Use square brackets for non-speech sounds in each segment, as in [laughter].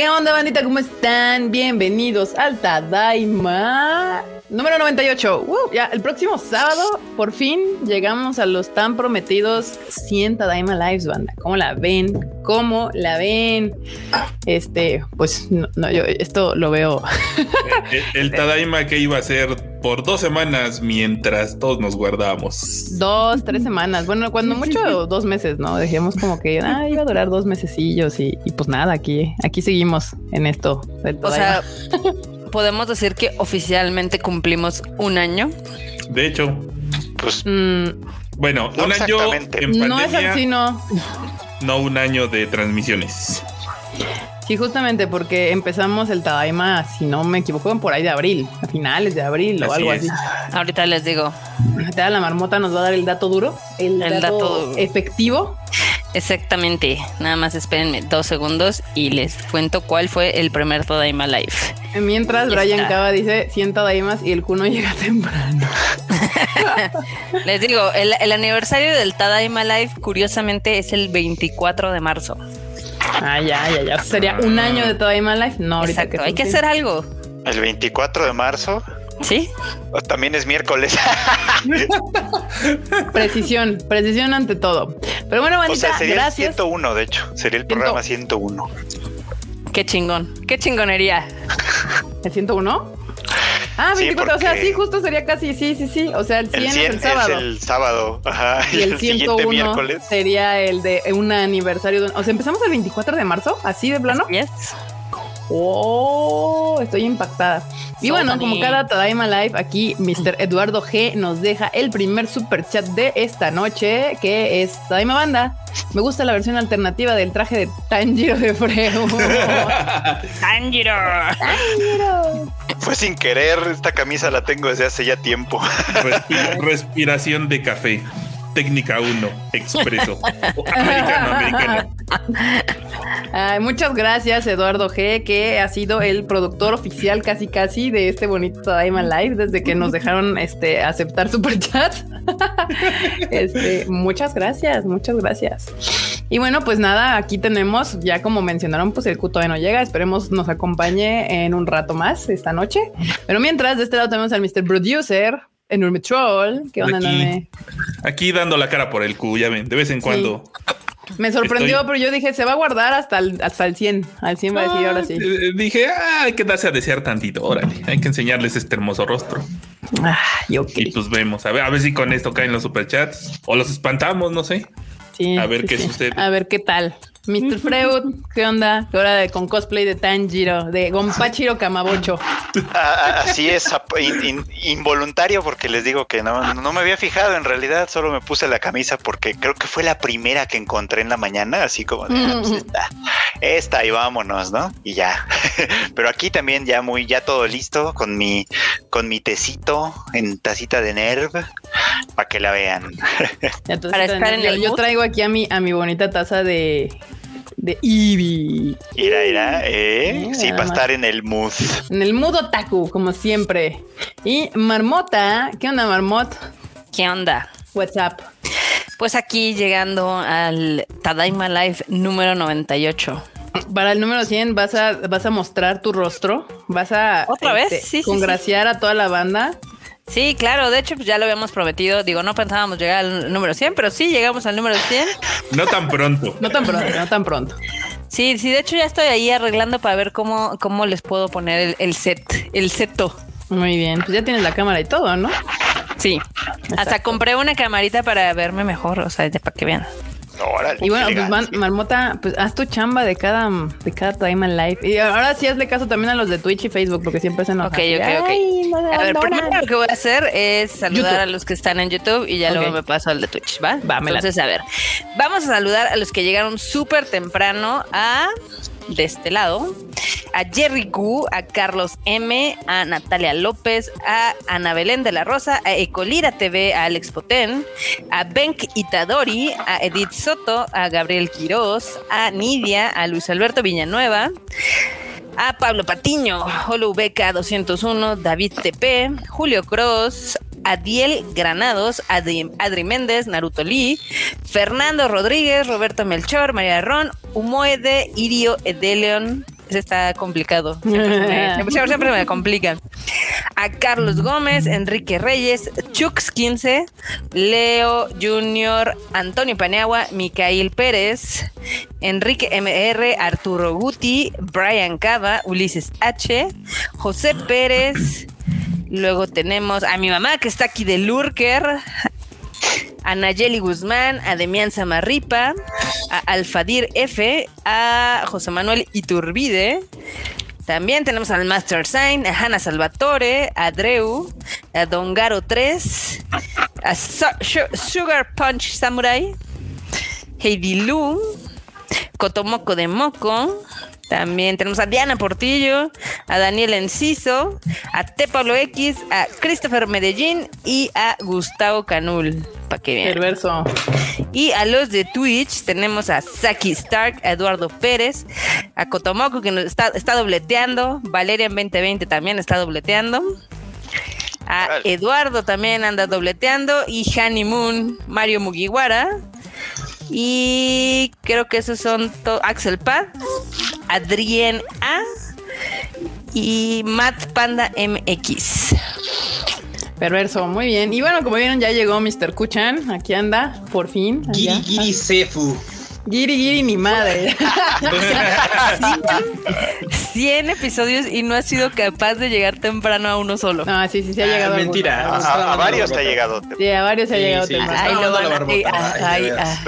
¿Qué onda, bandita? ¿Cómo están? Bienvenidos al Tadaima número 98. ya el próximo sábado, por fin, llegamos a los tan prometidos 100 Tadaima Lives, banda. ¿Cómo la ven? ¿Cómo la ven? Este, pues, no, yo esto lo veo. [laughs] El, el, Tadaima que iba a ser por dos semanas mientras todos nos guardamos. Dos, tres semanas. Bueno, cuando mucho, dos meses, ¿no? Dejemos como que ah, iba a durar dos mesecillos y, y pues nada, aquí, aquí seguimos en esto. O sea, podemos decir que oficialmente cumplimos un año. De hecho, pues mm, bueno, un año en pandemia, no es así, no. No un año de transmisiones. Sí, justamente porque empezamos el Tadaima, si no me equivoco, por ahí de abril, a finales de abril o algo así. Ahorita les digo. La marmota nos va a dar el dato duro, el, dato, efectivo. Exactamente. Nada más espérenme dos segundos y les cuento cuál fue el primer Tadaima Live. Mientras Brian Cava dice 100 Tadaimas y el Kuno [laughs] llega temprano. [laughs] les digo, el, el aniversario del Tadaima Live curiosamente es el 24 de marzo. Ah, ya, ya, ya. Sería un año de toda My Life. No, ahorita Exacto, hay que hacer algo. El 24 de marzo. Sí. también es miércoles. [laughs] precisión, precisión ante todo. Pero bueno, bandita, o sea, sería gracias. el 101, de hecho. Sería el programa 101. Qué chingón. Qué chingonería. ¿El 101? Ah, 24, o sea, sí, justo sería casi, sí, sí, sí. O sea, el 100, es el sábado. Es el sábado, ajá. Y, el, 101 sería el de un aniversario. o sea, empezamos el 24 de marzo, así de plano. Yes. Oh, estoy impactada. Y bueno, como cada Tadaima Live, aquí Mr. Eduardo G nos deja el primer super chat de esta noche, que es Tadaima Banda. Me gusta la versión alternativa del traje de Tanjiro de Freo. [laughs] Tanjiro. Tanjiro. Fue sin querer, esta camisa la tengo desde hace ya tiempo. respiración de café. Técnica 1, expreso. americano, americano. muchas gracias, Eduardo G, que ha sido el productor oficial casi casi de este bonito Tadaima Live desde que nos dejaron este, aceptar Superchat. [laughs] este, muchas gracias, muchas gracias. Y bueno, pues nada, aquí tenemos, ya como mencionaron, pues el Q todavía no llega. Esperemos nos acompañe en un rato más esta noche. Pero mientras, de este lado tenemos al Mr. Producer, Enorme Troll. ¿Qué onda, aquí, aquí dando la cara por el Q, ya ven, de vez en cuando. Me sorprendió, pero yo dije, se va a guardar hasta el, hasta el 100. Al 100 va a decir ahora sí. Eh, dije, ah, hay que darse a desear tantito. Órale, hay que enseñarles este hermoso rostro. Ah, yo Y pues vemos, a ver, a ver si con esto caen los superchats o los espantamos, no sé a ver qué sucede. A ver qué tal. Mr. [laughs] Freud, ¿qué onda? Ahora de, con cosplay de Tanjiro, de Gompachiro Kamabocho. Así es, involuntario porque les digo que no, no me había fijado en realidad, solo me puse la camisa porque creo que fue la primera que encontré en la mañana, así como de, ah, pues esta, esta y vámonos, ¿no? Y ya. [laughs] Pero aquí también ya muy, ya todo listo con mi, con mi tecito en tacita de Nerv para que la vean. [laughs] para estar en el yo traigo aquí a mi, a mi bonita taza de de Eevee. Mira, mira, eh. sí, para estar en el mood. En el mood otaku, como siempre. Y Marmota, ¿qué onda, Marmot? ¿Qué onda? What's up? Pues aquí llegando al Tadaima Live número 98. Para el número 100 vas a, vas a mostrar tu rostro, vas a ¿Otra vez? Este, congraciar a toda la banda Sí, claro, de hecho pues ya lo habíamos prometido, digo, no pensábamos llegar al número 100, pero sí llegamos al número 100. No tan pronto. no tan pronto, no tan pronto. Sí, sí, de hecho ya estoy ahí arreglando para ver cómo, cómo les puedo poner el, set, el seto. Muy bien, pues ya tienes la cámara y todo, ¿no? Sí, hasta compré una camarita para verme mejor, o sea, para que vean y bueno, pues Marmota, pues haz tu chamba de cada, de cada time en live. Y ahora sí hazle caso también a los de Twitch y Facebook, porque siempre se enojan. Ok, ok, ok. a ver, primero lo que voy a hacer es saludar a los que están en YouTube y ya luego me paso al de Twitch, ¿va? Va, Entonces, a ver, vamos a saludar a los que llegaron súper temprano a de este lado, a Jerry Gu, a Carlos M, a Natalia López, a Ana Belén de la Rosa, a Ecolira TV, a Alex Potén, a Benk Itadori, a Edith Soto, a Gabriel Quiroz, a Nidia, a Luis Alberto Villanueva, a Pablo Patiño, Beca 201, David TP, Julio Cross, Adiel Granados, Adri, Méndez, Naruto Lee, Fernando Rodríguez, Roberto Melchor, María Ron, Humoede, Irio Edeleon, está complicado. Siempre, me [laughs] complican. A Carlos Gómez, Enrique Reyes, Chux15, Leo Junior, Antonio Paneagua, Micael Pérez, Enrique MR, Arturo Guti, Brian Cava, Ulises H, José Pérez. Luego tenemos a mi mamá que está aquí de Lurker, a Nayeli Guzmán, a Demian Samarripa, a Alfadir F, a José Manuel Iturbide. También tenemos al Master Sign, a Hanna Salvatore, a Dreu, a Dongaro 3, a Sugar Punch Samurai, Heidi Lu, Cotomoco de Moco, también tenemos a Diana Portillo, a Daniel Enciso, a T. Pablo X, a Christopher Medellín y a Gustavo Canul. Para que vean. Perverso. Y a los de Twitch tenemos a Saki Stark, a Eduardo Pérez, a Cotomoco que nos está, está dobleteando, Valerian 2020 también está dobleteando. A Eduardo también anda dobleteando y Hani Moon, Mario Mugiwara. Y creo que esos son Axel Pad, Adrien A y Matt Panda MX. Perverso, muy bien. Y bueno, como vieron, ya llegó Mr. Kuchan. Aquí anda, por fin. Giri Giri Sefu. Giri Giri ni madre. [laughs] 100 episodios y no ha sido capaz de llegar temprano a uno solo. Ah, sí, sí, sí ha llegado. mentira. A, varios ha llegado. Sí, a varios ha llegado temprano.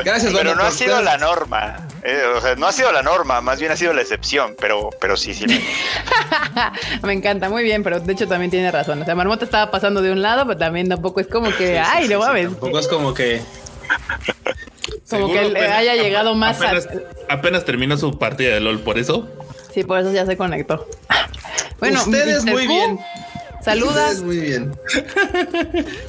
Gracias, Pero no ha sido la norma. Eh, o sea, no ha sido la norma, más bien ha sido la excepción, pero, pero sí, sí. [laughs] Me encanta, muy bien, pero de hecho también tiene razón. O sea, Marmota estaba pasando de un lado, pero también tampoco es como que, ay, no mames. Tampoco es como que como que le haya llegado más apenas, terminó su partida de LOL, por eso. Sí, por eso ya se conectó. [laughs] Bueno, ustedes muy bien. Saludas. [laughs] muy bien.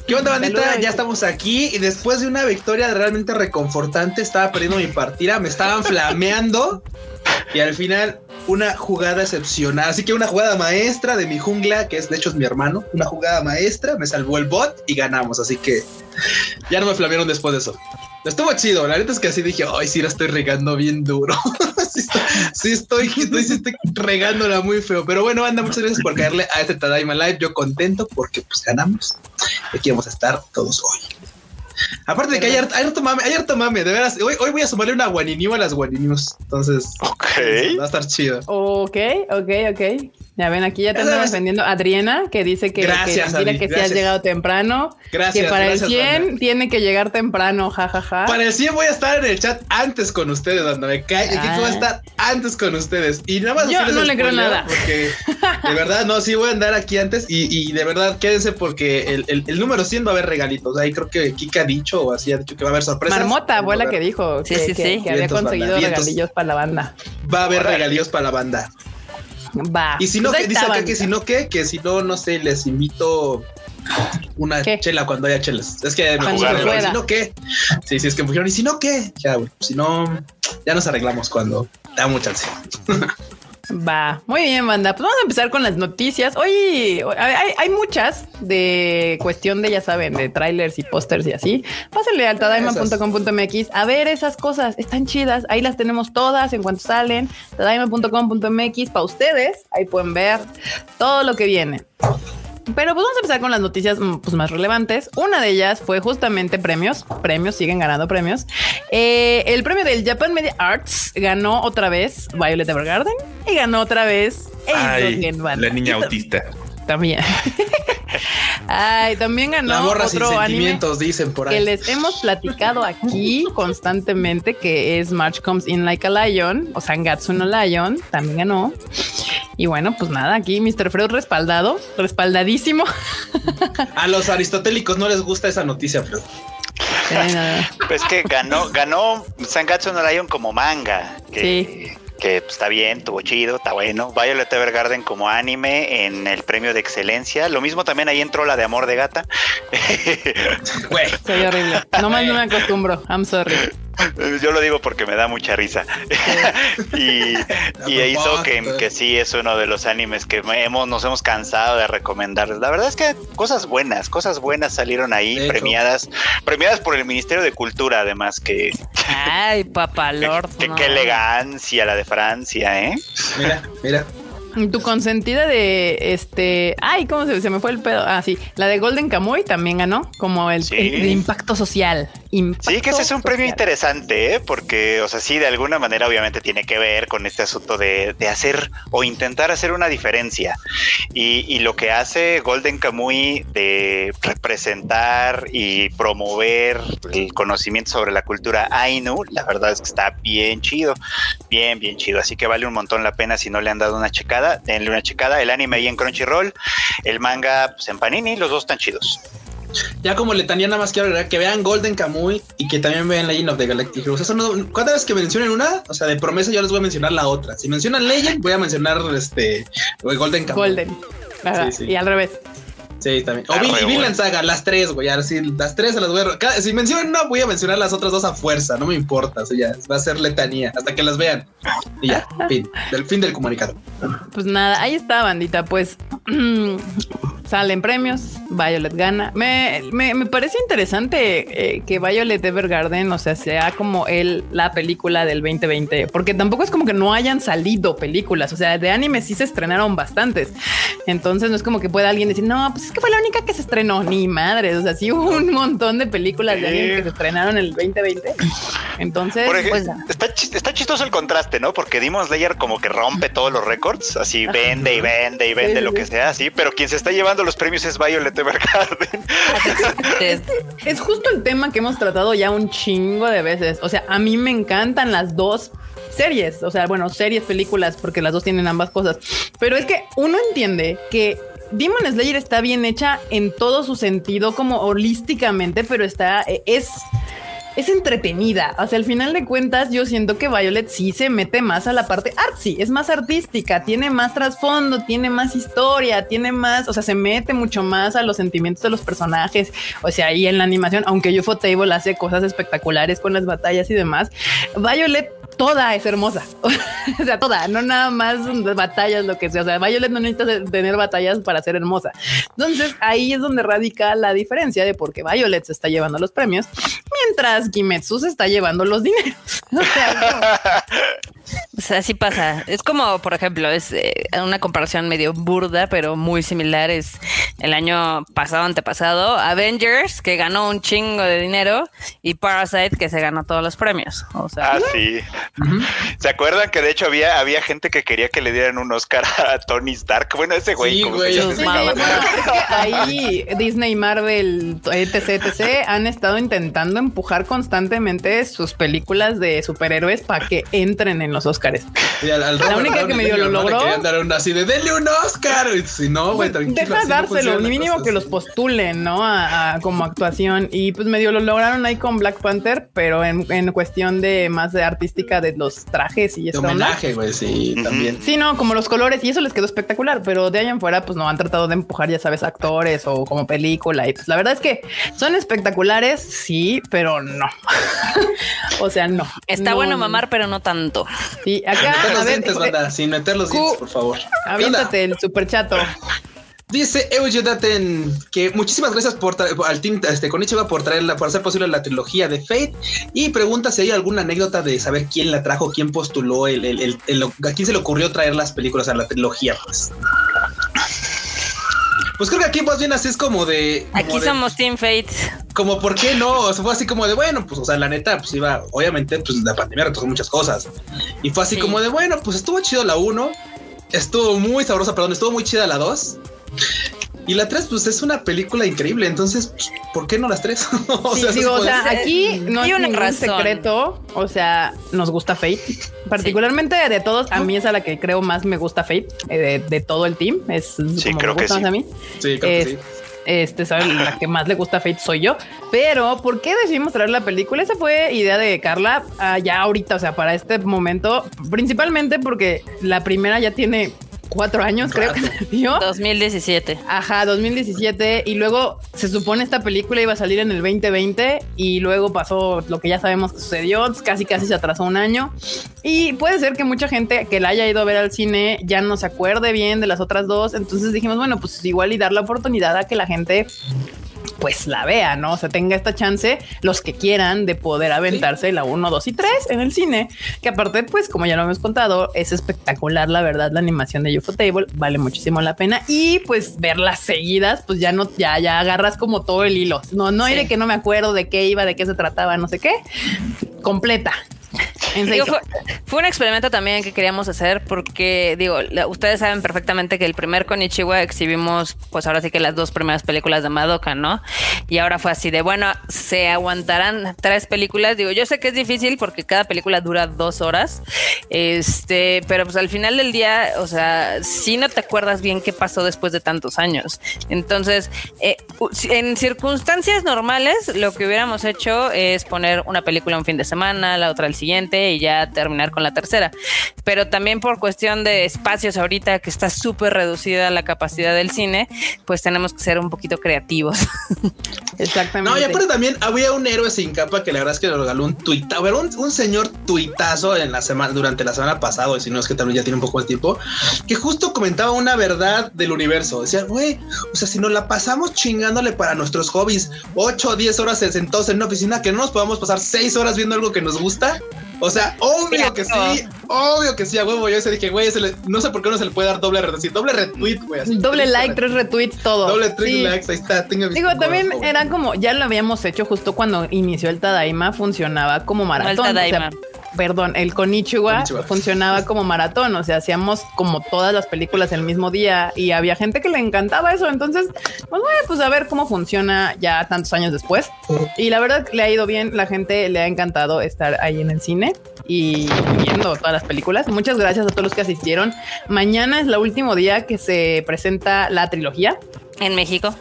¿Qué onda, bandita? Ya estamos aquí y después de una victoria realmente reconfortante, estaba perdiendo mi partida, me estaban [laughs] flameando y al final una jugada excepcional. Así que una jugada maestra de mi jungla, que es de hecho es mi hermano, una jugada maestra, me salvó el bot y ganamos. Así que ya no me flamearon después de eso. Estuvo chido, la neta es que así dije, ay, sí la estoy regando bien duro. [laughs] sí, estoy, sí, estoy, regándola muy feo. Pero bueno, anda, muchas gracias por caerle a este Tadaima Live. Yo contento porque pues ganamos. Aquí vamos a estar todos hoy. Aparte de que hay harto, mame, hay harto mame, de veras. Hoy, hoy voy a sumarle una guaniniu a las guaninius. Entonces, va a estar chido. Ok, ok, ok. Ya ven, aquí ya te estamos defendiendo a Adriana, que dice que, gracias, que, que si has llegado temprano. Gracias. Que para el 100 tiene que llegar temprano, jajaja. Para el 100 voy a estar en el chat antes con ustedes, cuando me cae. Aquí voy a ah. estar antes con ustedes. Y nada más. Yo no le creo nada. Porque de [laughs] verdad, no, sí voy a andar aquí antes. Y, de verdad, quédense porque el, el, número 100 va a haber regalitos. Ahí creo que Kika ha dicho o así ha dicho que va a haber sorpresas. Marmota, abuela que dijo sí, que, sí, sí. que, había conseguido regalillos para la banda. Va a haber regalillos para la banda. Va. Y si no, pues dice acá que si no, ¿qué? Que si no, no sé, les invito una chela cuando haya chelas. Es que me pusieron, si no, ¿qué? Sí, sí, es que me y si no, ¿qué? Ya, si no, ya nos arreglamos cuando damos chance. [laughs] Va, muy bien, banda. Pues vamos a empezar con las noticias. Hoy hay, muchas de cuestión de, ya saben, de trailers y pósters y así. Pásenle al tadaima.com.mx a ver esas cosas. Están chidas. Ahí las tenemos todas en cuanto salen. Tadaima.com.mx para ustedes. Ahí pueden ver todo lo que viene. Pero pues vamos a empezar con las noticias mm, pues, más relevantes. Una de ellas fue justamente premios. Premios, siguen ganando premios. Eh, el premio del Japan Media Arts ganó otra vez Violet Evergarden y ganó otra vez La niña autista. También. [laughs] Ay, también ganó otro anime dicen por ahí. que les hemos platicado aquí constantemente que es March Comes In Like a Lion o Sangatsu no Lion, también ganó. Y bueno, pues nada, aquí Mr. Freud respaldado, respaldadísimo. [laughs] A los aristotélicos no les gusta esa noticia, Freud. Pues que ganó, ganó Sangatsu no Lion como manga. Que, sí que está bien, estuvo chido, está bueno. Violet Evergarden como anime en el premio de excelencia. Lo mismo también ahí entró la de Amor de Gata. [laughs] Soy horrible. No más no me acostumbro. I'm sorry. Yo lo digo porque me da mucha risa. [laughs] y, hizo que, que, sí es uno de los animes que hemos, nos hemos cansado de recomendarles. La verdad es que cosas buenas, cosas buenas salieron ahí, premiadas, premiadas por el Ministerio de Cultura, además que. Ay, papalord. Qué elegancia la de Francia, ¿eh? Mira, mira. Tu consentida de este. Ay, ¿cómo se, se me fue el pedo? Ah, sí. La de Golden Kamuy también ganó como el, impacto social. sí, que ese es un premio interesante, ¿eh? porque, o sea, sí, de alguna manera, obviamente, tiene que ver con este asunto de, hacer o intentar hacer una diferencia. Y, lo que hace Golden Kamuy de representar y promover el conocimiento sobre la cultura Ainu, la verdad es que está bien chido, bien, bien chido. Así que vale un montón la pena si no le han dado una checada denle una checada. El anime ahí en Crunchyroll, el manga pues, en Panini, los dos están chidos. Ya como letanía nada más quiero agregar que vean Golden Kamuy y que también vean Legend of the Galactic Heroes. cada vez que mencionen una, o sea, de promesa yo les voy a mencionar la otra. Si mencionan Legend, voy a mencionar este Golden Kamuy. Golden. Y al revés. Sí, también. O ah, Vinland Saga, las tres, güey. Ahora sí, las tres se las voy a. si mencionan una, voy a mencionar las otras dos a fuerza. No me importa. O sea, ya va a ser letanía hasta que las vean. Y ya, [laughs] fin. Del fin del comunicado. Pues nada, ahí está, bandita. Pues [clears throat] salen premios. Violet gana. Me, me, me parece interesante eh, que Violet Evergarden, o sea, sea como el, la película del 2020, porque tampoco es como que no hayan salido películas. O sea, de anime sí se estrenaron bastantes. Entonces no es como que pueda alguien decir, no, pues que fue la única que se estrenó, ni madre. O sea, sí hubo un montón de películas de anime que se estrenaron en el 2020. Entonces, pues, está, chistoso el contraste, ¿no? Porque Demon Slayer como que rompe todos los récords, así vende y vende y vende lo que sea, así, pero quien se está llevando los premios es Violet Evergarden. es, [laughs] es justo el tema que hemos tratado ya un chingo de veces. O sea, a mí me encantan las dos series, o sea, bueno, series, películas, porque las dos tienen ambas cosas. Pero es que uno entiende que Demon Slayer está bien hecha en todo su sentido, como holísticamente, pero está, eh, es, es entretenida. O sea, al final de cuentas, yo siento que Violet sí se mete más a la parte artsy, es más artística, tiene más trasfondo, tiene más historia, tiene más, o sea, se mete mucho más a los sentimientos de los personajes. O sea, ahí en la animación, aunque Table hace cosas espectaculares con las batallas y demás, Violet toda es hermosa. [laughs] o sea, toda, no nada más batallas, lo que sea. O sea, Violet no necesita tener batallas para ser hermosa. Entonces ahí es donde radica la diferencia de por qué Violet se está llevando los premios, mientras Kimetsu se está llevando los dineros. [laughs] [laughs] así pasa. Es como, por ejemplo, es eh, una comparación medio burda, pero muy similar. Es el año pasado, antepasado, Avengers, que ganó un chingo de dinero, y Parasite, que se ganó todos los premios. O sea, ah, sí. ¿Se acuerdan que de hecho había, había gente que quería que le dieran un Oscar a Tony Stark? Bueno, ese güey. ahí Disney, Marvel, etc, etc, han estado intentando empujar constantemente sus películas de superhéroes para que entren en los Oscars. la única que medio lo logró. Dar un, así de denle un Oscar. Si no, güey, Deja dárselo, ni mínimo que los postulen, ¿no? A, como actuación. Y pues medio lo lograron ahí con Black Panther, pero en, en cuestión de más de artística de los trajes y eso. homenaje, güey, sí, también. Sí, no, como los colores y eso les quedó espectacular, pero de ahí en fuera, pues no han tratado de empujar, ya sabes, actores o como película. Y pues la verdad es que son espectaculares, sí, pero no. [laughs] o sea, no. Está bueno mamar, pero no tanto. Sí, acá. a ver, este, sin meter los dientes, por favor. Aviéntate el super chato. Dice Daten que muchísimas gracias por al team este, Konichiwa por traerla, por hacer posible la trilogía de Fate y pregunta si hay alguna anécdota de saber quién la trajo, quién postuló, el, el, el, a quién se le ocurrió traer las películas a la trilogía. Pues. Pues creo que aquí más bien así es como de. aquí somos Team Fate. Como, ¿por qué no? O sea, fue así como de, bueno, pues, o sea, la neta, pues iba, obviamente, pues la pandemia retrasó muchas cosas. Y fue así como de, bueno, pues estuvo chido la 1, estuvo muy sabrosa, perdón, estuvo muy chida la 2. Y la 3, pues es una película increíble. Entonces, ¿por qué no las tres? [laughs] o, sea, o sea, aquí no hay un secreto. O sea, nos gusta Fate. Particularmente de todos, a mí es a la que creo más me gusta Fate. Eh, de, todo el team. Es sí, como creo me gusta que sí. a mí. Sí, creo que sí. Este, ¿sabe? La que más le gusta Fate soy yo. Pero, ¿por qué decidimos traer la película? Esa fue idea de Carla ah, ya ahorita, o sea, para este momento. Principalmente porque la primera ya tiene cuatro años, creo que salió. [laughs] 2017. Ajá, 2017. Y luego se supone esta película iba a salir en el 2020 y luego pasó lo que ya sabemos que sucedió, casi casi se atrasó un año. Y puede ser que mucha gente que la haya ido a ver al cine ya no se acuerde bien de las otras dos. Entonces dijimos, bueno, pues igual y dar la oportunidad a que la gente pues la vea, ¿no? O sea, tenga esta chance los que quieran de poder aventarse la 1, 2 y 3 en el cine, que aparte, pues como ya lo hemos contado, es espectacular, la verdad, la animación de UFO Table vale muchísimo la pena y pues verlas seguidas, pues ya no, ya, ya agarras como todo el hilo. No, no hay de que no me acuerdo de qué iba, de qué se trataba, no sé qué, completa fue, un experimento también que queríamos hacer porque, digo, ustedes saben perfectamente que el primer Konichiwa exhibimos, pues ahora sí que las dos primeras películas de Madoka, ¿no? Y ahora fue así de, bueno, se aguantarán tres películas. Digo, yo sé que es difícil porque cada película dura dos horas, este, pero pues al final del día, o sea, si no te acuerdas bien qué pasó después de tantos años. Entonces, eh, en circunstancias normales, lo que hubiéramos hecho es poner una película un fin de semana, la otra el siguiente y ya terminar con la tercera. Pero también por cuestión de espacios ahorita que está súper reducida la capacidad del cine, pues tenemos que ser un poquito creativos. [laughs] Exactamente. No, y aparte también había un héroe sin capa que la verdad es que le regaló un tuit, a ver, un, señor tuitazo en la semana, durante la semana pasada, y si no es que también ya tiene un poco el tiempo, que justo comentaba una verdad del universo. Decía, güey, o sea, si nos la pasamos chingándole para nuestros hobbies 8 o 10 horas sentados en una oficina, que no nos podamos pasar 6 horas viendo algo que nos gusta, o sea, obvio que sí, obvio que sí, a huevo. Yo se dije, güey, no sé por qué no se le puede dar doble retweet, doble retweet, güey. Doble like, tres retweets, todo. Doble tres likes, ahí está. Digo, también era como, ya lo habíamos hecho justo cuando inició el Tadaima, funcionaba como maratón. El Tadaima perdón, el Konichiwa, funcionaba como maratón, o sea, hacíamos como todas las películas el mismo día y había gente que le encantaba eso, entonces, pues bueno, pues a ver cómo funciona ya tantos años después. Y la verdad le ha ido bien, la gente le ha encantado estar ahí en el cine y viendo todas las películas. Muchas gracias a todos los que asistieron. Mañana es el último día que se presenta la trilogía. En México.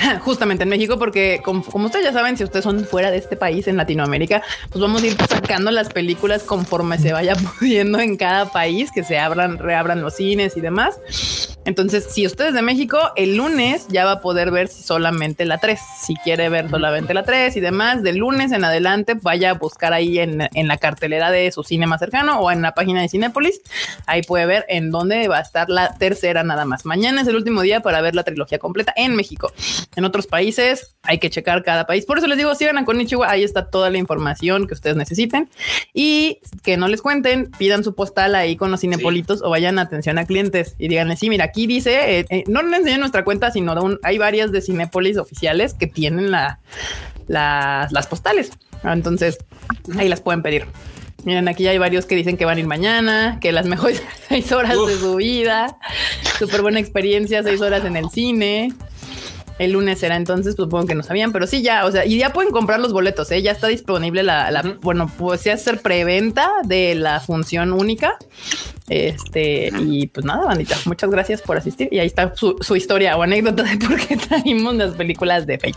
[laughs] justamente en México, porque como, ustedes ya saben, si ustedes son fuera de este país, en Latinoamérica, pues vamos a ir sacando las películas conforme se vaya [laughs] pudiendo en cada país, que se abran, reabran los cines y demás. Entonces, si ustedes de México, el lunes ya va a poder ver solamente la 3. Si quiere ver solamente la 3 y demás, de lunes en adelante, vaya a buscar ahí en, en la cartelera de su cine más cercano o en la página de Cinépolis. Ahí puede ver en dónde va a estar la tercera nada más. Mañana es el último día para ver la trilogía completa en México. En otros países hay que checar cada país. Por eso les digo, sigan a Konichiwa, ahí está toda la información que ustedes necesiten. Y que no les cuenten, pidan su postal ahí con los cinepolitos o vayan a atención a clientes y díganle, sí, mira, aquí dice, eh, eh, no le enseñen nuestra cuenta, sino hay varias de Cinepolis oficiales que tienen la, las postales. Entonces, ahí las pueden pedir. Miren, aquí hay varios que dicen que van a ir mañana, que las mejores [laughs] seis horas de su vida, súper buena experiencia, seis horas en el cine. El lunes será entonces, pues, supongo que no sabían, pero sí ya, o sea, y ya pueden comprar los boletos, ¿eh? ya está disponible la, bueno, pues sí hacer preventa de la función única. Este, y pues nada, bandita, muchas gracias por asistir. Y ahí está su, historia o anécdota de por qué traímos las películas de Fate.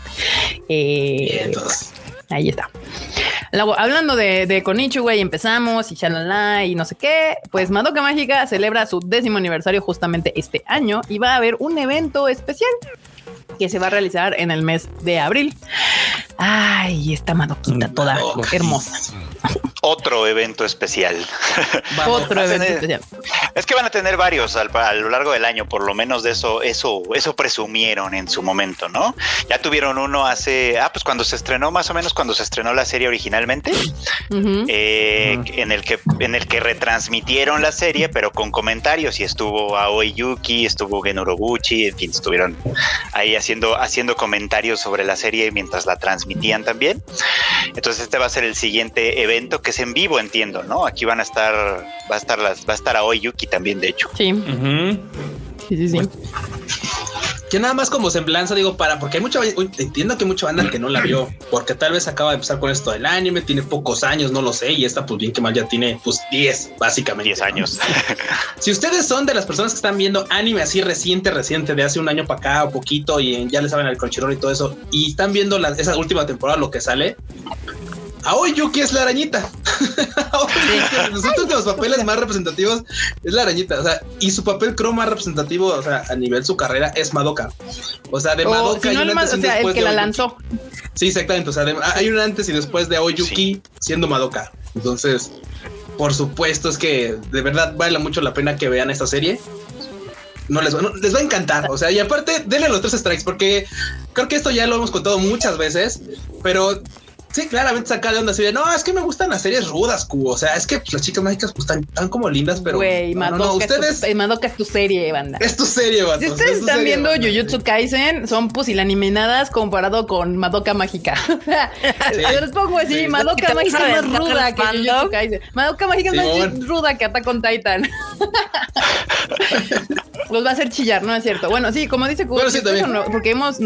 Eh, ahí está. Luego, hablando de, de Konichiwa y empezamos y chalala y no sé qué, pues Madoka Mágica celebra su décimo aniversario justamente este año y va a haber un evento especial que se va a realizar en el mes de abril. Ay, esta madoquita toda hermosa. Otro evento especial. Otro evento especial. Es que van a tener varios a lo largo del año, por lo menos de eso, eso, eso presumieron en su momento, ¿no? Ya tuvieron uno hace, ah, pues cuando se estrenó, más o menos cuando se estrenó la serie originalmente, eh, en el que, en el que retransmitieron la serie, pero con comentarios y estuvo Aoi Yuki, estuvo Genoroguchi, en fin, estuvieron ahí haciendo, haciendo comentarios sobre la serie mientras la transmitían también. Entonces este va a ser el siguiente evento que es en vivo, entiendo, ¿no? Aquí van a estar, va a estar las, va a estar Aoi Yuki también, de hecho. Sí. Sí, sí, sí. Que nada más como semblanza, digo, para, porque hay mucha, entiendo que mucha banda que no la vio, porque tal vez acaba de empezar con esto del anime, tiene pocos años, no lo sé, y esta, pues bien que mal, ya tiene, pues 10, básicamente. 10 años. [laughs] si ustedes son de las personas que están viendo anime así reciente, reciente, de hace un año para acá o poquito, y ya le saben al Crunchyroll y todo eso, y están viendo esa última temporada, lo que sale, Aoi Yuki es la arañita. [laughs] Los últimos papeles más representativos es la arañita, o sea, y su papel creo más representativo, o sea, a nivel su carrera es Madoka. O sea, de Madoka hay un antes o sea, el que la lanzó. Sí, exactamente, o sea, hay un antes y después de Oyuki siendo Madoka. Entonces, por supuesto es que de verdad vale mucho la pena que vean esta serie no les, les va a encantar. O sea, y aparte, denle los tres strikes, porque creo que esto ya lo hemos contado muchas veces, pero Sí, claramente saca de onda así de no, es que me gustan las series rudas, Q. O sea, es que las chicas mágicas pues están tan como lindas, pero. Güey, no, no, ustedes. Es Madoka es tu serie, banda. Es tu serie, banda. Si ustedes están viendo Jujutsu Kaisen, son pusilaniminadas comparado con Madoka Mágica. [laughs] sí. les pongo así: Madoka Mágica es más ruda que Jujutsu Kaisen. Madoka Mágica es más ruda que Attack on Titan. [laughs] Los va a hacer chillar, ¿no es cierto? Bueno, sí, como dice Q, porque hemos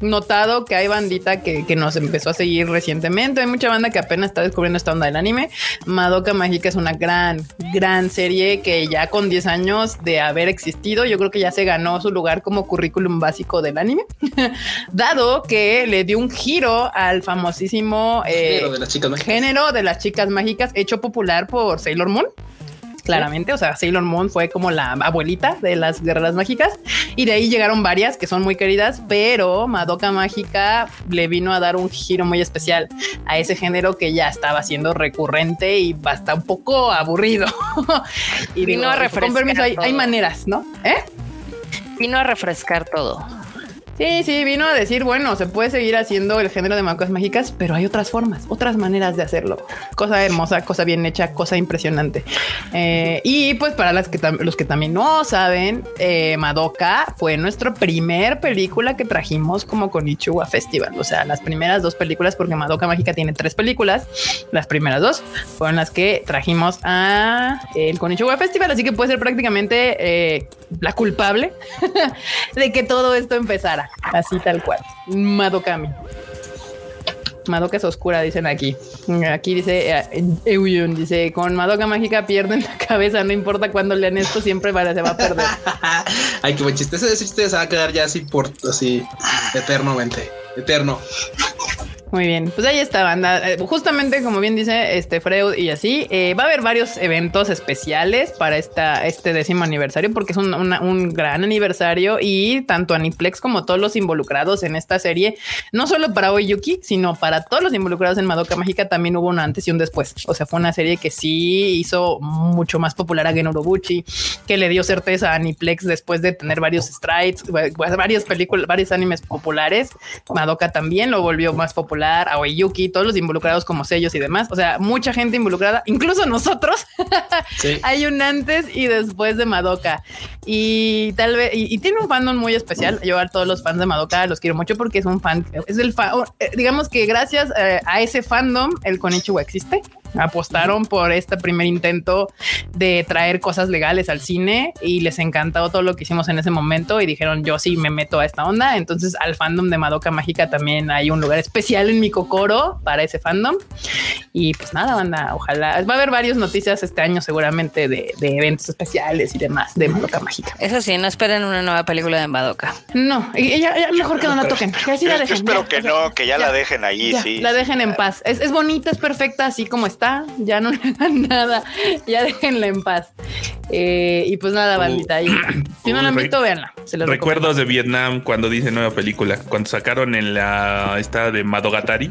notado que hay bandita que, que, nos empezó a seguir recientemente. Hay mucha banda que apenas está descubriendo esta onda del anime. Madoka Mágica es una gran, gran serie que ya con 10 años de haber existido, yo creo que ya se ganó su lugar como currículum básico del anime, [laughs] dado que le dio un giro al famosísimo eh, género, de las chicas género de las chicas mágicas hecho popular por Sailor Moon claramente. O sea, Sailor Moon fue como la abuelita de las guerreras mágicas y de ahí llegaron varias que son muy queridas, pero Madoka Mágica le vino a dar un giro muy especial a ese género que ya estaba siendo recurrente y basta un poco aburrido. [laughs] y vino a refrescar. Con permiso, hay, hay maneras, ¿no? ¿Eh? Vino a refrescar todo. Sí, sí, vino a decir, bueno, se puede seguir haciendo el género de macos mágicas, pero hay otras formas, otras maneras de hacerlo. Cosa hermosa, cosa bien hecha, cosa impresionante. Eh, y pues para las que los que también no saben, eh, Madoka fue nuestra primer película que trajimos como con Ichiwa Festival. O sea, las primeras dos películas, porque Madoka Mágica tiene tres películas, las primeras dos fueron las que trajimos a el Konichiwa Festival, así que puede ser prácticamente eh, la culpable [laughs] de que todo esto empezara así tal cual. Madokami. Madoka es oscura, dicen aquí. Aquí dice eh, dice con Madoka mágica pierden la cabeza, no importa cuándo lean esto, siempre se va a perder. [laughs] Ay, qué buen chiste. Ese chiste se va a quedar ya así por así eternamente. Eterno. Muy bien, pues ahí está, banda. Eh, justamente como bien dice este Freud y así, eh, va a haber varios eventos especiales para esta, este décimo aniversario, porque es un, un, gran aniversario y tanto Aniplex como todos los involucrados en esta serie, no solo para Oyuki, sino para todos los involucrados en Madoka Mágica, también hubo un antes y un después. O sea, fue una serie que sí hizo mucho más popular a Genorobuchi, que le dio certeza a Aniplex después de tener varios strides, varias películas, varios animes populares. Madoka también lo volvió más popular a Oyuki, todos los involucrados como sellos y demás. O sea, mucha gente involucrada, incluso nosotros. [laughs] Hay un antes y después de Madoka. Y tal vez, y, tiene un fandom muy especial. Yo a todos los fans de Madoka los quiero mucho porque es un fan, es el fan, eh, digamos que gracias eh, a ese fandom, el Konichiwa existe apostaron por este primer intento de traer cosas legales al cine y les encantó todo lo que hicimos en ese momento y dijeron yo sí me meto a esta onda. Entonces al fandom de Madoka Mágica también hay un lugar especial en mi cocoro para ese fandom. Y pues nada, banda, ojalá va a haber varias noticias este año seguramente de, eventos especiales y demás de Madoka Mágica. Eso sí, no esperen una nueva película de Madoka. No, y ya, mejor que no la toquen. Que así la dejen, espero que no, que ya, la dejen ahí, sí. La dejen en paz. Es, es bonita, es perfecta, así como está ya no [laughs] le dan nada, ya déjenla en paz. Eh, y pues nada, bandita, ahí Si no la han visto, véanla. Recuerdos de Vietnam cuando dice nueva película, cuando sacaron en la esta de Madogatari,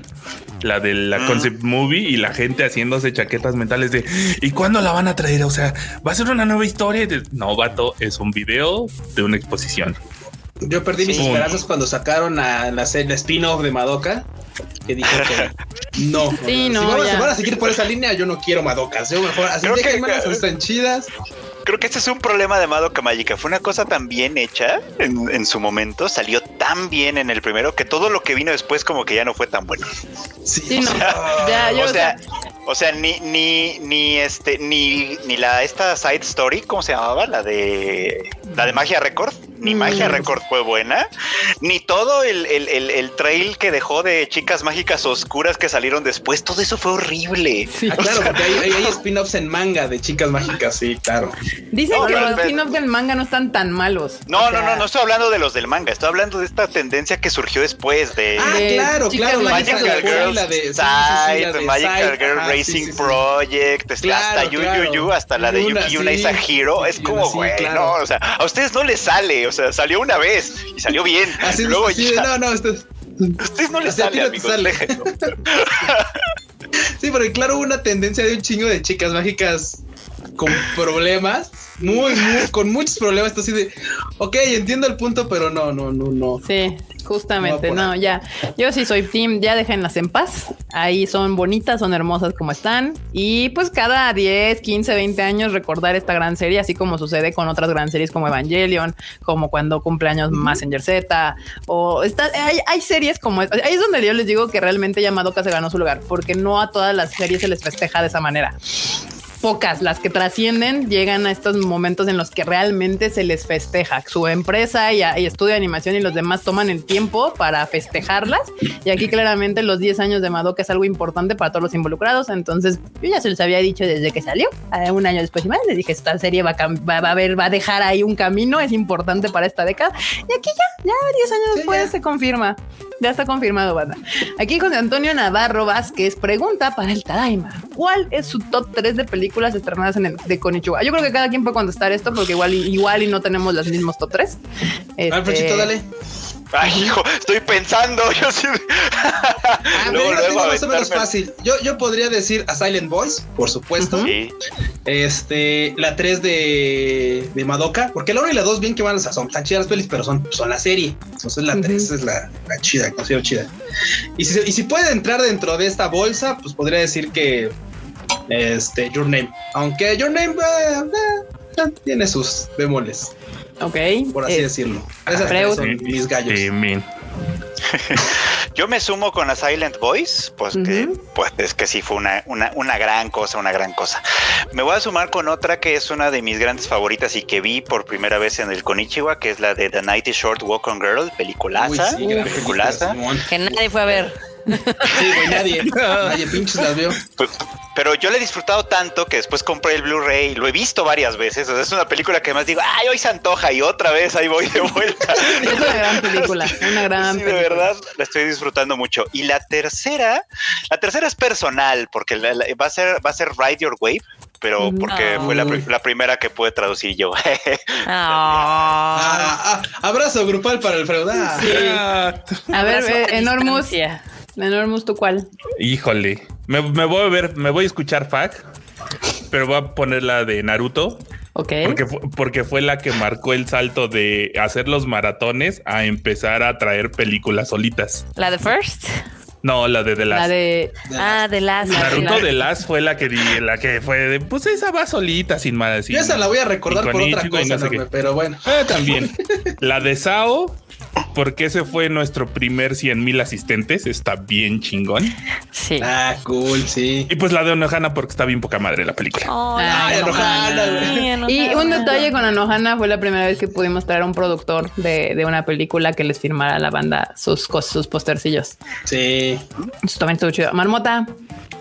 la de la concept movie y la gente haciéndose chaquetas mentales de ¿y cuándo la van a traer? O sea, va a ser una nueva historia. No, vato, es un video de una exposición. Yo perdí mis esperanzas cuando sacaron a la, la spin-off de Madoka que dijo que [laughs] no. Sí, no si, van, a seguir por esa línea, yo no quiero Madocas. Yo mejor así Creo que, están chidas. Creo que este es un problema de Madoka Magica. Fue una cosa tan bien hecha en, su momento, salió tan bien en el primero que todo lo que vino después como que ya no fue tan bueno. Sí, no. [laughs] ya, yo, o sea, o sea, ni, ni, ni este, ni, ni la esta side story, ¿cómo se llamaba? La de la de Magia Record, ni mm. Magia Record fue buena, ni todo el, el, el, trail que dejó de chicas mágicas oscuras que salieron después, todo eso fue horrible. Ah, claro, porque hay, hay, [laughs] spin-offs en manga de chicas mágicas, sí, claro. Dicen que los spin-offs del manga no están tan malos. No, no, no, no estoy hablando de los del manga, estoy hablando de esta tendencia que surgió después de. Ah, claro, claro, Magical Girl, la de, Side, Magical Girl Racing Project, hasta Yu Yu Yu, hasta la de Yuki Una Isa Hero. Es como, güey, no, o sea, a ustedes no les sale, o sea, salió una vez y salió bien. [laughs] Así, luego ya, no, no, ustedes, ustedes no les sale, amigos. Sale. [laughs] sí, porque claro, hubo una tendencia de un chingo de chicas mágicas con problemas, muy, muy, con muchos problemas. Esto así de, ok, entiendo el punto, pero no, no, no, no. Sí, justamente, no, ya. Yo sí soy team, ya déjenlas en paz. Ahí son bonitas, son hermosas como están. Y pues cada 10, 15, 20 años recordar esta gran serie, así como sucede con otras gran series como Evangelion, como cuando cumpleaños Messenger Z, o está, hay, hay series como ahí es donde yo les digo que realmente Yamadoka se ganó su lugar, porque no a todas las series se les festeja de esa manera pocas las que trascienden llegan a estos momentos en los que realmente se les festeja. Su empresa y, estudio de animación y los demás toman el tiempo para festejarlas. Y aquí claramente los 10 años de Madoka es algo importante para todos los involucrados. Entonces yo ya se los había dicho desde que salió, un año después y más, les dije esta serie va a, va, a ver, va a dejar ahí un camino, es importante para esta década. Y aquí ya, ya 10 años después se confirma. Ya está confirmado, banda. Aquí José Antonio Navarro Vázquez pregunta para el Tadaima: ¿Cuál es su top 3 de películas estrenadas en el de Konichiwa? Yo creo que cada quien puede contestar esto porque igual, igual y no tenemos los mismos top 3. Este... dale. Ay, hijo, estoy pensando. Yo sí. Ah, luego, yo tengo más o menos fácil. Yo, yo podría decir a Silent Voice, por supuesto. Sí. Este, la 3 de, de Madoka, porque la 1 y la 2 bien que van, o sea, son tan chidas las pelis, pero son, son la serie. Entonces la 3 es la, la chida, considero chida. Y si, y si puede entrar dentro de esta bolsa, pues podría decir que este, Your Name. Aunque Your Name eh, eh, tiene sus bemoles. Ok. Por así eh, decirlo. Esas son mis gallos. [laughs] Yo me sumo con a Silent Voice, pues, que, pues es que sí fue una, una, una, gran cosa, una gran cosa. Me voy a sumar con otra que es una de mis grandes favoritas y que vi por primera vez en el Konichiwa, que es la de The Night is Short Walk on Girl, peliculaza. sí, peliculaza. Que nadie fue a ver. Sí, güey, nadie. [laughs] nadie pinches las vio. Pues, pero yo le he disfrutado tanto que después compré el Blu-ray y lo he visto varias veces. O sea, es una película que más digo, ay, hoy se antoja y otra vez ahí voy de vuelta. [laughs] es una gran película, una gran sí, de verdad, la estoy disfrutando mucho. Y la tercera, la tercera es personal, porque va a ser, va a ser Ride Your Wave pero porque fue la, la, primera que pude traducir yo. [laughs] Ah. Ah, ah, abrazo grupal para el feudal. Sí. A ver, eh, Enormous. Enormous, ¿tú cuál? Híjole. Me, voy a ver, me voy a escuchar FAC, pero voy a poner la de Naruto. Ok. Porque, porque fue la que marcó el salto de hacer los maratones a empezar a traer películas solitas. ¿La de First? No, la de The Last. La de. ah, The Last. Naruto The Last fue la que la que fue de. Pues esa va solita, sin más decir. esa la voy a recordar por otra cosa, pero bueno. Eh, también. [laughs] la de Sao porque ese fue nuestro primer 100 mil asistentes. Está bien chingón. Sí. Ah, cool, sí. Y pues la de Anohana porque está bien poca madre la película. Ay, Anohana, Y un detalle con Anohana fue la primera vez que pudimos traer a un productor de, de una película que les firmara a la banda sus cosas, sus postercillos. Sí. Eso también estuvo chido. Marmota.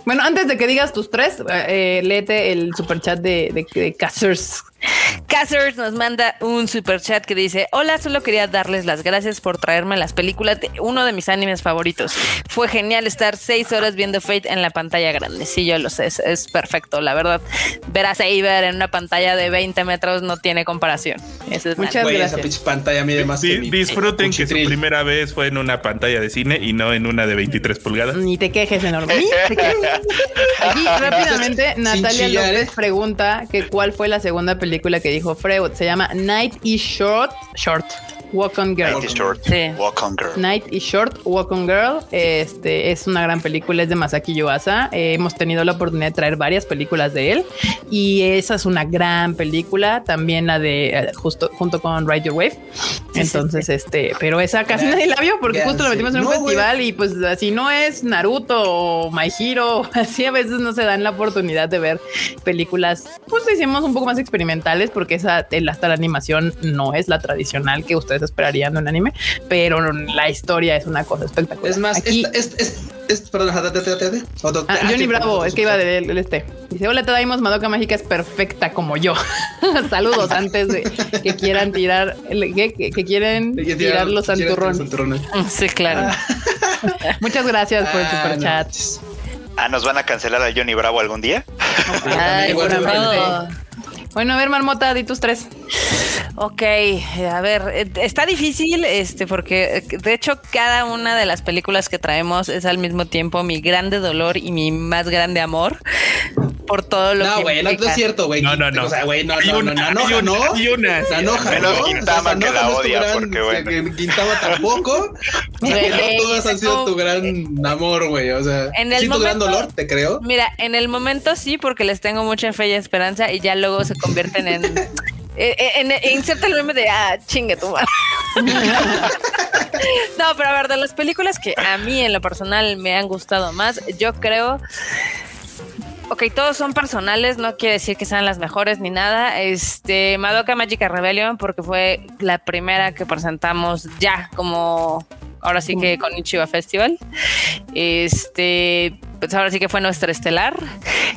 Bueno, antes de que digas tus tres, eh, eh léete el superchat de, de, de Cassers Cassers nos manda un super chat que dice: Hola, solo quería darles las gracias por traerme las películas de uno de mis animes favoritos. Fue genial estar seis horas viendo Fate en la pantalla grande. Sí, yo lo sé, es, perfecto, la verdad. Ver a Saber en una pantalla de 20 metros no tiene comparación. Muchas gracias. Esa pantalla mide más disfruten que su primera vez fue en una pantalla de cine y no en una de 23 pulgadas. Ni te quejes, enorme. [laughs] Aquí rápidamente Natalia López pregunta que cuál fue la segunda película película que dijo Freud. Se llama Night is Short. Short. Walk on Girl. Night is Short. Walk on Girl. Night is Short, Walk on Girl. Este es una gran película, es de Masaki Yuasa. Eh, hemos tenido la oportunidad de traer varias películas de él y esa es una gran película. También la de eh, justo junto con Ride Your Wave. Entonces, este, pero esa casi nadie la vio porque justo la metimos en un festival y pues así no es Naruto o My Hero, [laughs] así a veces no se dan la oportunidad de ver películas, pues decimos un poco más experimentales porque esa, hasta la animación no es la tradicional que ustedes esperarían de un anime, pero la historia es una cosa espectacular. Es más, Aquí, es, es, perdón, ah, Johnny Bravo, es que iba del este. Dice, hola, te daimos Madoka Mágica es perfecta como yo. [laughs] Saludos [laughs] antes de que quieran tirar, que, que, quieren tirar, los santurrones. [laughs] Sí, claro. Muchas gracias por el ah, super chat. Ah, ¿nos van a cancelar a Johnny Bravo algún día? Ay, bueno, a ver, Marmota, di tus tres. Ok, a ver, eh, está difícil, este, porque eh, de hecho cada una de las películas que traemos es al mismo tiempo mi grande dolor y mi más grande amor por todo lo no, que. No, güey, no, es cierto, güey. No, no, no. O sea, güey, no, no, no, no, no, no. Y una. Se enoja, ¿no? Quintama que la odia, porque, bueno. Quintama tampoco. Todas han sido tu gran amor, güey. O sea, en el sí, tu gran dolor, te creo. Mira, en el momento sí, porque les tengo mucha fe y esperanza, y ya luego se convierten en. [laughs] Eh, eh, en, en, inserta el meme de ah, chingue tu madre. [laughs] no, pero a ver, de las películas que a mí en lo personal me han gustado más, yo creo ok, todos son personales, no quiere decir que sean las mejores ni nada. Este, Madoka Magica Rebellion, porque fue la primera que presentamos ya como ahora sí que con Ichiba Festival. Este, pues ahora sí que fue nuestra estelar.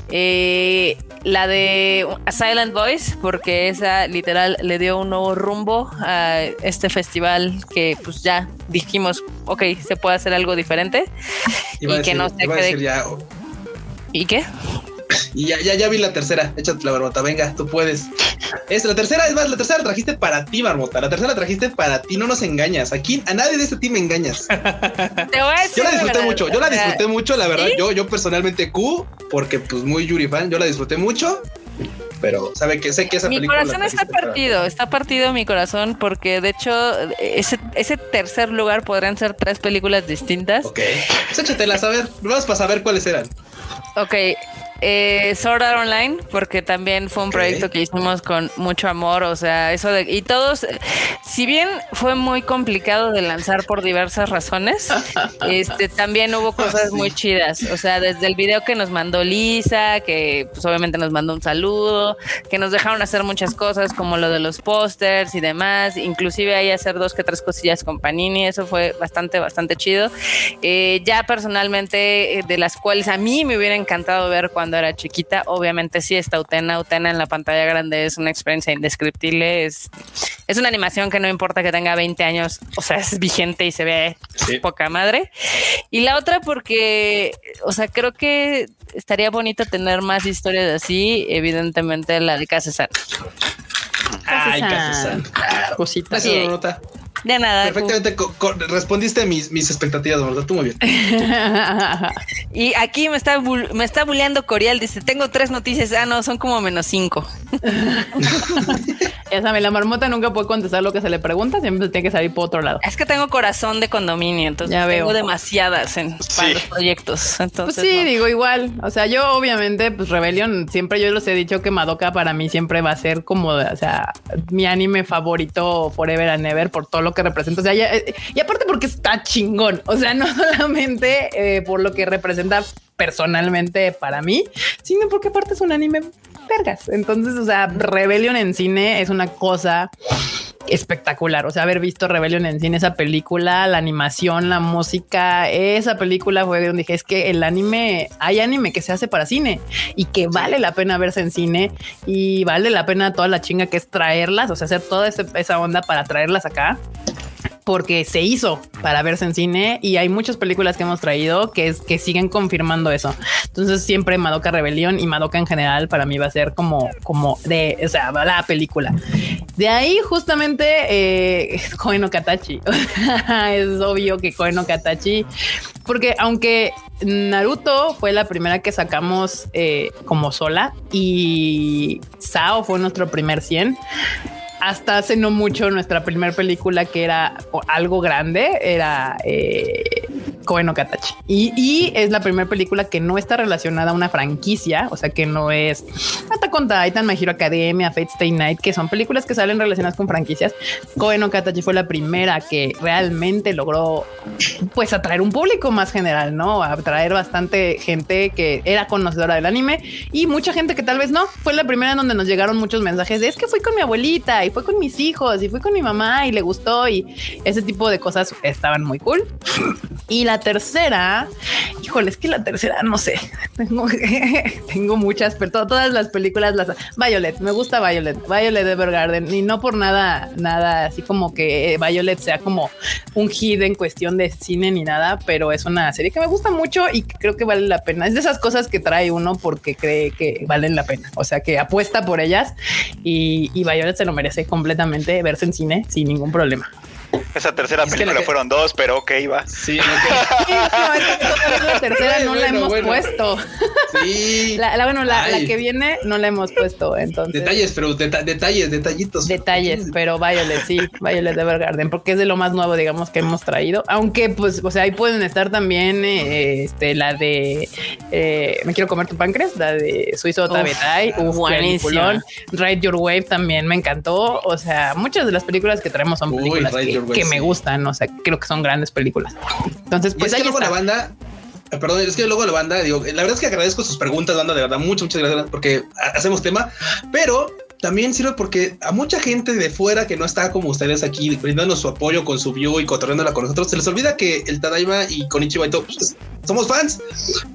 Eh, la de A Silent Voice, porque esa literal le dio un nuevo rumbo a este festival que pues ya dijimos, ok, se puede hacer algo diferente. y que no se quede... ¿Y qué? Y ya, ya, ya vi la tercera. Échate la barbota, venga, tú puedes. Es la tercera, es más, la tercera la trajiste para ti, barbota. La tercera la trajiste para ti, no nos engañas. Aquí a nadie de este team engañas. [laughs] Te voy a decir yo la disfruté mucho, yo la disfruté mucho, la verdad. Yo, yo personalmente Q, porque pues muy Yuri fan, yo la disfruté mucho pero sabe que sé que esa mi corazón está partido, está partido mi corazón porque de hecho ese, ese tercer lugar podrían ser tres películas distintas. Ok, pues échatelas a ver, vamos para saber cuáles eran. Ok, eh, Sword Art Online, porque también fue un proyecto que hicimos con mucho amor, o sea, eso de... Y todos, si bien fue muy complicado de lanzar por diversas razones, [laughs] este, también hubo cosas muy chidas, o sea, desde el video que nos mandó Lisa, que pues obviamente nos mandó un saludo, que nos dejaron hacer muchas cosas como lo de los pósters y demás, inclusive ahí hacer dos que tres cosillas con Panini, eso fue bastante, bastante chido. Eh, ya personalmente, eh, de las cuales a mí me hubiera encantado ver cuando cuando era chiquita. Obviamente sí está Utena. Utena en la pantalla grande es una experiencia indescriptible. Es, es una animación que no importa que tenga 20 años, o sea, es vigente y se ve poca madre. Y la otra porque, o sea, creo que estaría bonito tener más historias así. Evidentemente la de Casa Ay, Casa Cosita. De nada. Perfectamente respondiste mis, mis expectativas, ¿verdad? Tú muy bien. [laughs] y aquí me está, me está bulleando Corial. Dice: Tengo tres noticias. Ah, no, son como menos cinco. [laughs] ya saben, la marmota nunca puede contestar lo que se le pregunta. Siempre tiene que salir por otro lado. Es que tengo corazón de condominio. Entonces ya tengo demasiadas en, para los proyectos. Entonces, pues sí, digo igual. O sea, yo obviamente, pues Rebellion, siempre yo les he dicho que Madoka para mí siempre va a ser como, o sea, mi anime favorito forever and ever por todo lo que representa. O sea, eh, y aparte porque está chingón. O sea, [laughs] no solamente eh, por lo que representa personalmente para mí, sino porque aparte es un anime vergas. Entonces, o sea, Rebellion en cine es una cosa espectacular. O sea, haber visto Rebellion en cine, esa película, la animación, la música, esa película fue donde dije, es que el anime, hay anime que se hace para cine y que vale la pena verse en cine y vale la pena toda la chinga que es traerlas, o sea, hacer toda esa onda para traerlas acá porque se hizo para verse en cine y hay muchas películas que hemos traído que, es, que siguen confirmando eso. Entonces siempre Madoka Rebelión y Madoka en general para mí va a ser como, como de, o sea, la película. De ahí justamente eh, [laughs] [laughs] es obvio que Koen Katachi, porque aunque Naruto fue la primera que sacamos eh, como sola y Sao fue nuestro primer 100 hasta hace no mucho nuestra primera película que era algo grande, era eh, Koen Katachi. Y, es la primera película que no está relacionada a una franquicia, o sea que no es Attack on Titan, My Hero Academia, Fate Stay Night, que son películas que salen relacionadas con franquicias. Koen Katachi fue la primera que realmente logró pues atraer un público más general, ¿no? Atraer bastante gente que era conocedora del anime y mucha gente que tal vez no. Fue la primera en donde nos llegaron muchos mensajes de es que fui con mi abuelita y fue con mis hijos y fui con mi mamá y le gustó y ese tipo de cosas estaban muy cool. Y la tercera, híjole, es que la tercera, no sé, [laughs] tengo, [laughs] tengo muchas, pero todas las películas las... Violet, me gusta Violet, Violet Evergarden y no por nada, nada así como que Violet sea como un hit en cuestión de cine ni nada, pero es una serie que me gusta mucho y creo que vale la pena. Es de esas cosas que trae uno porque cree que valen la pena, o sea, que apuesta por ellas y Violet se lo merece completamente verse en cine sin ningún problema. Esa tercera película fueron dos, pero ok, va. Sí, [laughs] la tercera no la hemos puesto. Sí. [laughs] La, bueno, la, que viene no la hemos puesto, entonces. Detalles, pero detalles, detallitos. Detalles, pero Violet, sí, Violet Evergarden, porque es de lo más nuevo, digamos, que hemos traído. Aunque, pues, o sea, ahí pueden estar también eh, este, la de eh, Me quiero comer tu páncreas, la de Suizo Tabetai, buenísimo. Ride Your Wave también me encantó. O sea, muchas de las películas que traemos son películas que, me gustan. O sea, creo que son grandes películas. Entonces, pues es que luego la banda, eh, perdón, es que luego la banda, digo, la verdad es que agradezco sus preguntas, banda, de verdad, muchas, muchas gracias porque hacemos tema, pero también sirve porque a mucha gente de fuera que no está como ustedes aquí brindando su apoyo con su view y cotorreándola con nosotros, se les olvida que el Tadaima y Konichiwa y todo, pues, somos fans.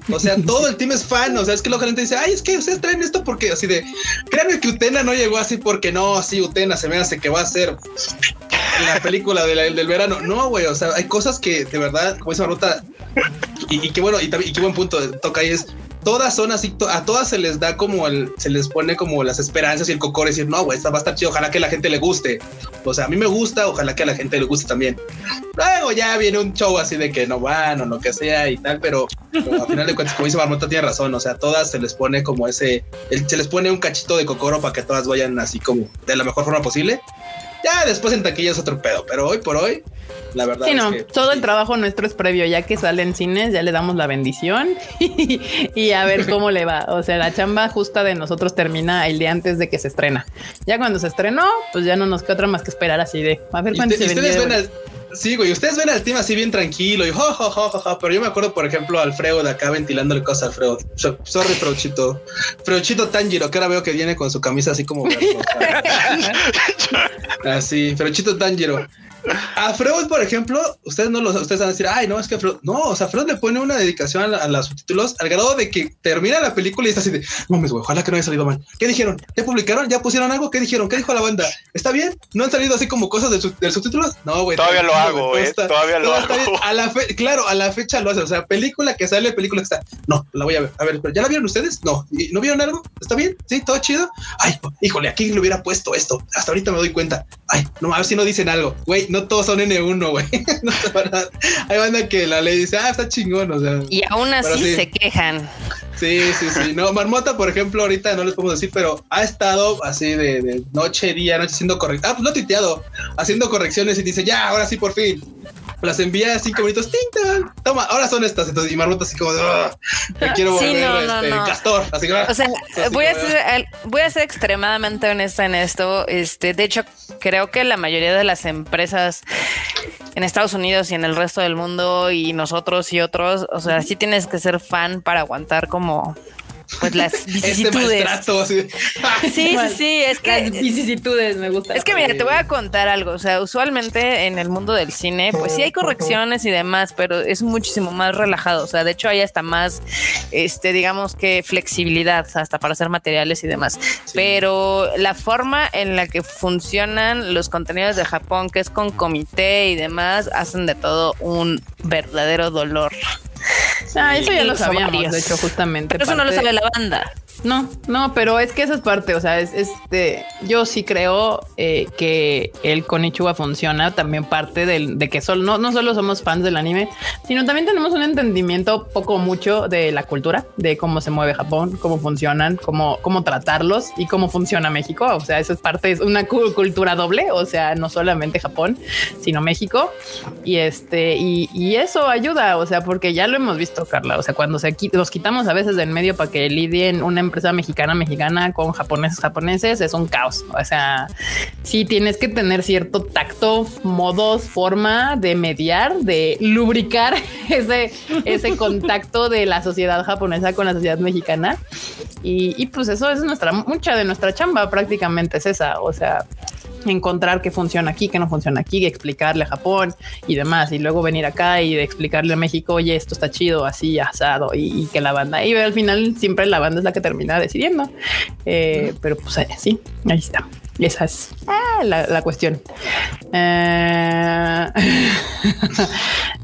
O sea, [laughs] todo el team es fan. O sea, es que la gente dice, ay, es que ustedes traen esto porque así de, créanme que Utena no llegó así porque no, así Utena se me hace que va a ser la película del verano. No, güey, o sea, hay cosas que de verdad, como esa ruta, y, y qué bueno, y, y qué buen punto toca ahí es, todas son así, a todas se les da como el, se les pone como las esperanzas y el cocor decir, no, güey, esta va a estar chido, ojalá que la gente le guste. O sea, a mí me gusta, ojalá que a la gente le guste también. Luego ya viene un show así de que no van o lo que sea y tal, pero, al final de cuentas, como dice Marmota, tiene razón, o sea, a todas se les pone como ese, se les pone un cachito de cocoro para que todas vayan así como de la mejor forma posible. Ya después en taquilla es otro pedo, pero hoy por hoy, la verdad. Sí, no, todo el trabajo nuestro es previo, ya que sale en cines, ya le damos la bendición [laughs] y, a ver cómo le va. O sea, la chamba justa de nosotros termina el día antes de que se estrena. Ya cuando se estrenó, pues ya no nos queda otra más que esperar así de a ver cuándo se ustedes Sí, güey, ustedes ven al team así bien tranquilo y jo, jo, jo, jo, pero yo me acuerdo, por ejemplo, a Alfredo de acá ventilándole cosas a Alfredo. Sorry, Freuchito. Freuchito Tanjiro, que ahora veo que viene con su camisa así como... [laughs] así, Freuchito Tanjiro. A Freud, por ejemplo, ustedes no lo ustedes van a decir, ay, no, es que Freud, no, o sea, Freud le pone una dedicación a, los subtítulos al grado de que termina la película y está así de, mames, güey, ojalá que no haya salido mal. ¿Qué dijeron? ¿Ya publicaron? ¿Ya pusieron algo? ¿Qué dijeron? ¿Qué dijo la banda? ¿Está bien? ¿No han salido así como cosas del, subtítulos? No, güey. Todavía lo hago, eh, todavía lo hago. A la fe, claro, a la fecha lo hace, o sea, película que sale, película que está. No, la voy a ver. A ver, ¿ya la vieron ustedes? No. ¿No vieron algo? ¿Está bien? ¿Sí? ¿Todo chido? Ay, híjole, aquí le hubiera puesto esto. Hasta ahorita me doy cuenta. Ay, no, a ver si no dicen algo. Güey, no todos son N1 uno, güey. [laughs] no Hay banda que la ley dice, ah, está chingón, o sea. Y aún así se quejan. Sí, sí, sí. No, Marmota, por ejemplo, ahorita no les podemos decir, pero ha estado así de, de noche, día, noche haciendo correcciones. Ah, pues no tuiteado, haciendo correcciones y dice, ya, ahora sí, por fin las envía cinco minutos, toma, ahora son estas. Entonces, y Marmota así como, me [laughs] quiero volver este, castor. Así que, o sea, voy, a ser, voy a ser extremadamente honesta en esto. Este, de hecho, creo que la mayoría de las empresas en Estados Unidos y en el resto del mundo y nosotros y otros, o sea, sí tienes que ser fan para aguantar como pues las este vicisitudes. [laughs] sí, sí, sí, es que las vicisitudes me gusta. Es que mira, te voy a contar algo, o sea, usualmente en el mundo del cine, pues sí hay correcciones y demás, pero es muchísimo más relajado, o sea, de hecho hay hasta más este digamos que flexibilidad hasta para hacer materiales y demás. Pero la forma en la que funcionan los contenidos de Japón, que es con comité y demás, hacen de todo un verdadero dolor. Ah, eso ya lo sabíamos, de hecho, justamente. Pero eso no lo sabe la banda. No, no, pero es que esa es parte, o sea, es este, yo sí creo eh, que el Konichiwa funciona también parte del, de que solo, no, no solo somos fans del anime, sino también tenemos un entendimiento poco mucho de la cultura, de cómo se mueve Japón, cómo funcionan, cómo, cómo tratarlos y cómo funciona México. O sea, eso es parte, es una cultura doble, o sea, no solamente Japón, sino México. Y este, y, y eso ayuda, o sea, porque ya lo hemos visto, Carla, o sea, cuando se los quitamos a veces del medio para que lidien una empresa mexicana mexicana con japoneses japoneses es un caos. O sea, sí tienes que tener cierto tacto, modos, forma de mediar, de lubricar [laughs] ese, ese contacto de la sociedad japonesa con la sociedad mexicana. Y, y pues eso es nuestra, mucha de nuestra chamba prácticamente es esa. O sea, encontrar qué funciona aquí, qué no funciona aquí, explicarle a Japón y demás, y luego venir acá y explicarle a México, oye, esto está chido, así, asado, y, que la banda, y al final siempre la banda es la que termina decidiendo. Eh, pero pues eh, sí, ahí está. Esa es ah, la, cuestión. Eh, [laughs]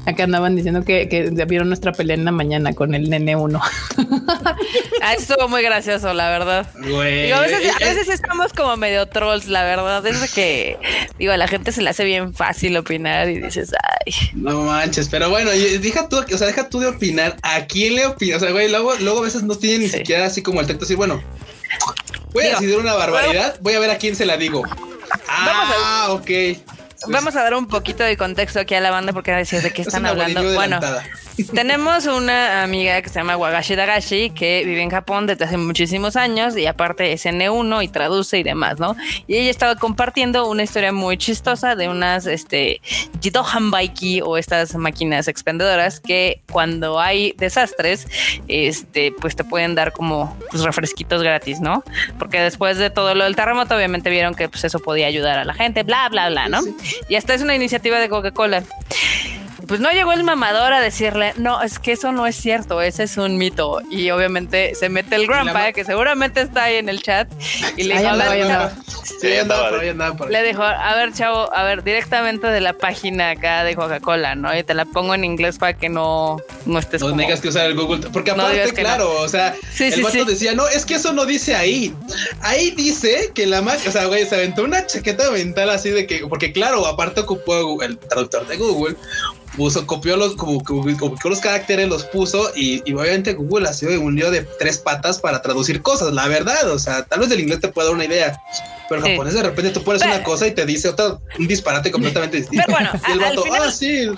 acá andaban diciendo que, vieron nuestra pelea en la mañana con el nene uno. [laughs] ah, estuvo muy gracioso, la verdad. a, veces, estamos como medio trolls, la verdad. Es que, digo, a la gente se le hace bien fácil opinar y dices, ay. No manches, pero bueno, deja tú, o sea, deja tú de opinar. ¿A quién le opinas? O sea, güey, luego, luego a veces no tiene ni siquiera así como el tacto así, bueno, Voy a decidir una barbaridad. Voy a ver a quién se la digo. Ah, ok. Vamos a dar un poquito de contexto aquí a la banda porque a decir de qué están hablando. Bueno, tenemos una amiga que se llama Wagashi Dagashi que vive en Japón desde hace muchísimos años y aparte es N1 y traduce y demás, ¿no? Y ella estaba compartiendo una historia muy chistosa de unas este Baiki o estas máquinas expendedoras que cuando hay desastres, este, pues te pueden dar como pues, refresquitos gratis, ¿no? Porque después de todo lo del terremoto, obviamente vieron que pues eso podía ayudar a la gente, bla, bla, bla, ¿no? Y esta es una iniciativa de Coca-Cola pues no llegó el mamador a decirle, no, es que eso no es cierto, ese es un mito. Y obviamente se mete el grandpa, que seguramente está ahí en el chat, y le dijo, le dijo, a ver, chavo, a ver, directamente de la página acá de Coca-Cola, ¿no? Y te la pongo en inglés para que no, no estés No tengas que usar el Google, porque aparte, claro, o sea, el vato decía, no, es que eso no dice ahí. Ahí dice que la máquina, o sea, güey, se aventó una chaqueta mental así de que, porque claro, aparte ocupó el traductor de Google, puso, copió los, como, copió los caracteres, los puso y, obviamente Google ha sido un lío de tres patas para traducir cosas, la verdad, o sea, tal vez el inglés te pueda dar una idea, pero en japonés de repente tú pones una cosa y te dice otra, un disparate completamente distinto. [laughs] Pero bueno, [laughs] y el vato, ah, sí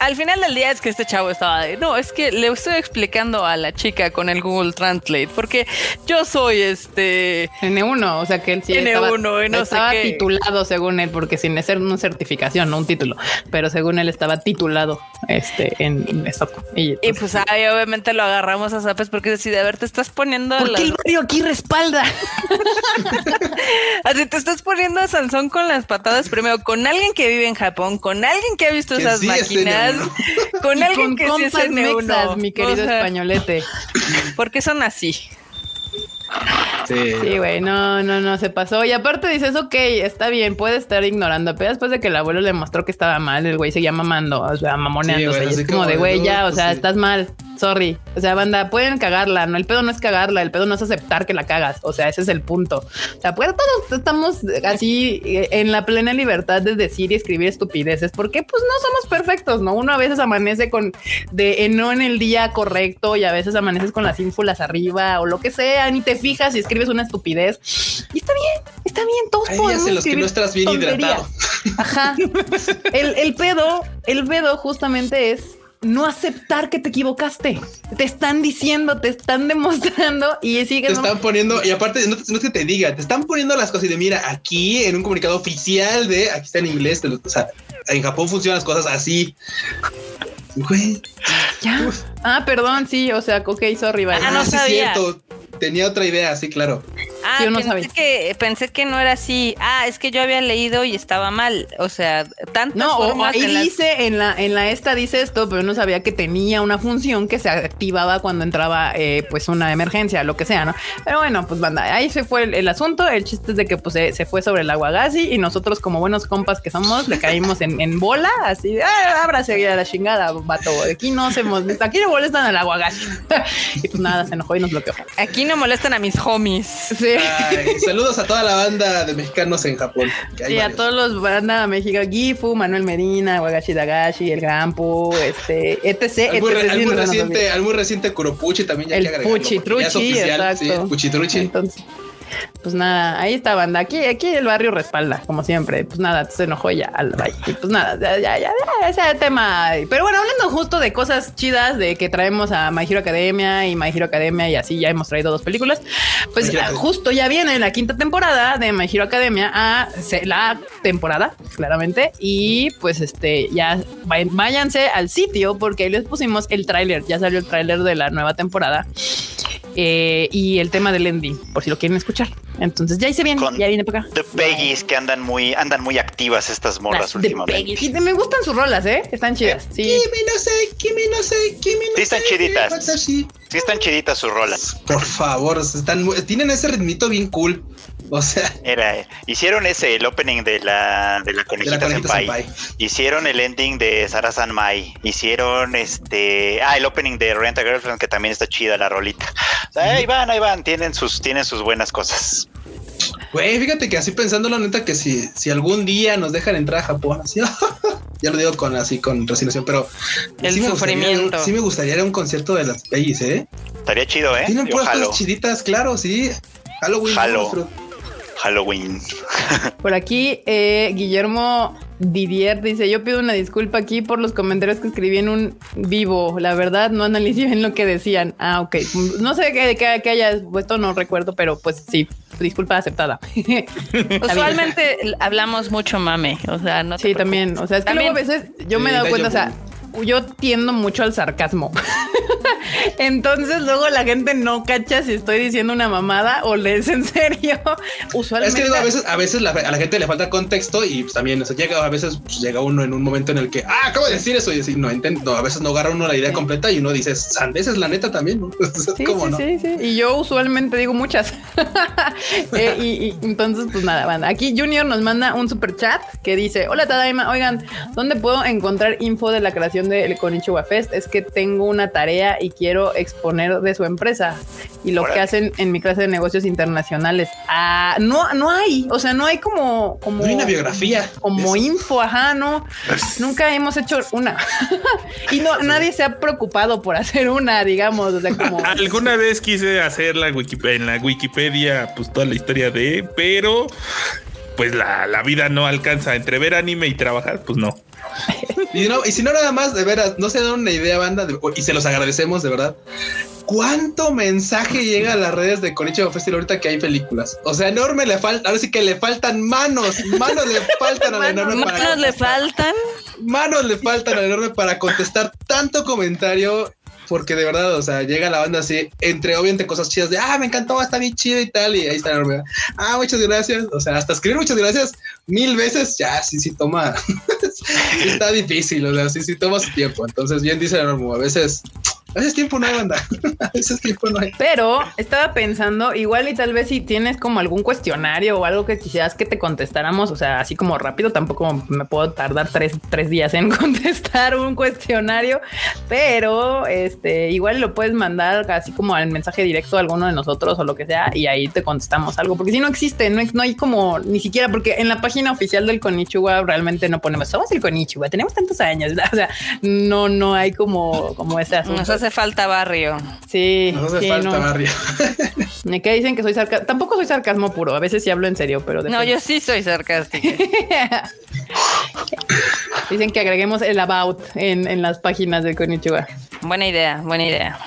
al final del día es que este chavo estaba de, no, es que le estoy explicando a la chica con el Google Translate, porque yo soy este N1, o sea que él sí N1 estaba, estaba titulado según él, porque sin ser una certificación, no un título, pero según él estaba titulado este en eso. Y, pues ahí obviamente lo agarramos a zapes porque si de ver te estás poniendo ¿Por qué el Mario aquí respalda? [laughs] Así te estás poniendo a Sansón con las patadas primero con alguien que vive en Japón, con alguien que ha visto esas máquinas con alguien que sí es mexas, mi querido españolete. Porque son así. Sí, güey, no, no, no, se pasó. Y aparte dices, ok, está bien, puede estar ignorando, pero después de que el abuelo le mostró que estaba mal, el güey seguía mamando, o sea, mamoneándose. y es como de, güey, ya, o sea, estás mal, sorry. O sea, banda, pueden cagarla, no, el pedo no es cagarla, el pedo no es aceptar que la cagas, o sea, ese es el punto. O sea, pues todos estamos así eh, en la plena libertad de decir y escribir estupideces, porque pues no somos perfectos, ¿no? Uno a veces amanece con, de, no en el día correcto y a veces amaneces con las ínfulas arriba o lo que sea, ni te fijas y escribes una estupidez. Y está bien, está bien, todos días en los que no estás bien hidratado. Ajá. El, el pedo, el pedo justamente es no aceptar que te equivocaste. Te están diciendo, te están demostrando y siguen. Te están poniendo, y aparte, no, es que te diga, te están poniendo las cosas y de mira, aquí en un comunicado oficial de aquí está en inglés, o sea, en Japón funcionan las cosas así. Güey. Ya. Ah, perdón, sí, o sea, ok, sorry, vale. Ah, no, sabía. Tenía otra idea, sí, claro. Ah, no pensé, que, pensé que no era así. Ah, es que yo había leído y estaba mal. O sea, tantas No, ahí dice, en la, en la esta dice esto, pero no sabía que tenía una función que se activaba cuando entraba eh, pues una emergencia, lo que sea, ¿no? Pero bueno, pues banda, ahí se fue el, asunto. El chiste es de que pues se, fue sobre el aguagasi y nosotros como buenos compas que somos, le caímos en, bola, así de, ah, ábrase a la chingada, vato. Aquí no hacemos, aquí no molestan al aguagasi. [laughs] y pues nada, se enojó y nos bloqueó. Aquí no molestan a mis homies. Sí. Saludos a toda la banda de mexicanos en Japón. Y a todos los banda México, Gifu, Manuel Medina, Wagashi Dagashi, El Gampu, este, etc. Al muy, reciente, al muy reciente Kuropuchi también ya el que Puchitruchi, exacto. Puchitruchi. Entonces, pues nada, ahí está banda. Aquí, aquí el barrio respalda, como siempre. Pues nada, se enojó ya al bye. Pues nada, ya, ya, ya, ese tema. Pero bueno, hablando justo de cosas chidas, de que traemos a My Hero Academia y My Hero Academia y así ya hemos traído dos películas. Pues justo ya viene la quinta temporada de My Hero Academia a la temporada, claramente. Y pues este, ya váyanse al sitio porque ahí les pusimos el tráiler. Ya salió el tráiler de la nueva temporada. Eh, y el tema del ending, por si lo quieren escuchar. Entonces ya hice bien, ya viene para acá. De Peggy's que andan muy, andan muy activas estas morras últimamente. Y me gustan sus rolas, eh, están chidas. Sí. Kimi no sé, Kimi no sé, Kimi no sí están chiditas. Sí están chiditas sus rolas. Por favor, están, tienen ese ritmito bien cool. [laughs] O sea, era hicieron ese el opening de la de la conejita, senpai. Hicieron el ending de Sara San Mai. Hicieron este ah el opening de Rent a Girlfriend que también está chida la rolita. O sea, ahí van, ahí van, tienen sus tienen sus buenas cosas. Güey, fíjate que así pensando la neta que si, si algún día nos dejan entrar a Japón, así, [laughs] ya lo digo con así con resignación, pero el sí sufrimiento. Me sí me gustaría ir a un concierto de las Peggy's, ¿eh? Estaría chido, ¿eh? Tienen puras cosas chiditas, claro, sí. Halloween. Halloween. Por aquí, eh, Guillermo Didier dice: Yo pido una disculpa aquí por los comentarios que escribí en un vivo. La verdad, no analicé bien lo que decían. Ah, ok. No sé qué, qué, haya puesto, no recuerdo, pero pues sí, disculpa aceptada. [laughs] Usualmente hablamos mucho mame. O sea, no. Sí, también. O sea, es que luego a veces yo me he dado cuenta, o sea, yo tiendo mucho al sarcasmo. [laughs] Entonces luego la gente no cacha si estoy diciendo una mamada o le es en serio. [laughs] Usualmente. Es que a veces, a veces a la gente le falta contexto y pues, también, o sea, llega, a veces pues, llega uno en un momento en el que, ah, acabo de decir eso y decir, no, entiendo, a veces no agarra uno la idea completa y uno dice, sandeces la neta también, ¿no? [laughs] Sí, sí, sí, sí, Y yo usualmente digo muchas. Eh, y, entonces, pues nada, van. Aquí Junior nos manda un super chat que dice, hola Tadaima, oigan, ¿dónde puedo encontrar info de la creación del Konichiwa Fest? Es que tengo una tarea y quiero exponer de su empresa y lo que hacen en mi clase de negocios internacionales. Ah, no, no hay, o sea, no hay como, como una biografía, como info, ajá, no, nunca hemos hecho una. [laughs] Y no, nadie se ha preocupado por hacer una, digamos, o sea, como [laughs] alguna vez quise hacer la en la Wikipedia, pues toda la historia de, pero pues la, la vida no alcanza entre ver anime y trabajar, pues no. Y, no, y si no, nada más, de veras, no se dan una idea, banda, y se los agradecemos, de verdad. ¿Cuánto mensaje llega a las redes de Konichiwa Festival ahorita que hay películas? O sea, enorme le falta, ahora sí que le faltan manos, manos le faltan a la [laughs] enorme ¿Manos le faltan? Manos le faltan a la enorme para contestar tanto comentario porque de verdad, o sea, llega la banda así, entre obviamente cosas chidas de, ah, me encantó, está bien chido y tal, y ahí está enorme. Ah, muchas gracias. O sea, hasta escribir muchas gracias mil veces, ya, sí, sí, toma. [laughs] está difícil, o sea, sí, sí, toma su tiempo. Entonces, bien dice enorme, a veces a veces tiempo no hay banda. [laughs] A veces tiempo no hay. Pero estaba pensando, igual y tal vez si tienes como algún cuestionario o algo que quisieras que te contestáramos, o sea, así como rápido, tampoco me puedo tardar tres, tres días en [laughs] contestar un cuestionario, pero este igual lo puedes mandar así como al mensaje directo a alguno de nosotros o lo que sea, y ahí te contestamos algo, porque si no existe, no, no hay como ni siquiera, porque en la página oficial del Konichiwa realmente no ponemos, somos el Konichiwa, tenemos tantos años, [laughs] o sea, no, no hay como, como ese hace falta barrio. Sí. Nos hace falta barrio. Me que dicen que soy sarcasmo. Tampoco soy sarcasmo puro. A veces sí hablo en serio, pero. No, yo sí soy sarcástico. [laughs] dicen que agreguemos el about en, en las páginas de Konichiwa. Buena idea, buena idea.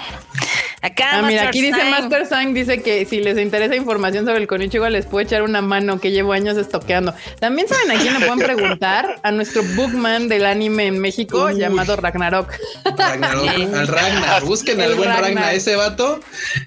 Acá, ah, mira, aquí dice Master Sign, dice que si les interesa información sobre el Konichiwa les puedo echar una mano que llevo años estoqueando. También saben a quién le pueden preguntar a nuestro bookman del anime en México llamado Ragnarok. Ragnarok, al Ragnar, busquen al buen Ragnar. Ese vato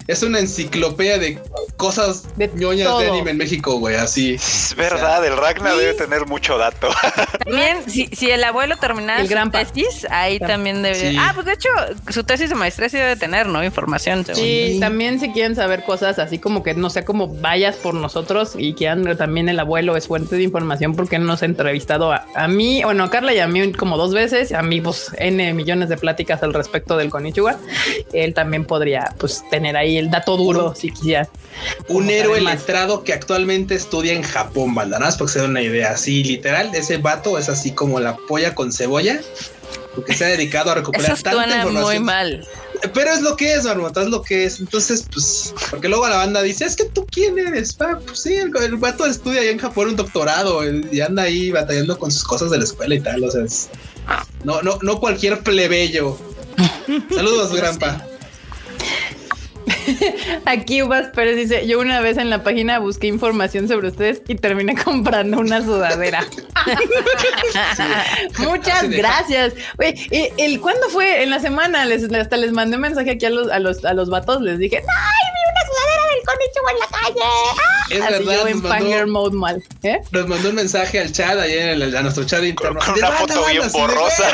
es una enciclopedia de cosas de ñoñas de anime en México, güey, así. Es verdad, el Ragnar debe tener mucho dato. [laughs] También, si, si el abuelo terminara el su tesis, ahí también debe. Ah, pues de hecho, su tesis de maestría sí debe tener, ¿no? Información Sí, también si quieren saber cosas así como que no sé cómo vayas por nosotros y quieran también el abuelo es fuente de información porque nos ha entrevistado a, mí, bueno, a Carla y a mí como dos veces, a mí pues N millones de pláticas al respecto del Konichiwa. Él también podría pues tener ahí el dato duro si quisiera. Un héroe letrado que actualmente estudia en Japón, bandanas, porque se da una idea así literal. Ese vato es así como la polla con cebolla porque se ha dedicado a recuperar Eso tanta información. muy mal. Pero es lo que es, Marmota, es lo que es. Entonces, pues, porque luego la banda dice, es que tú quién eres, ah, pues sí, el, el, vato estudia allá en Japón un doctorado y anda ahí batallando con sus cosas de la escuela y tal. O sea, es, no, no, no cualquier plebeyo. [laughs] Saludos, Granpa. [laughs] Aquí Uvas Pérez dice, yo una vez en la página busqué información sobre ustedes y terminé [laughs] comprando una sudadera. Muchas gracias. Oye, el, ¿cuándo fue? En la semana, les, hasta les mandé un mensaje aquí a los, a los, a los vatos, les dije, ¡ay, vi una sudadera Konichiwa en la calle! ¡Ah! Es Así verdad, yo en Mode mal. ¿eh? Nos mandó un mensaje al chat, ahí en el, a nuestro chat interno. Con una foto bien borrosa.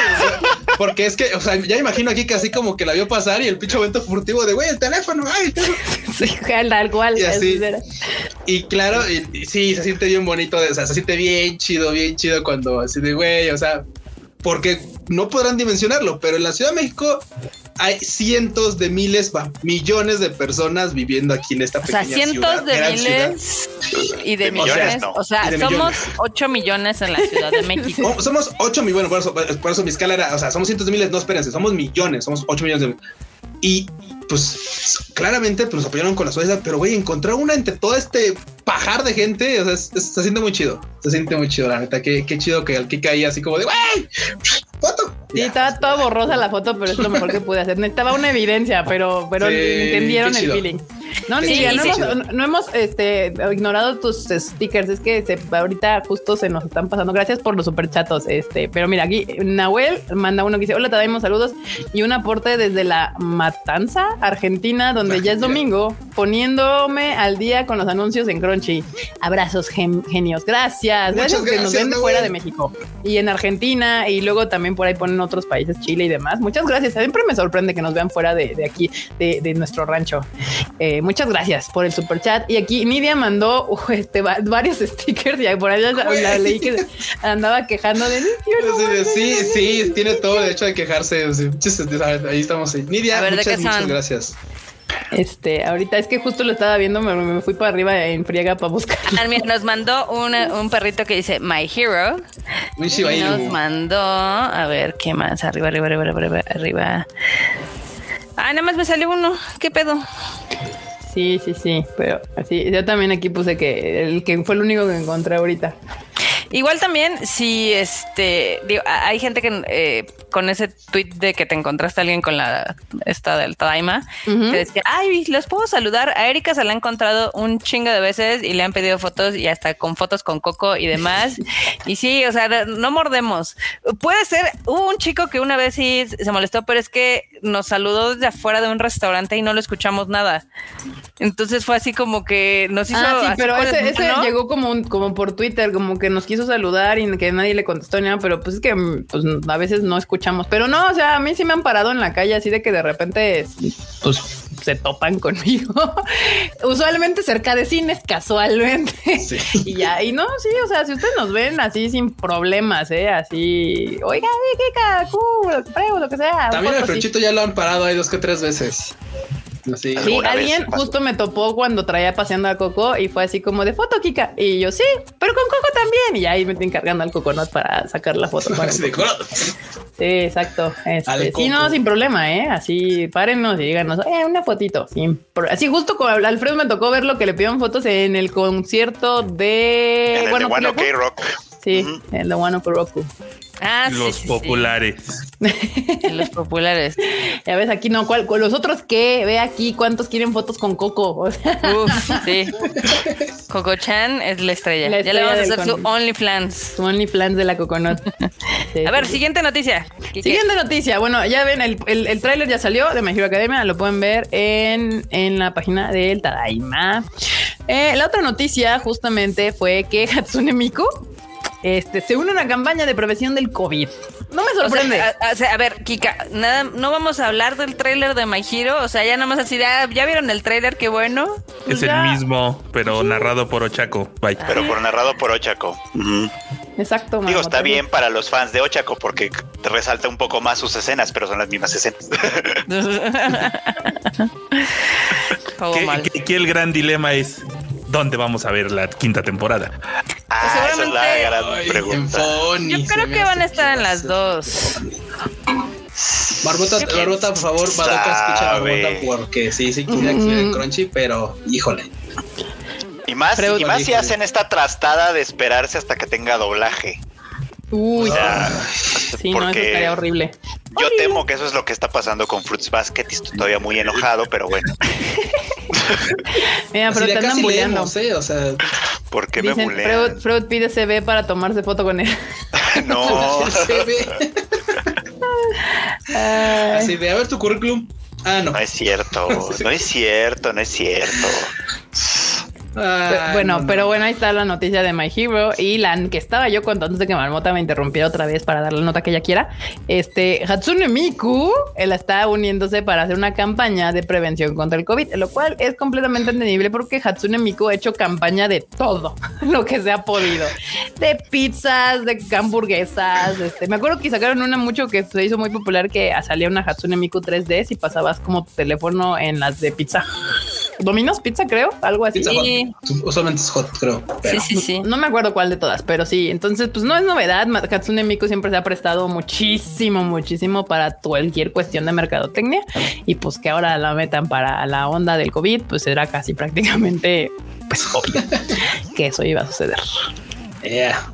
Porque es que, o sea, ya imagino aquí que así como que la vio pasar y el pinche momento furtivo de, güey, el teléfono, ay. sí, tal cual. Y, así. y claro, y, sí, se siente bien bonito, o sea, se siente bien chido, bien chido cuando así de, güey, o sea, porque no podrán dimensionarlo, pero en la Ciudad de México hay cientos de miles, millones de personas viviendo aquí en esta o sea, cientos de miles y de, millones. O sea, somos 8 millones en la Ciudad de [laughs] México. somos 8 millones, por eso, por eso mi escala era, o sea, somos cientos de miles, no espérense, somos millones, somos 8 millones de y pues claramente pues, nos apoyaron con la suavidad, pero güey, encontrar una entre todo este pajar de gente, o sea, se siente muy chido, se siente muy chido, la neta, qué, qué chido que el Kika ahí así como de, güey, foto. Sí, estaba toda borrosa la foto, pero es lo mejor que pude hacer. Necesitaba una evidencia, pero, pero entendieron el feeling. No, ni sí, no, hemos, no, hemos, este, ignorado tus stickers. Es que se, ahorita justo se nos están pasando. Gracias por los superchatos. Este, pero mira, aquí Nahuel manda uno que dice: Hola, te damos saludos y un aporte desde la Matanza, Argentina, donde ya es domingo, poniéndome al día con los anuncios en Crunchy. Abrazos, genios. Gracias. gracias, que nos ven fuera de México y en Argentina y luego también por ahí ponen otros países, Chile y demás. Muchas gracias. Siempre me sorprende que nos vean fuera de, de aquí, de, de, nuestro rancho. Eh, muchas gracias por el super chat. Y aquí Nidia mandó uh, [laughs] este, varios stickers y por allá la, leí que andaba quejando de sí, sí, tiene todo el derecho de quejarse. Ahí estamos. Nidia, muchas, muchas gracias. Este, ahorita es que justo lo estaba viendo, me, fui para arriba en friega para buscar. Nos mandó [laughs] un perrito que dice My Hero. y nos mandó, a ver, ¿qué más? Arriba, arriba, arriba, arriba, arriba. Ah, nada más me salió uno. ¿Qué pedo? Sí, sí, sí, pero así, yo también aquí puse que el que fue el único que encontré ahorita. Igual también, si este, digo, hay gente que eh, con ese tweet de que te encontraste a alguien con la esta del Tadaima, que decía, ay, les puedo saludar. A Erika se la ha encontrado un chingo de veces y le han pedido fotos y hasta con fotos con Coco y demás. [laughs] y sí, o sea, no mordemos. Puede ser, hubo un chico que una vez sí se molestó, pero es que nos saludó desde afuera de un restaurante y no lo escuchamos nada. Entonces fue así como que nos hizo. Ah, sí, pero ese, ese llegó como, como por Twitter, como que nos quiso saludar y que nadie le contestó ni nada, pero pues es que pues, a veces no escuchamos. Pero no, o sea, a mí sí me han parado en la calle así de que de repente pues se topan conmigo. [laughs] Usualmente cerca de cines, casualmente. [laughs] y ya, y no, sí, o sea, si ustedes nos ven así sin problemas, ¿eh? Así, oiga, qué lo que sea. También el Frenchito ya lo han parado ahí dos que tres veces. Sí, alguien justo me topó cuando traía paseando a Coco y fue así como de foto, Kika. Y yo, sí, pero con Coco también. Y ahí me estoy encargando al Coconut para sacar la foto. [laughs] sí, exacto. Este, sí, no, sin problema, ¿eh? Así, párenos y díganos, eh, una fotito. así, justo con Alfredo me tocó ver lo que le pidieron fotos en el concierto de. En el bueno, de One OK Rock. Sí, el de One Rock. Ah, los populares. [laughs] los populares. Ya ves aquí no, ¿cuál? Los otros qué? Ve aquí cuántos quieren fotos con Coco. Uf, [laughs] sí. Coco Chan es la estrella. ya le vamos a hacer su OnlyFans. Su OnlyFans de la Coconut. [laughs] a ver, siguiente noticia. Siguiente noticia. Bueno, ya ven, el, el, tráiler ya salió de My Hero Academia. Lo pueden ver en, en la página del Tadaima. Eh, la otra noticia justamente fue que Hatsune Miku este, se une a una campaña de prevención del COVID. No me sorprende. a, ver, Kika, nada, no vamos a hablar del tráiler de My Hero. O sea, ya nada más así, ah, ¿ya vieron el tráiler? Qué bueno. es el mismo, pero narrado por Ochako. Bye. Pero por narrado por Ochako. Exacto. Digo, está bien para los fans de Ochako porque resalta un poco más sus escenas, pero son las mismas escenas. [laughs] [laughs] ¿Qué, el gran dilema es dónde vamos a ver la quinta temporada. Ah, esa es la gran pregunta. Yo creo que van a estar en las dos. Barbota, Barbota, por favor, Barbota, escucha a Barbota porque sí, sí quiere acceder Crunchy, pero híjole. Y más, y más si hacen esta trastada de esperarse hasta que tenga doblaje. Uy, sí, no, eso estaría horrible. Yo temo que eso es lo que está pasando con Fruits Basket y estoy todavía muy enojado, pero bueno. Mira, pero te andan bulleando. ¿eh? O sea, ¿Por qué me bullean? Freud, pide CB para tomarse foto con él. [laughs] no. [laughs] Así de, a ver tu currículum. Ah, no. No es cierto, no es cierto, no es cierto [laughs] bueno, pero bueno, ahí está la noticia de My Hero y la que estaba yo contando de que Marmota me interrumpió otra vez para dar la nota que ella quiera. Este Hatsune Miku él está uniéndose para hacer una campaña de prevención contra el COVID, lo cual es completamente entendible porque Hatsune Miku ha hecho campaña de todo [laughs] lo que se ha podido, de pizzas, de hamburguesas. Este, me acuerdo que sacaron una mucho que se hizo muy popular que salía una Hatsune Miku 3D si pasabas como teléfono en las de pizza. [laughs] Dominos Pizza, creo, algo así. Usualmente es hot, creo. Sí, sí, sí. No me acuerdo cuál de todas, pero sí. Entonces, pues no es novedad. Katsune Miku siempre se ha prestado muchísimo, muchísimo para cualquier cuestión de mercadotecnia. Y pues que ahora la metan para la onda del COVID, pues era casi prácticamente pues, obvio [laughs] que eso iba a suceder. Yeah.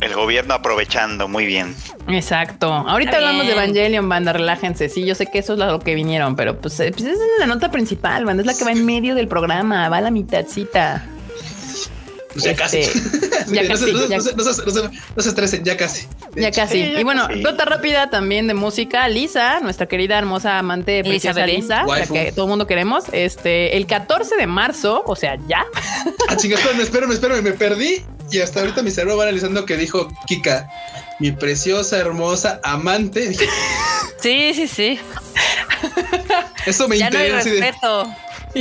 El gobierno aprovechando, muy bien. Exacto. Ahorita hablamos de Evangelion, banda, relájense. Sí, yo sé que eso es lo que vinieron, pero pues, eh, pues esa es la nota principal, banda. Es la que va en medio del programa, va a la mitadcita. Pues ya casi. Ya casi. No se estresen, ya casi. Ya casi. y bueno, nota rápida también de música. Lisa, nuestra querida hermosa amante preciosa Lisa, la que todo el mundo queremos. Este, el 14 de marzo, o sea, ya. Ah, chingados, espérame, espérame, me perdí y hasta ahorita mi cerebro va analizando que dijo Kika, mi preciosa, hermosa amante. [laughs] Sí, sí, sí. Eso me interesa. No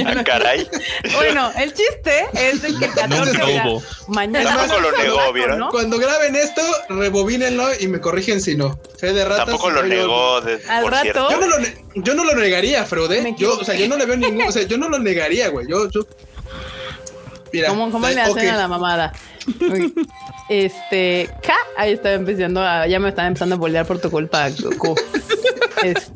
Ah, caray. Bueno, el chiste es el que el 14 no mañana. Tampoco lo negó, ¿vieron? Cuando graben esto, rebobínenlo y me corrigen si no. Fe de ratas. Tampoco lo negó. De, Al rato. Yo no, lo yo no lo negaría, Frode. Yo, o sea, yo no le veo ningún. O sea, yo no lo negaría, güey. Yo, yo. Mira, ¿Cómo, cómo le hacen a la mamada? Este, K, ahí estaba empezando a, ya me estaba empezando a bolear por tu culpa, Goku. este.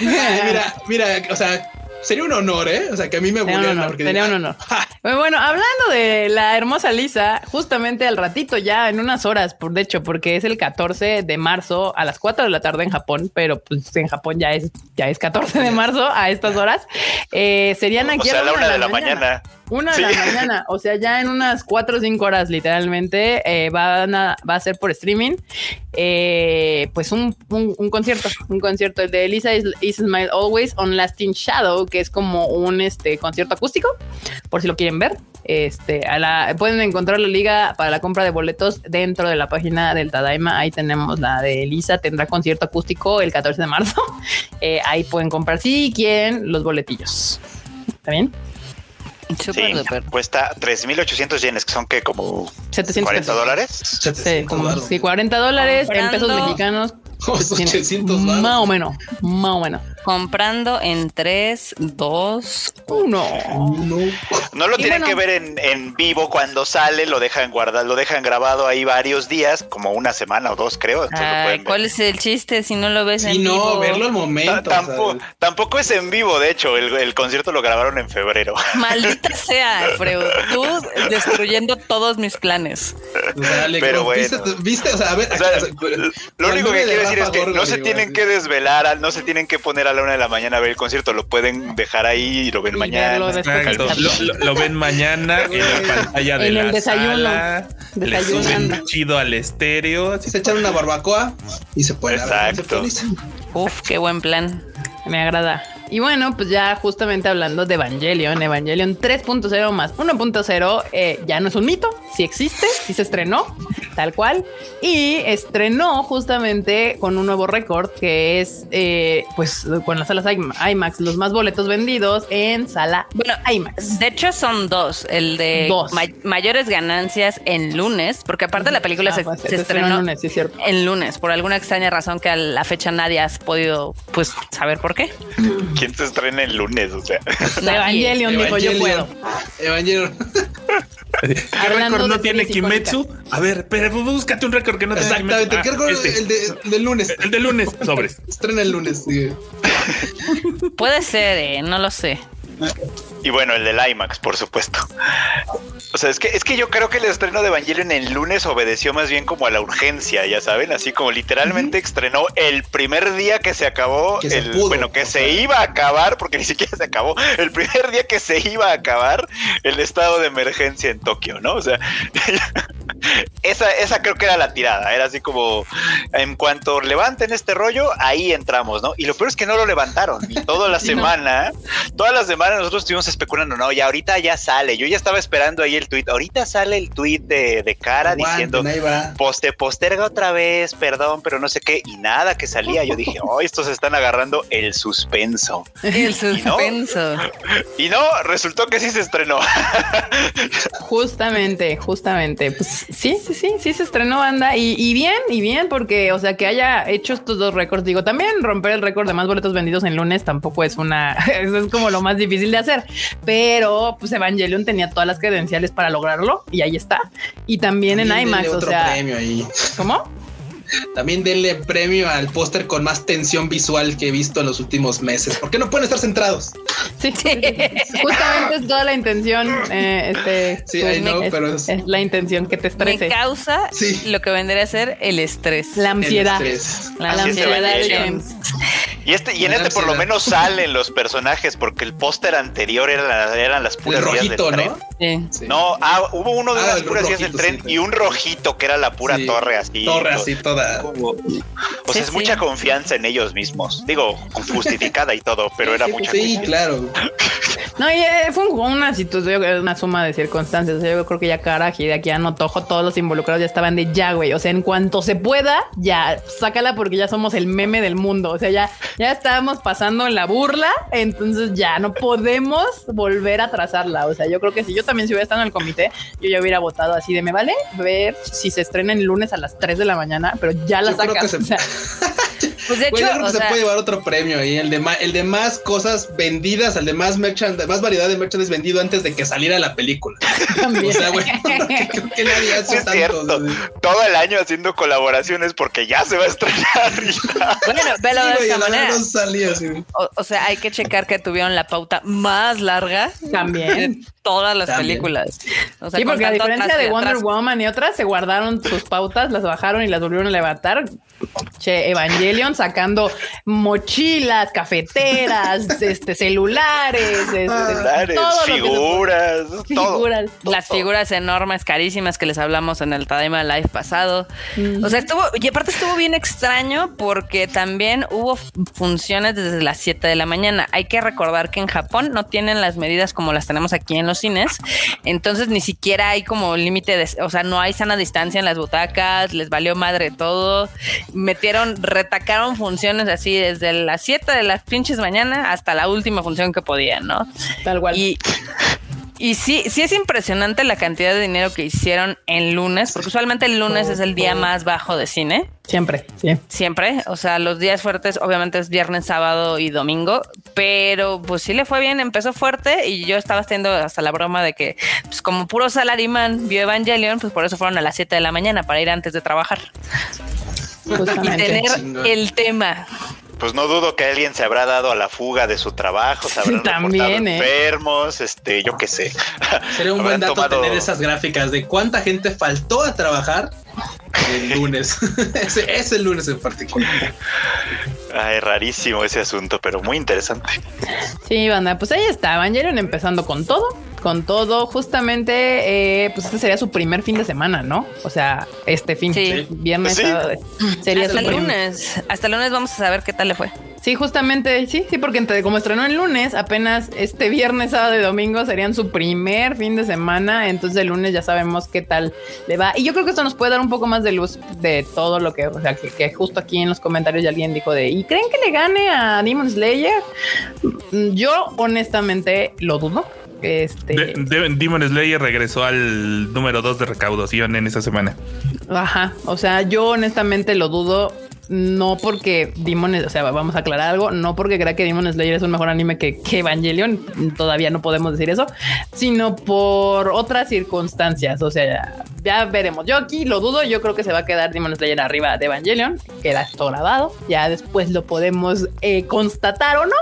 mira, mira, o sea, Sería un honor, ¿eh? O sea, que a mí me sería un honor. Sería un honor. Bueno, hablando de la hermosa Lisa, justamente al ratito ya, en unas horas, por de hecho, porque es el 14 de marzo a las 4 de la tarde en Japón, pero pues en Japón ya es, ya es 14 de marzo a estas horas. Eh, serían aquí o sea, a la una de la, mañana. Una de la mañana, o sea, ya en unas cuatro o cinco horas, literalmente, eh, van a, va a ser por streaming, eh, pues un, un, concierto, un concierto de Elisa is, Smile Always on Lasting Shadow, que es como un este, concierto acústico, por si lo quieren ver. Este, a la, pueden encontrar la liga para la compra de boletos dentro de la página del Tadaima. Ahí tenemos la de Elisa, tendrá concierto acústico el 14 de marzo. [laughs] Eh, ahí pueden comprar si quieren los boletillos. ¿Está bien? sí, cuesta 3.800 yenes, que son que como 40 dólares. Sí, como 40 dólares en pesos mexicanos. [laughs] más o menos, más o menos. Comprando en 3, 2, 1. No lo tienen que ver en, vivo cuando sale, lo dejan guardar, lo dejan grabado ahí varios días, como una semana o dos, creo. ¿Cuál es el chiste si no lo ves en no, vivo? verlo al momento. Tampoco, es en vivo, de hecho, el, concierto lo grabaron en febrero. [laughs] Maldita sea, Freud, tú destruyendo todos mis planes. Pero bueno. ¿viste, O sea, a ver, lo único que quiero decir es que no se tienen que desvelar, no se tienen que poner a la una de la mañana a ver el concierto, lo pueden dejar ahí y lo ven mañana. Lo, ven mañana en la pantalla de en el desayuno. Le suben chido al estéreo. Se echan una barbacoa y se puede. Exacto. Uf, qué buen plan. Me agrada. Y bueno, pues ya justamente hablando de Evangelion, Evangelion 3.0 más 1.0 eh, ya no es un mito, sí existe, sí se estrenó, tal cual. Y estrenó justamente con un nuevo récord que es eh, pues con las salas IMAX, los más boletos vendidos en sala bueno, IMAX. De hecho son dos, el de mayores ganancias en lunes, porque aparte la película ah, pues, se, estrenó en lunes, sí, cierto. en lunes, por alguna extraña razón que a la fecha nadie has podido pues saber por qué. ¿Quién se estrena el lunes? O sea, Evangelion, dijo yo puedo. Evangelion. [laughs] ¿Qué récord no tiene Kimetsu? A ver, pero búscate un récord que no tenga Exactamente, ¿qué récord? Ah, este. El, de, el del lunes. El del lunes, sobres. [laughs] Estrena el lunes, sí. Puede ser, eh, no lo sé. Y bueno, el del IMAX, por supuesto. O sea, es que, es que yo creo que el estreno de Evangelion en el lunes obedeció más bien como a la urgencia, ya saben, así como literalmente estrenó el primer día que se acabó, el, bueno, que se iba a acabar, porque ni siquiera se acabó, el primer día que se iba a acabar el estado de emergencia en Tokio, ¿no? O sea, [laughs] esa, esa creo que era la tirada, era así como, en cuanto levanten este rollo, ahí entramos, ¿no? Y lo peor es que no lo levantaron, y toda la [laughs] semana, toda la semana nosotros estuvimos especulando, no, ya ahorita ya sale. Yo ya estaba esperando ahí el tweet. Ahorita sale el tweet de, de cara diciendo poste, posterga otra vez, perdón, pero no sé qué. Y nada que salía. Yo dije, oh, estos están agarrando el suspenso. El suspenso. Y no, resultó que sí se estrenó. [laughs] Justamente, justamente. Pues sí, sí, sí, sí se estrenó, banda. Y, y bien, y bien, porque, o sea, que haya hecho estos dos récords. Digo, también romper el récord de más boletos vendidos en lunes tampoco es una, [laughs] eso es como lo más difícil de hacer, pero pues Evangelion tenía todas las credenciales para lograrlo y ahí está. Y también, en IMAX, o sea, ¿cómo? También denle premio al póster con más tensión visual que he visto en los últimos meses. ¿Por qué no pueden estar centrados? Sí, [laughs] justamente es toda la intención. Eh, este, sí, pues, pero es, la intención que te estrese. Me causa lo que vendría a ser el estrés. La ansiedad. La, ansiedad. Y, este, y en este por lo menos salen los personajes, porque el póster anterior era, eran las puras vías del tren. ¿no? Sí. No, ah, hubo uno de ah, las puras vías del tren y un rojito que era la pura torre así. Torre así, toda. o sea, es mucha confianza en ellos mismos. Digo, justificada y todo, pero era mucha Sí, claro. No, y eh, fue una situación, una suma de circunstancias. yo creo que ya Caraji de aquí a Notojo, todos los involucrados ya estaban de ya, güey. O sea, en cuanto se pueda, ya sácala porque ya somos el meme del mundo. O sea, ya, ya estábamos pasando la burla, entonces ya no podemos volver a trazarla. O sea, yo creo que si yo también si hubiera estado en el comité, yo ya hubiera votado así de me vale ver si se estrena el lunes a las 3 de la mañana, pero ya la sacas. [laughs] O sea, [laughs] Pues de hecho, se puede llevar otro premio ahí, el de, más, el de más cosas vendidas, el de más merchandise, más variedad de merchandise vendido antes de que saliera la película. [laughs] O sea, bueno, creo que nadie hace tanto. Todo el año haciendo colaboraciones porque ya se va a estrenar. bueno, velo de esta manera. o, sea, hay que checar que tuvieron la pauta más larga. También. todas las películas. sí, porque a diferencia de Wonder Woman y otras, se guardaron sus pautas, las bajaron y las volvieron a levantar. Che, Evangelion sacando mochilas, cafeteras, [laughs] este, celulares, este, figuras, [laughs] figuras. Las figuras enormes, carísimas que les hablamos en el Tadema Live pasado. O sea, estuvo, y aparte estuvo bien extraño porque también hubo funciones desde las 7 de la mañana. Hay que recordar que en Japón no tienen las medidas como las tenemos aquí en los cines. Entonces ni siquiera hay como límite de, o sea, no hay sana distancia en las butacas, les valió madre todo. Metieron, retacaron funciones así desde las 7 de las pinches mañana hasta la última función que podían, ¿no? Tal cual. Y Y sí, sí es impresionante la cantidad de dinero que hicieron en lunes, porque usualmente el lunes es el día más bajo de cine. Siempre, sí. Siempre. O sea, los días fuertes obviamente es viernes, sábado y domingo, pero pues sí le fue bien, empezó fuerte y yo estaba haciendo hasta la broma de que, pues como puro salaryman vio Evangelion, pues por eso fueron a las 7 de la mañana para ir antes de trabajar. Y tener el tema pues no dudo que alguien se habrá dado a la fuga de su trabajo, se habrán [laughs] También, ¿eh? enfermos, este, yo qué sé. [laughs] Sería un buen dato tener esas gráficas de cuánta gente faltó a trabajar el [laughs] lunes. ese, ese lunes en particular. Ay, rarísimo ese asunto, pero muy interesante. Sí, banda, pues ahí está, Evangelion empezando con todo con todo, justamente, eh, pues este sería su primer fin de semana, ¿no? O sea, este fin, sí. viernes, sería hasta el lunes. Hasta el lunes vamos a saber qué tal le fue. Sí, justamente, sí, sí, porque entre, como estrenó el lunes, apenas este viernes, sábado y domingo serían su primer fin de semana, entonces el lunes ya sabemos qué tal le va. Y yo creo que esto nos puede dar un poco más de luz de todo lo que, o sea, que, justo aquí en los comentarios ya alguien dijo de, ¿y creen que le gane a Demon Slayer? Yo honestamente lo dudo. Este... Demon Slayer regresó al número 2 de recaudación en esa semana. Ajá, o sea, yo honestamente lo dudo no porque Demon, o sea, vamos a aclarar algo, no porque crea que Demon Slayer es un mejor anime que, Evangelion, todavía no podemos decir eso, sino por otras circunstancias, o sea, ya, veremos. Yo aquí lo dudo, yo creo que se va a quedar Demon Slayer arriba de Evangelion, queda esto grabado, ya después lo podemos eh, constatar o no,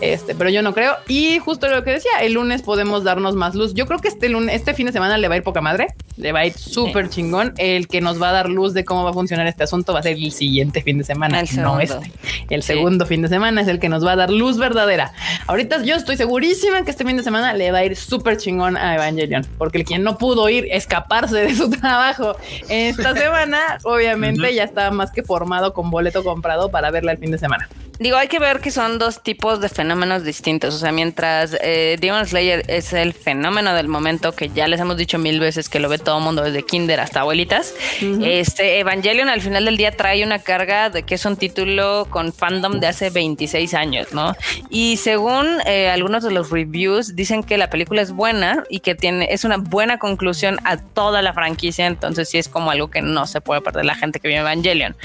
este, pero yo no creo. Y justo lo que decía, el lunes podemos darnos más luz. Yo creo que este lunes, este fin de semana le va a ir poca madre, le va a ir súper chingón. El que nos va a dar luz de cómo va a funcionar este asunto va a ser el siguiente fin de semana, el no este. El segundo fin de semana es el que nos va a dar luz verdadera. Ahorita yo estoy segurísima que este fin de semana le va a ir súper chingón a Evangelion, porque el quien no pudo ir, escaparse de su trabajo esta [laughs] semana, obviamente ya estaba más que formado con boleto comprado para verla el fin de semana. Digo, hay que ver que son dos tipos de fenómenos distintos. O sea, mientras eh, Demon Slayer es el fenómeno del momento que ya les hemos dicho mil veces que lo ve todo el mundo desde kinder hasta abuelitas, este Evangelion al final del día trae una carga de que es un título con fandom de hace 26 años, ¿no? Y según eh, algunos de los reviews dicen que la película es buena y que tiene es una buena conclusión a toda la franquicia, entonces sí es como algo que no se puede perder la gente que vive Evangelion.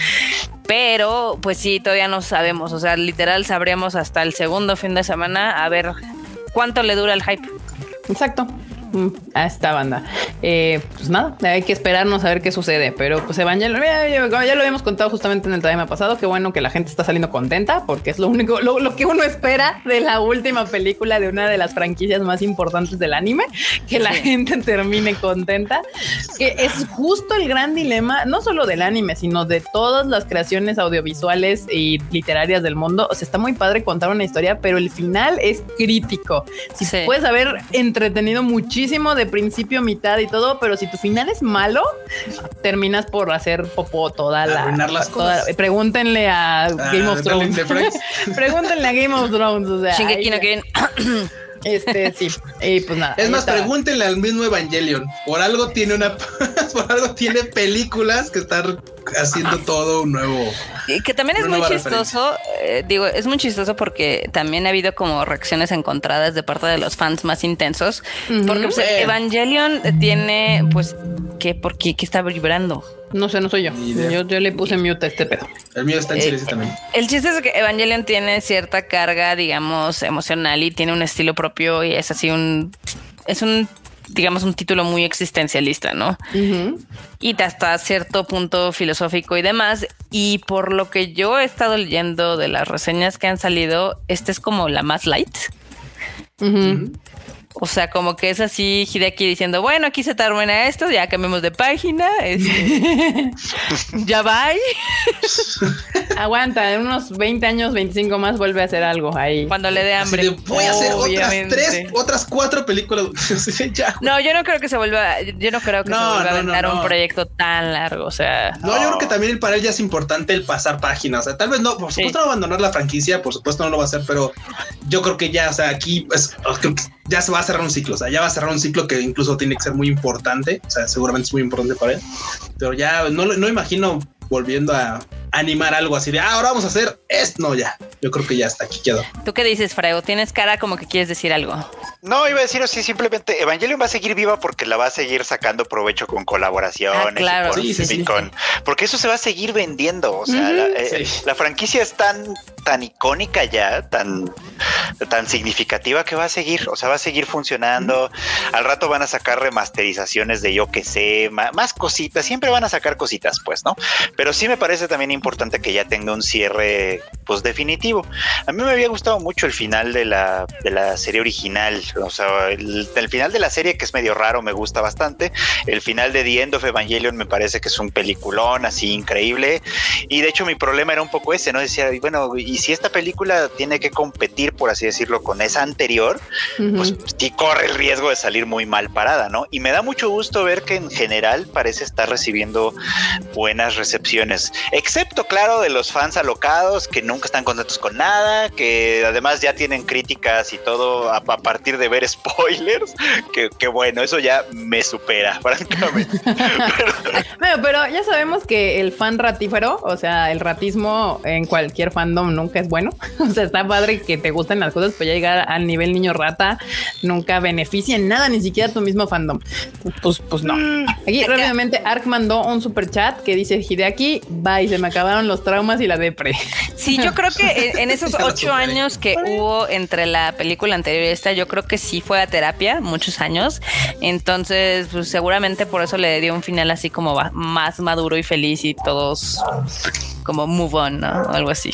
Pero pues sí, todavía no sabemos. O sea, literal sabremos hasta el segundo fin de semana a ver cuánto le dura el hype. Exacto a esta banda. Eh, pues nada, hay que esperarnos a ver qué sucede. Pero pues Evangelion, ya, ya, ya, lo habíamos contado justamente en el tema pasado. Qué bueno que la gente está saliendo contenta porque es lo único, lo, que uno espera de la última película de una de las franquicias más importantes del anime, que la gente termine contenta. Que es justo el gran dilema, no solo del anime, sino de todas las creaciones audiovisuales y literarias del mundo. O sea, está muy padre contar una historia, pero el final es crítico. Si puedes haber entretenido muchísimo de principio, mitad y todo, pero si tu final es malo, terminas por hacer popó toda la. las cosas. pregúntenle a ah, Game of Thrones. [laughs] pregúntenle a Game of Thrones. O sea, [clears throat] Este sí, y pues nada. Es más, pregúntenle al mismo Evangelion. Por algo tiene una, [laughs] por algo tiene películas que están haciendo todo un nuevo. Y que también es muy chistoso. Eh, digo, es muy chistoso porque también ha habido como reacciones encontradas de parte de los fans más intensos. Porque pues, Evangelion tiene, pues, ¿qué? ¿Por qué? ¿Qué está vibrando? No sé, no soy yo. Yo, le puse mute a este pedo. El mío está en silencio eh, también. El chiste es que Evangelion tiene cierta carga, digamos, emocional y tiene un estilo propio y es así un. Es un digamos, un título muy existencialista, ¿no? Y hasta cierto punto filosófico y demás. Y por lo que yo he estado leyendo de las reseñas que han salido, esta es como la más light. O sea, como que es así Hideki diciendo, bueno, aquí se termina esto, ya cambiamos de página, este, [laughs] ya va. [laughs] Aguanta, en unos 20 años, 25 más vuelve a hacer algo ahí. Cuando le dé hambre. voy a hacer otras tres, otras cuatro películas. [laughs] no, yo no creo que se vuelva, yo no creo que se vuelva a dar un proyecto tan largo, o sea. No, yo creo que también para él ya es importante el pasar páginas, o sea, tal vez no, por supuesto no abandonar la franquicia, por supuesto no lo va a hacer, pero yo creo que ya, o sea, aquí pues, ya se va a cerrar un ciclo, o sea, ya va a cerrar un ciclo que incluso tiene que ser muy importante, o sea, seguramente es muy importante para él, pero ya no, no imagino volviendo a animar algo así de ah, ahora vamos a hacer esto. No, ya, yo creo que ya está aquí quedó. ¿Tú qué dices, Freo? ¿Tienes cara como que quieres decir algo? No, iba a decir así, simplemente Evangelion va a seguir viva porque la va a seguir sacando provecho con colaboraciones. Ah, claro, porque eso se va a seguir vendiendo. O sea, eh, la, franquicia es tan, tan icónica ya, tan, tan significativa que va a seguir. O sea, va a seguir funcionando. Al rato van a sacar remasterizaciones de yo que sé, más, cositas. Siempre van a sacar cositas, pues, ¿no? Pero sí me parece también importante que ya tenga un cierre, pues, definitivo. A mí me había gustado mucho el final de la, de la serie original. O sea, el, final de la serie, que es medio raro, me gusta bastante. El final de The End of Evangelion me parece que es un peliculón así increíble. Y de hecho, mi problema era un poco ese, ¿no? Decía, bueno, si esta película tiene que competir, por así decirlo, con esa anterior, pues sí corre el riesgo de salir muy mal parada, ¿no? Y me da mucho gusto ver que en general parece estar recibiendo buenas recepciones, excepto, claro, de los fans alocados que nunca están contentos con nada, que además ya tienen críticas y todo a, partir de ver [laughs] spoilers, que, bueno, eso ya me supera, [laughs] francamente. pero, [laughs] pero ya sabemos que el fan ratífero, o sea, el ratismo en cualquier fandom nunca es bueno. [laughs] O sea, está padre que te gusten las cosas, pero ya llegar al nivel niño rata nunca beneficia en nada, ni siquiera tu mismo fandom. Pues, pues no. Mm. Aquí rápidamente Ark mandó un super chat que dice Hideaki, bye, se me acabaron los traumas y la depre. Sí, yo creo que en esos [laughs] ocho años que hubo entre la película anterior y esta, yo creo que sí fue a terapia muchos años. Entonces, pues, seguramente por eso le dio un final así como más maduro y feliz y todos como move on, ¿no? algo así.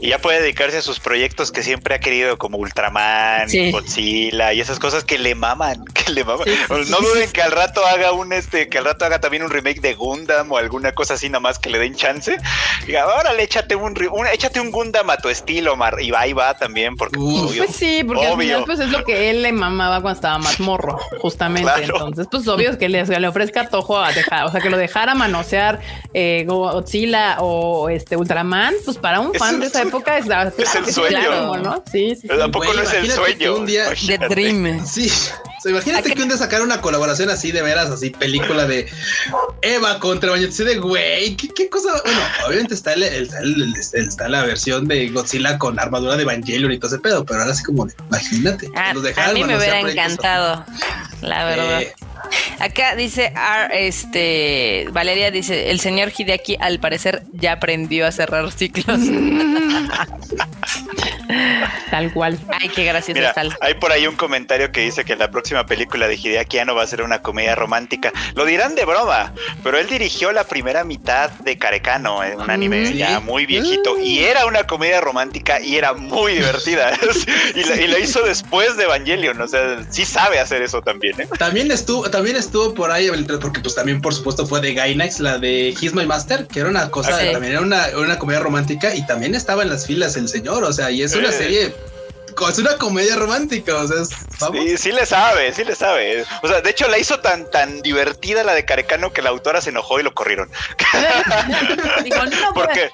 Y ya puede dedicarse a sus proyectos que siempre ha querido, como Ultraman, Godzilla y esas cosas que le maman, [laughs] que le maman. no duden que al rato haga un este, que al rato haga también un remake de Gundam o alguna cosa así nada más que le den chance. Diga, órale, échate un, échate un Gundam a tu estilo, Mar, y va y va también, porque pues sí, porque al final pues es lo que él le mamaba cuando estaba más morro, justamente. Entonces, pues obvio que le, le ofrezca tojo a dejar, o sea, que lo dejara manosear eh, Godzilla o este Ultraman, pues para un fan de esa época es, [laughs] es el sueño, ¿no? Sí, sí. Tampoco no es el sueño. Un día, The Dream. Sí. O imagínate que un día [laughs] sacar una colaboración así de veras, así película de Eva contra Bañetsu de güey, ¿qué, cosa. Bueno, obviamente está, el, está la versión de Godzilla con armadura de Evangelion y todo ese pedo, pero ahora sí como de, imagínate. Ah, a mí me hubiera encantado, la verdad. Eh, Acá dice este Valeria dice el señor Hideaki al parecer ya aprendió a cerrar ciclos. [laughs] [laughs] tal cual. Ay, qué gracioso tal. Hay por ahí un comentario que dice que la próxima película de Hideaki no va a ser una comedia romántica. Lo dirán de broma, pero él dirigió la primera mitad de Carecano, en un anime ya muy viejito, y era una comedia romántica y era muy divertida. [laughs] y, la, hizo después de Evangelion, o sea, sí sabe hacer eso también. ¿eh? También estuvo, también estuvo por ahí, porque pues también por supuesto fue de Gainax, la de He's My Master, que era una cosa, ah, también era una, una comedia romántica y también estaba en las filas el señor, o sea, y es una serie es una comedia romántica, o sea, Sí, sí le sabe, sí le sabe. O sea, de hecho la hizo tan tan divertida la de Carecano que la autora se enojó y lo corrieron. [laughs] porque,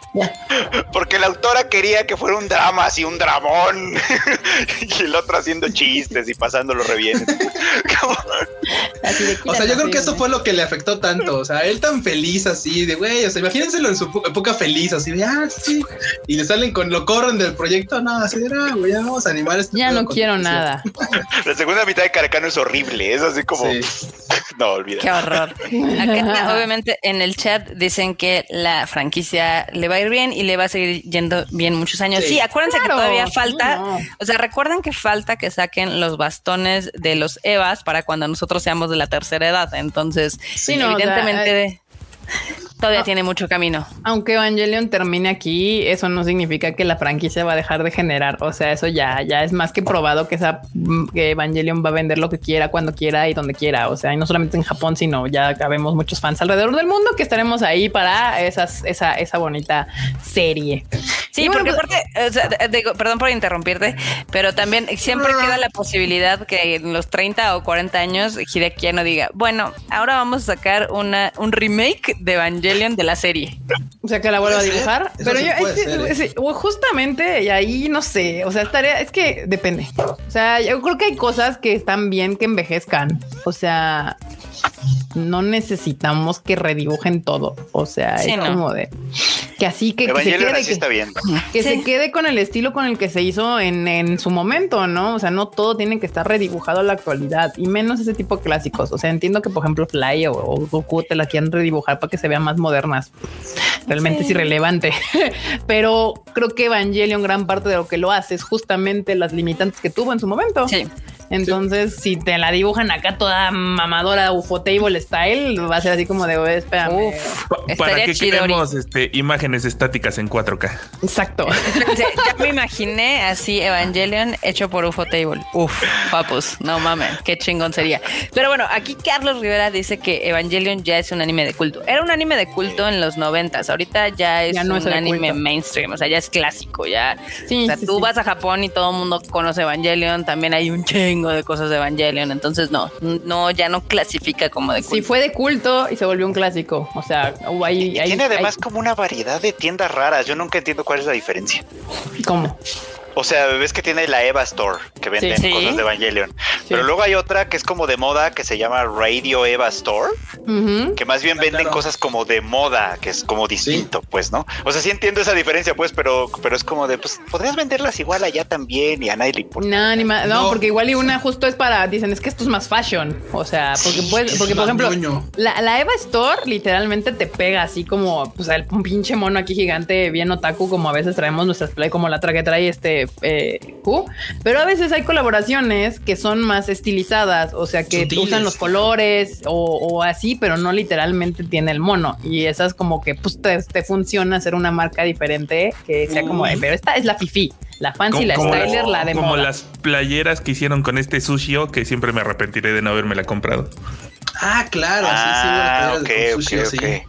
porque la autora quería que fuera un drama así, un dramón. [laughs] y el otro haciendo chistes y pasándolo re bien. [laughs] o sea, yo creo que eso fue lo que le afectó tanto. O sea, él tan feliz así, de güey, o sea, imagínenselo en su época feliz, así de ah, sí. Y le salen con lo corren del proyecto, no, así de ah, güey, ya vamos a animar este Ya no quiero nada. [laughs] [laughs] La segunda mitad de Caracano es horrible, es así como [laughs] no olvida. Qué horror. obviamente en el chat dicen que la franquicia le va a ir bien y le va a seguir yendo bien muchos años. Sí, acuérdense que todavía falta, o sea, recuerden que falta que saquen los bastones de los Evas para cuando nosotros seamos de la tercera edad. Entonces, evidentemente Todavía tiene mucho camino. Aunque Evangelion termine aquí, eso no significa que la franquicia va a dejar de generar. O sea, eso ya, ya es más que probado que esa que Evangelion va a vender lo que quiera, cuando quiera y donde quiera. O sea, y no solamente en Japón, sino ya vemos muchos fans alrededor del mundo que estaremos ahí para esas, esa, esa bonita serie. Sí, porque pues, aparte, perdón por interrumpirte, pero también siempre queda la posibilidad que en los 30 o 40 años Hideaki no diga, bueno, ahora vamos a sacar una, un remake de Evangelion de la serie. O sea, que la vuelva a dibujar. Pero yo, es ¿eh? justamente, y ahí no sé, o sea, estaría, es que depende. O sea, yo creo que hay cosas que están bien que envejezcan. O sea, no necesitamos que redibujen todo. O sea, es como de que así que, que se quede, está bien. que se quede con el estilo con el que se hizo en, en, su momento, ¿no? O sea, no todo tiene que estar redibujado a la actualidad y menos ese tipo de clásicos. O sea, entiendo que por ejemplo Fly o, Goku te la quieren redibujar para que se vean más modernas. Realmente es irrelevante, [laughs] pero creo que Evangelion gran parte de lo que lo hace es justamente las limitantes que tuvo en su momento. Sí. Entonces, si te la dibujan acá toda mamadora, ufotable style, va a ser así como de, espérame. ¿Para qué queremos este, imágenes estáticas en 4K? Exacto. ya me imaginé así Evangelion hecho por Ufotable. Uf, papus, no mames, qué chingón sería. Pero bueno, aquí Carlos Rivera dice que Evangelion ya es un anime de culto. Era un anime de culto en los noventas, ahorita ya es un anime mainstream, o sea, ya es clásico, ya. Sí, o sea, tú vas a Japón y todo el mundo conoce Evangelion, también hay un chingo de cosas de Evangelion, entonces no, no, ya no clasifica como de culto. Sí, fue de culto y se volvió un clásico. O sea, tiene además como una variedad de tiendas raras. Yo nunca entiendo cuál es la diferencia. ¿Cómo? O sea, ves que tiene la Eva Store, que venden cosas de Evangelion. Pero luego hay otra que es como de moda, que se llama Radio Eva Store, que más bien ah, venden cosas como de moda, que es como distinto, pues, ¿no? O sea, sí entiendo esa diferencia, pues, pero, pero es como de, pues, podrías venderlas igual allá también y a nadie le importa. No, ni más, no, porque igual y una justo es para, dicen, es que esto es más fashion. O sea, porque, puedes, porque por ejemplo, la, la, Eva Store literalmente te pega así como, pues, un pinche mono aquí gigante, bien otaku, como a veces traemos nuestras play, como la trae que trae este eh, pero a veces hay colaboraciones que son más estilizadas, o sea, que usan los colores o, así, pero no literalmente tiene el mono. Y esas como que pues te, funciona hacer una marca diferente que sea como, pero esta es la Fifi. La fancy, la styler, la de Como las playeras que hicieron con este sushio, que siempre me arrepentiré de no haberme la comprado. Ah, claro, ah, sí, sí, sí.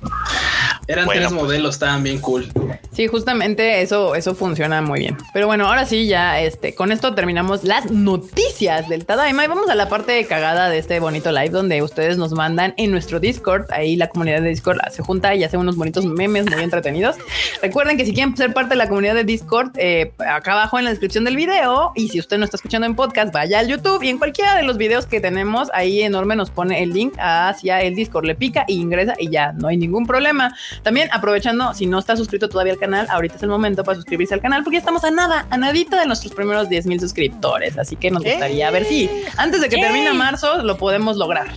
Eran tres pues. modelos, estaban bien cool. Sí, justamente eso, eso funciona muy bien. Pero bueno, ahora sí, ya este, con esto terminamos las noticias del Tadaima y vamos a la parte de cagada de este bonito live donde ustedes nos mandan en nuestro Discord. Ahí la comunidad de Discord se junta y hace unos bonitos memes muy entretenidos. Recuerden que si quieren ser parte de la comunidad de Discord, eh, acá abajo en la descripción del video y si usted no está escuchando en podcast, vaya al YouTube y en cualquiera de los videos que tenemos, ahí enorme nos pone el link hacia el Discord, le pica e ingresa y ya no hay ningún problema. También aprovechando, si no está suscrito todavía al canal, ahorita es el momento para suscribirse al canal porque ya estamos a nada, a nadita de nuestros primeros 10 mil suscriptores. Así que nos gustaría ver si antes de que termine marzo lo podemos lograr.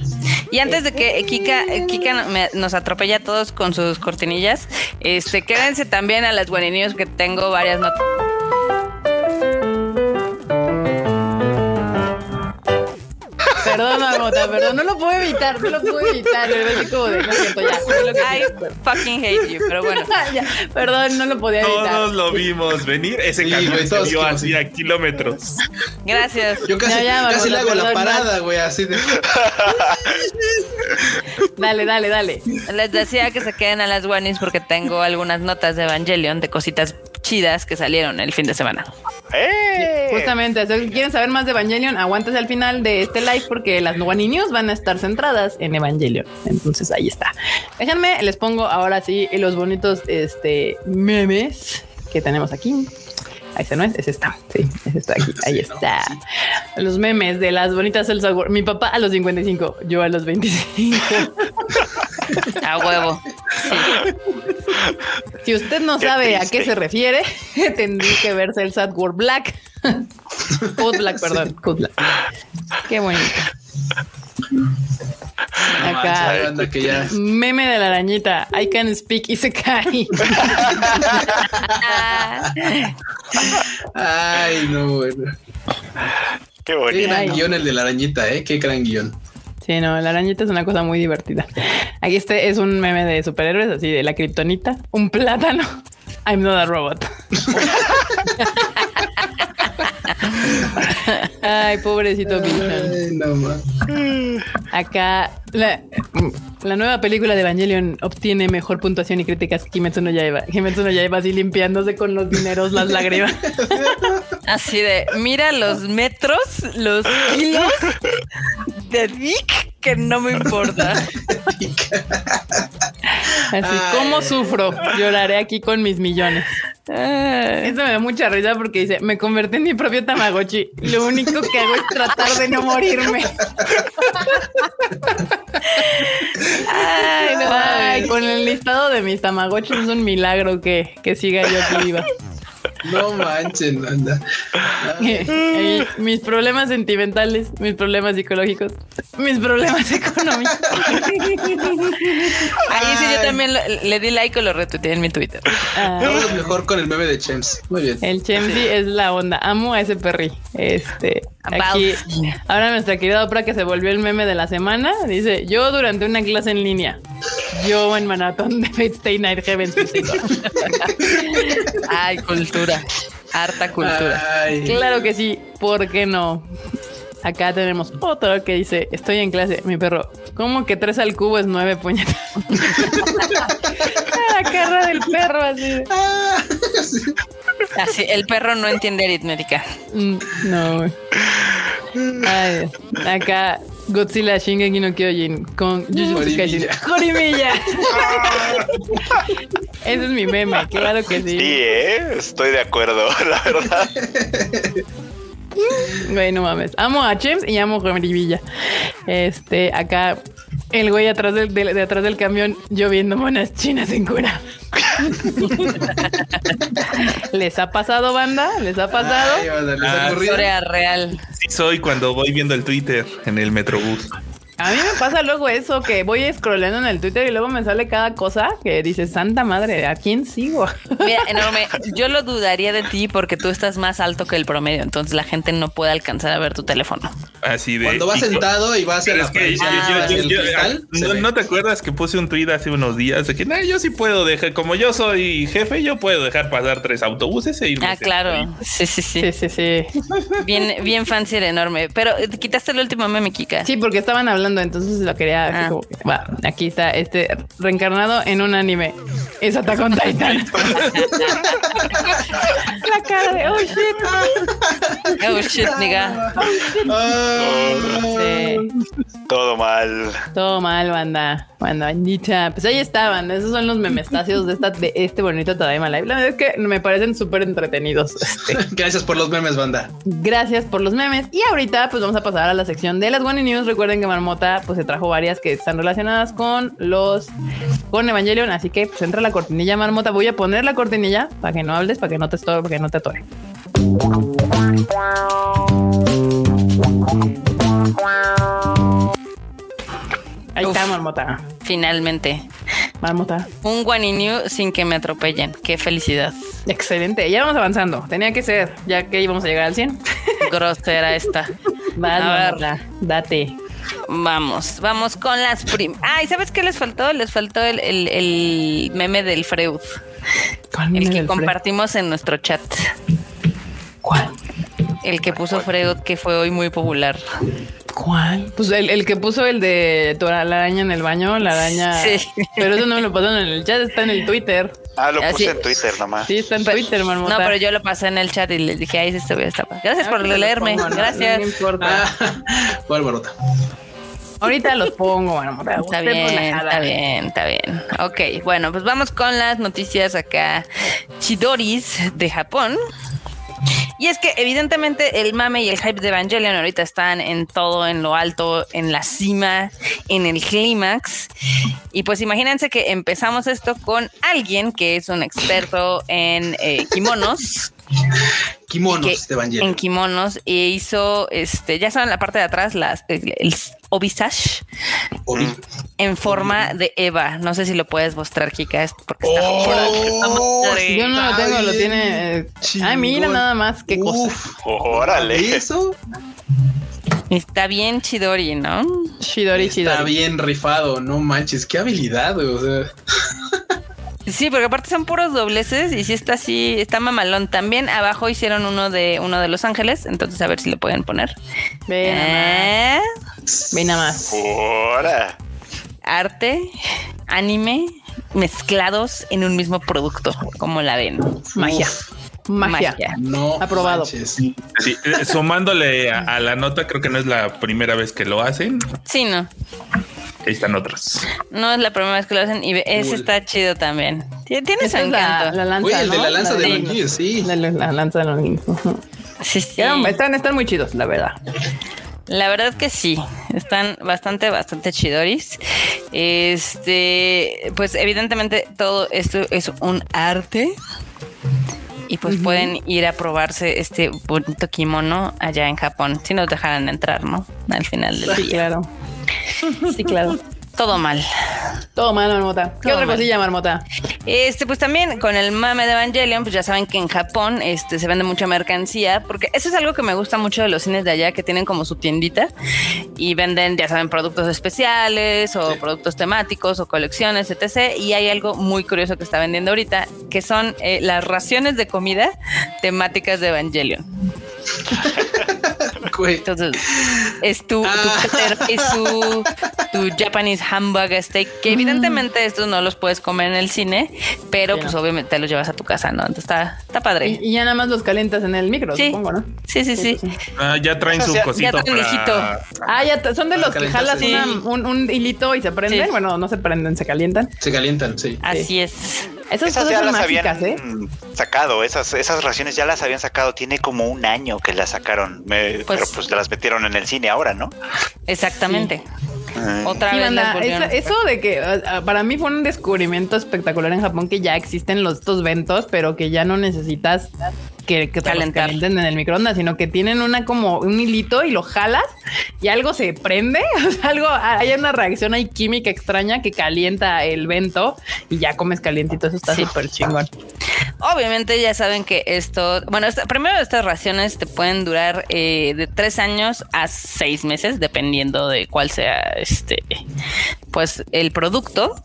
Y antes de que Kika, Kika nos atropella a todos con sus cortinillas, este, quédense también a las bueninios que tengo varias notas. Perdón, Marmota, perdón, no lo puedo evitar, no lo puedo evitar. Me como de, no siento ya. I fucking hate you, pero bueno. [laughs] ya, perdón, no lo podía evitar. Todos lo vimos venir. Ese sí, camión se vio así a kilómetros. Gracias. Yo casi, casi le hago la parada, güey, así de. [laughs] dale, dale, dale. Les decía que se queden a las guanis porque tengo algunas notas de Evangelion de cositas chidas que salieron el fin de semana. ¡Eh! Justamente, si quieren saber más de Evangelion, aguántese al final de este live porque las Nueva Niños van a estar centradas en Evangelion. Entonces ahí está. Déjenme, les pongo ahora sí los bonitos este, memes que tenemos aquí. Ahí está, ¿no es? Es esta. Sí, es esta aquí. [laughs] Ahí está. Los memes de las bonitas Elsa Mi papá a los 55, yo a los 25. [laughs] A huevo. Si usted no sabe a qué se refiere, [laughs] tendría que verse el Sad World Black. Code Black, perdón. Code Black. Qué bonito. Acá. Meme de la arañita. I can speak y se cae. [laughs] Ay, no, bueno. Qué bonito. Qué gran guion el de la arañita, ¿eh? Qué gran guion. Sí, no, la arañita es una cosa muy divertida. Aquí este es un meme de superhéroes, así de la kriptonita, un plátano. I'm not a robot. [laughs] Ay, pobrecito Ay, no Acá la, nueva película de Evangelion obtiene mejor puntuación y críticas que Kimetsu no Yaiba. Kimetsu no Yaiba así limpiándose con los dineros las lágrimas. Así de, mira los metros, los kilos de Dick que no me importa. Así, como sufro? Lloraré aquí con mis millones. Eso me da mucha risa porque dice, me convertí en mi propio Tamagotchi. Lo único que hago es tratar de no morirme. Ay, no, ay, con el listado de mis tamagotchis es un milagro que, que siga yo aquí viva. No manchen, anda. [laughs] mis problemas sentimentales, mis problemas psicológicos, mis problemas [laughs] económicos. Ahí sí yo también le di like o lo retuiteé en mi Twitter. Ah. mejor con el meme de Chems. Muy bien. El Chemsy es la onda. Amo a ese perri. Este, aquí, ahora nuestra querida Oprah que se volvió el meme de la semana, dice, yo durante una clase en línea, yo en maratón de Fate Stay Night Heaven. [laughs] Ay, cultura. Harta cultura. Claro que sí, ¿por qué no? Acá tenemos otro que dice, estoy en clase, mi perro. ¿Cómo que tres al cubo es nueve puñetas? [laughs] la cara del perro así. Así, el perro no entiende aritmética. Mm, no. Ay, acá Godzilla Shingeki no Kyojin con Jujutsu Kaisen. Jorimilla. [laughs] Ese es mi meme, claro que sí. Sí, ¿eh? estoy de acuerdo, [laughs] la verdad. Güey, no mames. Amo a Chems y amo a Jorimilla. Este, acá el güey atrás del, de, atrás del camión lloviendo monas chinas en cura. [laughs] ¿Les ha pasado, banda? ¿Les ha pasado? Ay, historia real. Sí, soy cuando voy viendo el Twitter en el Metrobús. A mí me pasa luego eso, que voy scrollando en el Twitter y luego me sale cada cosa que dice, santa madre, ¿a quién sigo? Mira, enorme, yo lo dudaría de ti porque tú estás más alto que el promedio, entonces la gente no puede alcanzar a ver tu teléfono. Así de... Cuando vas sentado y vas a la no, te acuerdas que puse un tweet hace unos días de que, nah, yo sí puedo dejar, como yo soy jefe, yo puedo dejar pasar tres autobuses e irme. Ah, claro. Sí, sí, sí. Sí, sí, Bien, bien fancy el enorme. Pero quitaste el último meme, Kika. Sí, porque estaban hablando entonces lo quería ah. va, aquí está este reencarnado en un anime. Es Attack on Titan. [laughs] La cara de oh shit. Oh shit, nigga. Todo mal. Todo mal, banda. Banda bandita. Pues ahí estaban. Esos son los memestacios de, esta, de este bonito Tadaima Live. La verdad es que me parecen súper entretenidos. Este. [laughs] Gracias por los memes, banda. Gracias por los memes. Y ahorita, pues vamos a pasar a la sección de las One News. Recuerden que Marmota pues se trajo varias que están relacionadas con los con Evangelion, así que pues entra la cortinilla marmota. Voy a poner la cortinilla para que no hables, para que no te estorbe, para que no te atore. Ahí está, marmota. Finalmente. Marmota. Un Guaninu sin que me atropellen. Qué felicidad. Excelente. Ya vamos avanzando. Tenía que ser, ya que íbamos a llegar al 100. [laughs] Grosera esta. a ver, date. Vamos, vamos con las prim. Ay, ¿sabes qué les faltó? Les faltó el, el, meme del Freud. el que compartimos en nuestro chat. ¿Cuál? El que puso Freud, que fue hoy muy popular. ¿Cuál? Pues el, que puso el de la araña en el baño, la araña. Sí. Pero eso no me lo pasaron en el chat, está en el Twitter. Ah, lo puse en Twitter nomás. Sí, está en Twitter, marmota. No, pero yo lo pasé en el chat y les dije, ahí se voy a estar. Gracias por leerme. Gracias. No importa. Ah, [laughs] marmota? Ahorita los pongo, marmota. Está bien, está bien, está bien. Ok, bueno, pues vamos con las noticias acá. Chidoris de Japón. Y es que evidentemente el mame y el hype de Evangelion ahorita están en todo, en lo alto, en la cima, en el clímax. Y pues imagínense que empezamos esto con alguien que es un experto en eh, kimonos. Kimonos de Evangelion. En kimonos e hizo, este, ya saben la parte de atrás, las, el, el obisage en forma de Eva. No sé si lo puedes mostrar, Kika, porque está oh, Yo no lo tengo, lo tiene. Eh, ay, mira nada más qué cosa. Órale. ¿Eso? Está bien Chidori, ¿no? Chidori, Chidori. Está bien rifado, no manches, qué habilidad, o sea. Sí, porque aparte son puros dobleces y si está así, está mamalón. También abajo hicieron uno de uno de Los Ángeles, entonces a ver si lo pueden poner. Ven ¿Eh? nada más. Arte, anime, mezclados en un mismo producto, como la ven. Magia. Magia. No. Aprobado. Sí, eh, sumándole a, a, la nota, creo que no es la primera vez que lo hacen. Sí, no. Ahí están otros. No es la primera vez que lo hacen y ese está chido también. Tiene su encanto. La, lanza, el de la lanza de los sí. La, lanza de los niños. Sí, sí. Están, están muy chidos, la verdad. La verdad que sí, están bastante, bastante chidoris. Este, pues evidentemente todo esto es un arte. Y pues pueden ir a probarse este bonito kimono allá en Japón, si nos dejaran entrar, ¿no? Al final del día. Claro. [laughs] Sí, claro. Todo mal. Todo mal, Marmota. ¿Qué otra cosilla, Marmota? Este, pues también con el mame de Evangelion, pues ya saben que en Japón este, se vende mucha mercancía, porque eso es algo que me gusta mucho de los cines de allá, que tienen como su tiendita y venden, ya saben, productos especiales o productos temáticos o colecciones, etc. Y hay algo muy curioso que está vendiendo ahorita, que son eh, las raciones de comida temáticas de Evangelion. [laughs] Entonces, es tu, ah. es tu, tu, Japanese hamburger steak, que evidentemente estos no los puedes comer en el cine, pero pues obviamente te los llevas a tu casa, ¿no? Entonces está, está padre. Y, ya nada más los calientas en el micro, supongo, ¿no? Sí, sí, sí. Ah, ya traen su cosito. Ya para... Ah, ya son de los que jalas un, un, hilito y se prenden. Bueno, no se prenden, se calientan. Se calientan, sí. Así es. Esas, ya las habían ¿eh? sacado, esas, esas raciones ya las habían sacado, tiene como un año que las sacaron, pues pero pues las metieron en el cine ahora, ¿no? Exactamente. Ah. Otra vez eso, de que para mí fue un descubrimiento espectacular en Japón que ya existen los estos ventos, pero que ya no necesitas que, que calienten en el microondas, sino que tienen una como un hilito y lo jalas y algo se prende, [laughs] algo hay una reacción ahí química extraña que calienta el vento y ya comes calientito. Eso está súper chingón. Obviamente ya saben que esto, bueno, primero estas raciones te pueden durar eh, de tres años a seis meses, dependiendo de cuál sea este, pues el producto.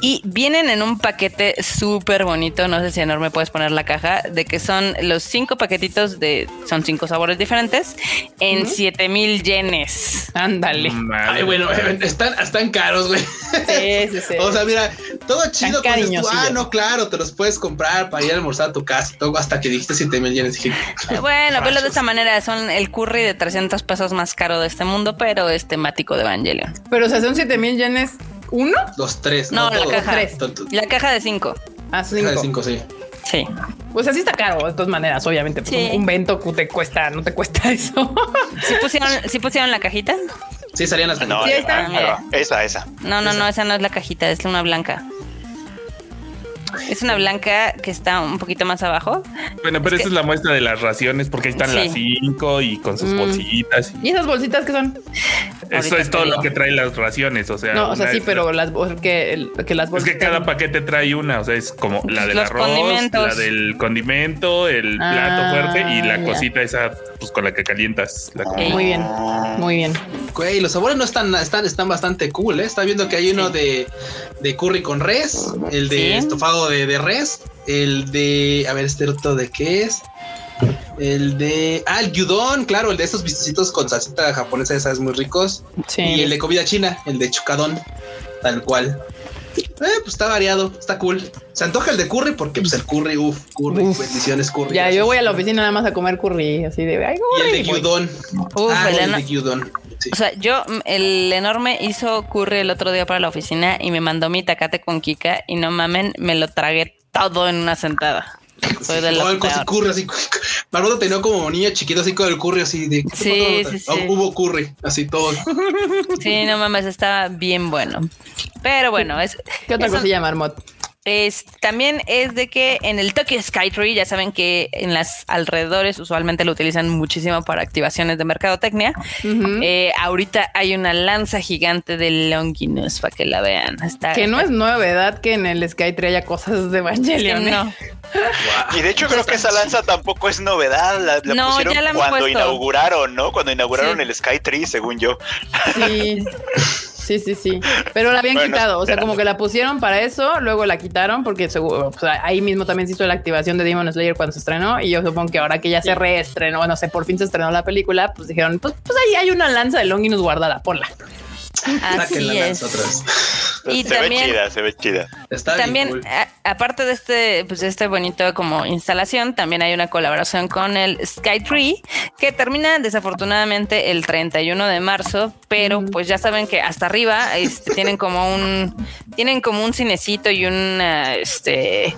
Y vienen en un paquete súper bonito. No sé si enorme puedes poner la caja de que son los cinco paquetitos de, son cinco sabores diferentes en siete mil yenes. Ándale. Ay, bueno, están, están caros, güey. Sí, sí, sí. o sea, mira, todo chido con esto. Ah, no, claro, te los puedes comprar para ir a almorzar a tu casa, todo hasta que dijiste 7 mil yenes. [laughs] bueno, pero de esta manera son el curry de 300 pesos más caro de este mundo, pero es temático de Evangelion. Pero o sea, son 7 mil yenes uno. Los tres. No, la caja. La caja de cinco. Ah, cinco. de cinco, sí. Sí. Pues así está caro, de todas maneras, obviamente. Pues un, vento te cuesta, no te cuesta [laughs] eso. ¿Sí pusieron, ¿sí pusieron la cajita? Sí, salían las No, sí, está. esa, esa. No, no, no, esa no es la cajita, es una blanca. Es una blanca que está un poquito más abajo. Bueno, pero esa es la muestra de las raciones, porque ahí están las cinco y con sus mm. bolsitas. Y... esas bolsitas que son? Eso es todo lo que trae las raciones, o sea. No, o sea, sí, pero las que, que las bolsitas. Es que cada paquete trae una, o sea, es como la del arroz, la del condimento, el plato fuerte y la ah, cosita esa pues con la que calientas la comida. Muy bien, muy bien. Güey, los sabores no están, están, están bastante cool, ¿eh? Está viendo que hay uno de, de curry con res, el de estofado de, res, el de, a ver, este otro de qué es. El de. Ah, el gyudon, claro, el de esos vistecitos con salsita japonesa, esas muy ricos. Sí. Y el de comida china, el de chukadon, tal cual. Eh, pues está variado, está cool. Se antoja el de curry porque pues el curry, uff, curry, bendiciones curry. Ya, yo voy a la oficina nada más a comer curry, así de... Ay, y el de gyudon. ah, el, de gyudon. O sea, yo, el enorme hizo curry el otro día para la oficina y me mandó mi tacate con Kika y no mamen, me lo tragué todo en una sentada. [laughs] Soy de la curry así. [laughs] Marmota tenía como niña chiquita así con el curry así de. Sí, sí, sí. Hubo curry, así todo. Sí, no mames, estaba bien bueno. Pero bueno, es. ¿Qué otra cosa llama Marmot? Es, también es de que en el Tokyo Skytree, ya saben que en las alrededores usualmente lo utilizan muchísimo para activaciones de mercadotecnia. Eh, ahorita hay una lanza gigante de Longinus para que la vean. que no es novedad que en el Skytree haya cosas de Evangelion. no. Y de hecho creo que esa lanza tampoco es novedad. La, pusieron cuando inauguraron, ¿no? Cuando inauguraron el Skytree, según yo. Sí. [laughs] Sí, sí, sí. Pero la habían quitado. O sea, como que la pusieron para eso, luego la quitaron porque ahí mismo también se hizo la activación de Demon Slayer cuando se estrenó. Y yo supongo que ahora que ya se reestrenó, bueno, sé, por fin se estrenó la película, pues dijeron, pues, pues ahí hay una lanza de Longinus guardada, ponla. Así es. Y se también, ve chida, se ve chida. Está también, cool. a- aparte de este, pues este bonito como instalación, también hay una colaboración con el Skytree que termina desafortunadamente el 31 de marzo, pero pues ya saben que hasta arriba este, tienen como un tienen como un cinecito y un ah, este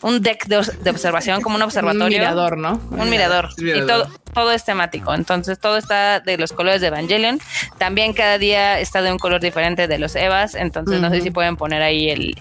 un deck de, de observación, como un Un observatorio. mirador, ¿no? Un mirador. Sí, mirador. Y todo, todo es temático. Entonces todo está de los colores de Evangelion. También cada día está de un color diferente de los Evas. Entonces no sé si pueden poner ahí el,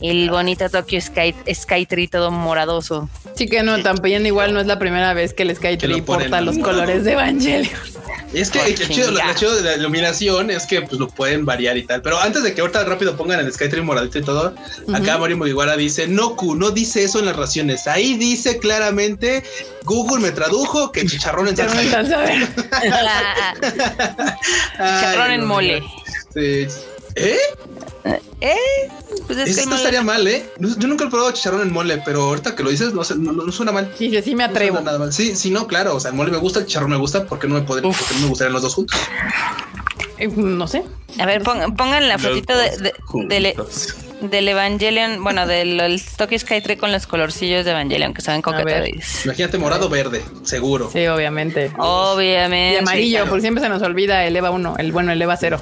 el bonito Tokyo Sky, Skytree todo moradoso. Sí que no, también igual no es la primera vez que el lo ponen, porta los colores de Evangelion. Es que Por el chido, lo, chido de la iluminación es que pues lo pueden variar y tal. Pero antes de que ahorita rápido pongan el Skytree moradito y todo, acá Mario Mugiwara dice, Noku, no dice eso en las raciones. Ahí dice claramente, Google me tradujo que chicharrón en no salsa. [laughs] [laughs] Chicharrón en no, mole. Sí. ¿Eh? Eh, pues es que Esto mole- estaría mal, ¿eh? No- Yo nunca he probado chicharrón en mole, pero ahorita que lo dices, no, sé, no, no suena mal. Dice, sí me No atrevo. suena nada mal. Sí, sí, no, claro. O sea, el mole me gusta, el chicharrón me gusta. ¿Por qué no me, podría, por qué no me gustarían los dos juntos? Eh, No sé. A ver, pon- pongan la fotito de, de- del, juntos. del Evangelion, bueno, del el Tokyo Skytree con los colorcillos de Evangelion que saben coqueteros. Imagínate morado verde, seguro. Sí, obviamente. Obviamente. Y amarillo, claro. porque siempre se nos olvida el EVA 1, el bueno, el EVA 0.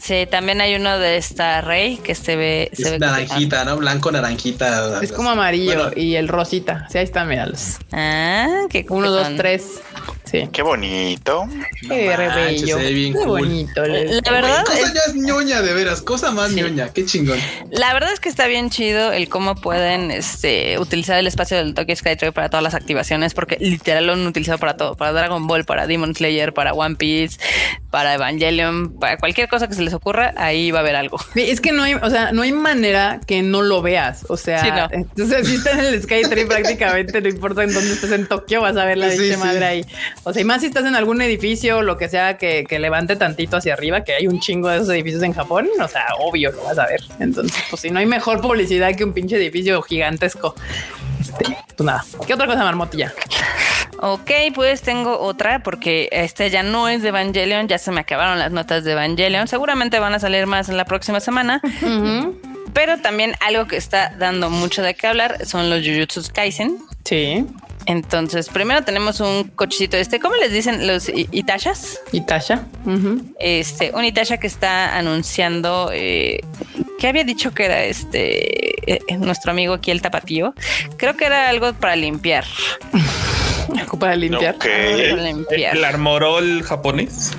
Sí, también hay uno de esta Rey que se ve. Se Es ve naranjita, ¿no? Blanco, naranjita. Es como amarillo Bueno, y el rosita. Sí, ahí están, míralos. Ah, qué Uno, dos, tres. Sí. Qué bonito. Qué manches, bello. Qué cool. bonito. les- La verdad, cosa es, ya es ñoña, de veras. Cosa más ñoña. Qué chingón. la verdad es que está bien chido el cómo pueden este, utilizar el espacio del Tokyo Skytree para todas las activaciones, porque literal lo han utilizado para todo, para Dragon Ball, para Demon Slayer, para One Piece, para Evangelion, para cualquier cosa que se les ocurra, ahí va a haber algo. Sí, Es que no hay, o sea, no hay manera que no lo veas. O sea, Sí, no. entonces si estás en el Skytree [laughs] prácticamente, no importa en dónde estés en Tokio, vas a ver la Sí, dicha sí. madre ahí. O sea, y más si estás en algún edificio o lo que sea que, que levante tantito hacia arriba, que hay un chingo de esos edificios en Japón, o sea, obvio lo vas a ver. Entonces, pues si no hay mejor publicidad que un pinche edificio gigantesco. Este, pues nada. ¿Qué otra cosa, Marmotilla? Ok, pues tengo otra porque este ya no es de Evangelion, ya se me acabaron las notas de Evangelion. Seguramente van a salir más en la próxima semana. Pero también algo que está dando mucho de qué hablar son los Jujutsu Kaisen. Sí. Entonces, primero tenemos un cochecito este, ¿cómo les dicen los Itashas? Y Tasha. Ujú. Este, un Itasha que está anunciando eh, que había dicho que era este eh, nuestro amigo aquí el tapatío. Creo que era algo para limpiar. [laughs] Para limpiar. Para limpiar. El armorol japonés.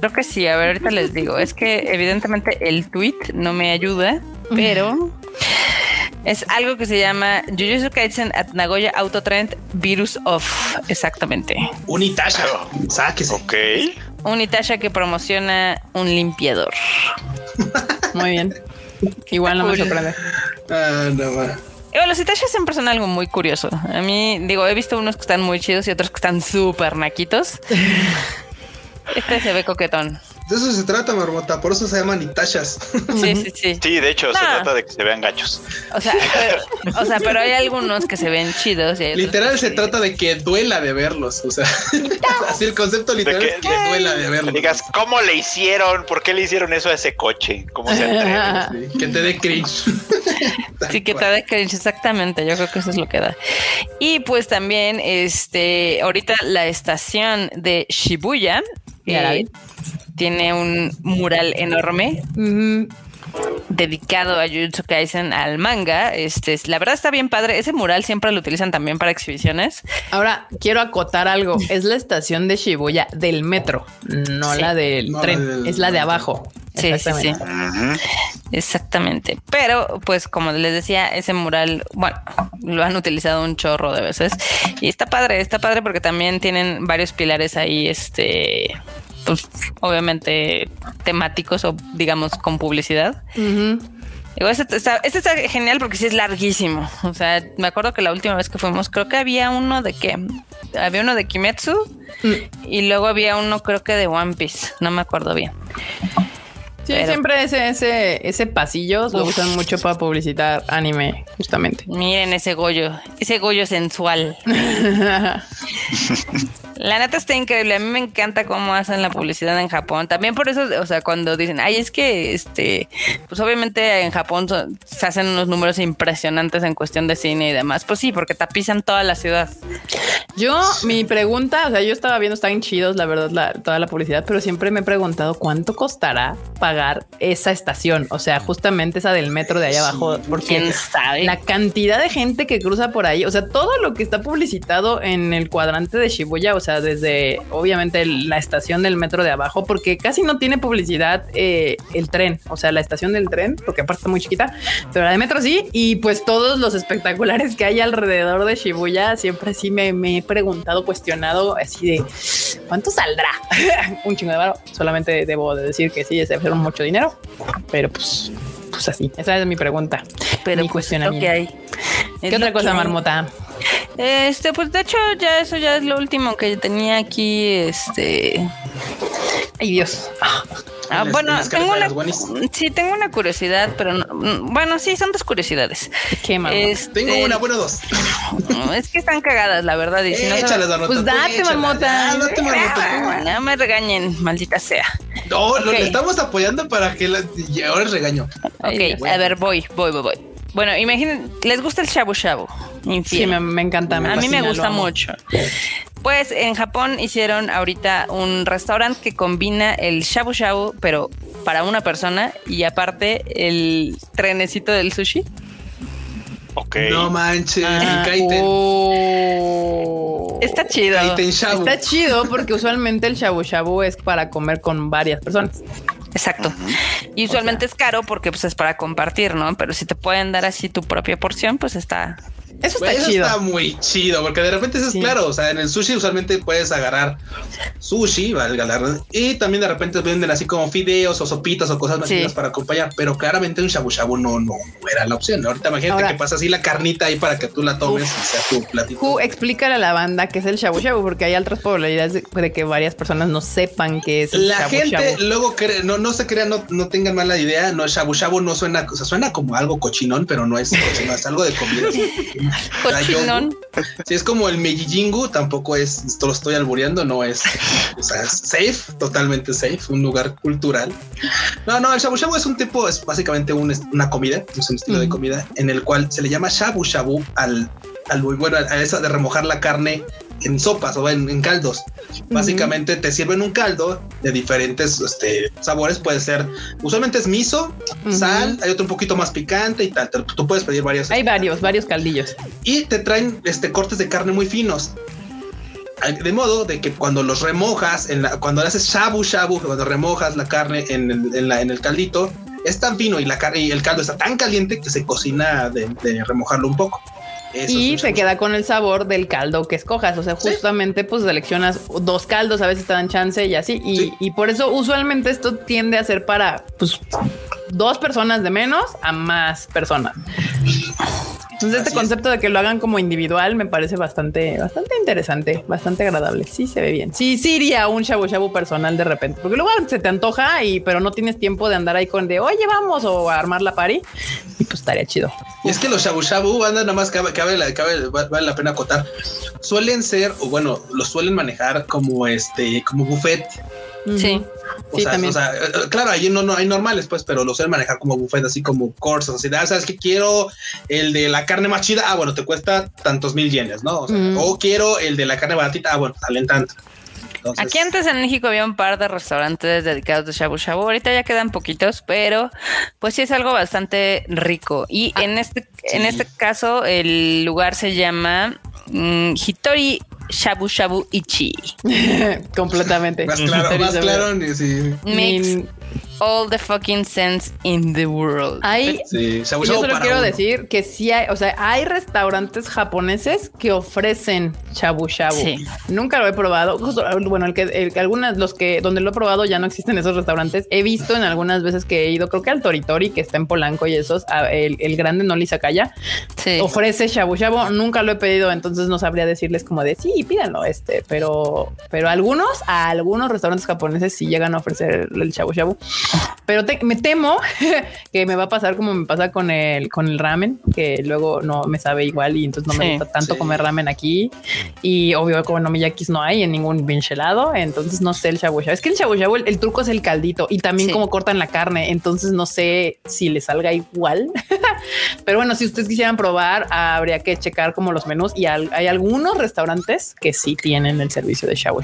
Creo que sí, a ver, ahorita les digo. Es que evidentemente el tweet no me ayuda, pero es algo que se llama Jujutsu Kaisen at Nagoya Autotrend Virus Off. Exactamente. Un Itasha. Sáquese. Ok. Un Itasha que promociona un limpiador. Muy bien. Igual no me sorprende. Ah, no, va. Digo, los Itashas siempre son algo muy curioso. A mí, digo, he visto unos que están muy chidos y otros que están súper naquitos. Este se ve coquetón. De eso se trata, Marmota. Por eso se llaman Itashas. Sí, sí, sí. Sí, de hecho, se trata de que se vean gachos. O sea, pero, o sea, pero hay algunos que se ven chidos. y Literal se sí. trata de que duela de verlos. O sea, así el concepto literal que- es que duela de Que verlos. digas, ¿cómo le hicieron? ¿Por qué le hicieron eso a ese coche? ¿Cómo se atreven? [laughs] Sí, que te dé cringe. [laughs] Sí, que te da cringe, exactamente. Yo creo que eso es lo que da. Y pues también, este, ahorita la estación de Shibuya eh. Tiene un mural enorme dedicado a Jujutsu Kaisen al manga. Este, la verdad está bien padre. Ese mural siempre lo utilizan también para exhibiciones. Ahora quiero acotar algo. [laughs] Es la estación de Shibuya del metro, no Sí. la del No, la tren. del- es la de abajo. Sí, sí, sí. Exactamente. Pero, pues, como les decía, ese mural, bueno, lo han utilizado un chorro de veces. Y está padre, está padre porque también tienen varios pilares ahí, este, pues, obviamente temáticos o digamos con publicidad. Digo, este está, este está genial porque sí es larguísimo. O sea, me acuerdo que la última vez que fuimos, creo que había uno de que había uno de Kimetsu y luego había uno creo que de One Piece. No me acuerdo bien. Sí, Pero- siempre ese, ese, ese pasillo lo usan mucho para publicitar anime, justamente. Miren ese Goyo, ese Goyo sensual. La [laughs] La neta está increíble. A mí me encanta cómo hacen la publicidad en Japón. También por eso, o sea, cuando dicen, ay, es que, este, pues obviamente en Japón se hacen unos números impresionantes en cuestión de cine y demás. Pues sí, porque tapizan toda la ciudad. Yo, mi pregunta, o sea, yo estaba viendo, están chidos, la verdad, toda la publicidad, pero siempre me he preguntado cuánto costará pagar esa estación. O sea, justamente esa del metro de allá abajo, porque la cantidad de gente que cruza por ahí, o sea, todo lo que está publicitado en el cuadrante de Shibuya, o sea, desde obviamente la estación del metro de abajo, porque casi no tiene publicidad eh, el tren, o sea, la estación del tren, porque aparte está muy chiquita, pero la de metro sí, y pues todos los espectaculares que hay alrededor de Shibuya, siempre sí me, he preguntado, cuestionado, así de cuánto saldrá [laughs] un chingo de barro. Solamente debo de decir que sí, es mucho dinero, pero pues pues así, esa es mi pregunta. Pero mi pues, cuestionamiento. hay. ¿Qué otra cosa, Marmota? Este, pues de hecho, ya eso ya es lo último que tenía aquí. Este. Ay, Dios. Ah, bueno, tengo una, sí, tengo una curiosidad, pero no, bueno, sí, son dos curiosidades. ¿Qué este, tengo una, bueno, dos. Es que están cagadas, la verdad. Y si no pues date, mamota. Ah, no me regañen, maldita sea. No, lo le estamos apoyando para que la, ahora el regaño. Ok, a ver, voy, voy, voy, voy. Bueno, imaginen, ¿les gusta el shabu shabu? Sí, me, encanta. a mí me gusta mucho. Pues en Japón hicieron ahorita un restaurante que combina el shabu shabu, pero para una persona y aparte el trenecito del sushi. Ok. No manches, ah, oh. Está chido. Está chido porque usualmente el shabu shabu es para comer con varias personas. Exacto. Y usualmente es caro porque pues es para compartir, ¿no? Pero si te pueden dar así tu propia porción, pues está, eso está chido. está muy chido, porque de repente eso es claro. O sea, en el sushi usualmente puedes agarrar sushi, valga la y también de repente venden así como fideos o sopitas o cosas más para acompañar. Pero claramente un shabu shabu no, no era la opción. Ahorita imagínate que pasa así la carnita ahí para que tú la tomes y sea tu platito. explícale a la banda que es el shabu shabu, porque hay otras probabilidades de, que varias personas no sepan que es el La gente luego cree, no, no se crea, no, no tengan mala idea. No, shabu shabu no suena, o sea, suena como algo cochinón, pero no es es algo de comida. [laughs] [laughs] Si es como el Mejijingu, tampoco es, esto lo estoy albureando, no es, o sea, safe, totalmente safe, un lugar cultural. No, no, el shabu shabu es un tipo, es básicamente una comida, es un estilo de comida en el cual se le llama shabu shabu al, al bueno, a eso de remojar la carne en sopas o en, caldos. Básicamente te sirven un caldo de diferentes este, sabores. Puede ser, usualmente es miso, sal, hay otro un poquito más picante y tal. Tú puedes pedir varios. Hay varios, varios caldillos. Y te traen este, cortes de carne muy finos. De modo de que cuando los remojas, en la, cuando haces shabu shabu, cuando remojas la carne en el, en el caldito, es tan fino y la carne y el caldo está tan caliente que se cocina de remojarlo un poco y se queda con el sabor del caldo que escojas. O sea, justamente pues seleccionas dos caldos, a veces te dan chance y así. Y, y, por eso usualmente esto tiende a ser para pues, dos personas de menos a más personas. Entonces, este concepto de que lo hagan como individual me parece bastante, bastante interesante, bastante agradable. Sí, se ve bien. Sí, sí iría un shabu shabu personal de repente, porque luego se te antoja y pero no tienes tiempo de andar ahí con de oye, vamos o armar la pari y pues estaría chido. Y es que los shabu shabu, banda, nada más cabe, cabe, vale la pena acotar. Suelen ser, o bueno, los suelen manejar como este, como buffet. Sí. O, sea, o sea, eh, claro, ahí no, no hay normales, pues, pero lo suelen manejar como buffet, así como courses. Así, ah, sabes que quiero el de la carne más chida. Ah, bueno, te cuesta tantos mil yenes, ¿no? O, quiero el de la carne baratita. Ah, bueno, salen tanto. Aquí antes en México había un par de restaurantes dedicados a shabu shabu. Ahorita ya quedan poquitos, pero pues sí es algo bastante rico. Y ah, en este, en este caso, el lugar se llama mm, Hitori Shabu Shabu Ichi. [laughs] Completamente. Más claro, más claro. Sí. Makes all the fucking sense in the world. Hay, yo solo quiero decir que sí hay, o sea, hay restaurantes japoneses que ofrecen shabu shabu. Nunca lo he probado. Bueno, el que, el algunas, los que donde lo he probado ya no existen esos restaurantes. He visto en algunas veces que he ido, creo que al Toritori, que está en Polanco y esos, el, el grande no Sakaya, sí. ofrece shabu shabu. Nunca lo he pedido, entonces no sabría decirles como de sí, pídanlo, este, pero, pero algunos, a algunos restaurantes japoneses sí llegan a ofrecer el shabu shabu. Pero me temo [laughs] que me va a pasar como me pasa con el, con el ramen, que luego no me sabe igual y entonces no me gusta tanto comer ramen aquí. Y obvio, como no miyakis no hay en ningún helado, entonces no sé el shabu Es que el shabu el, truco es el caldito y también como cortan la carne, entonces no sé si le salga igual. [laughs] Pero bueno, si ustedes quisieran probar, habría que checar como los menús y hay algunos restaurantes que sí tienen el servicio de shabu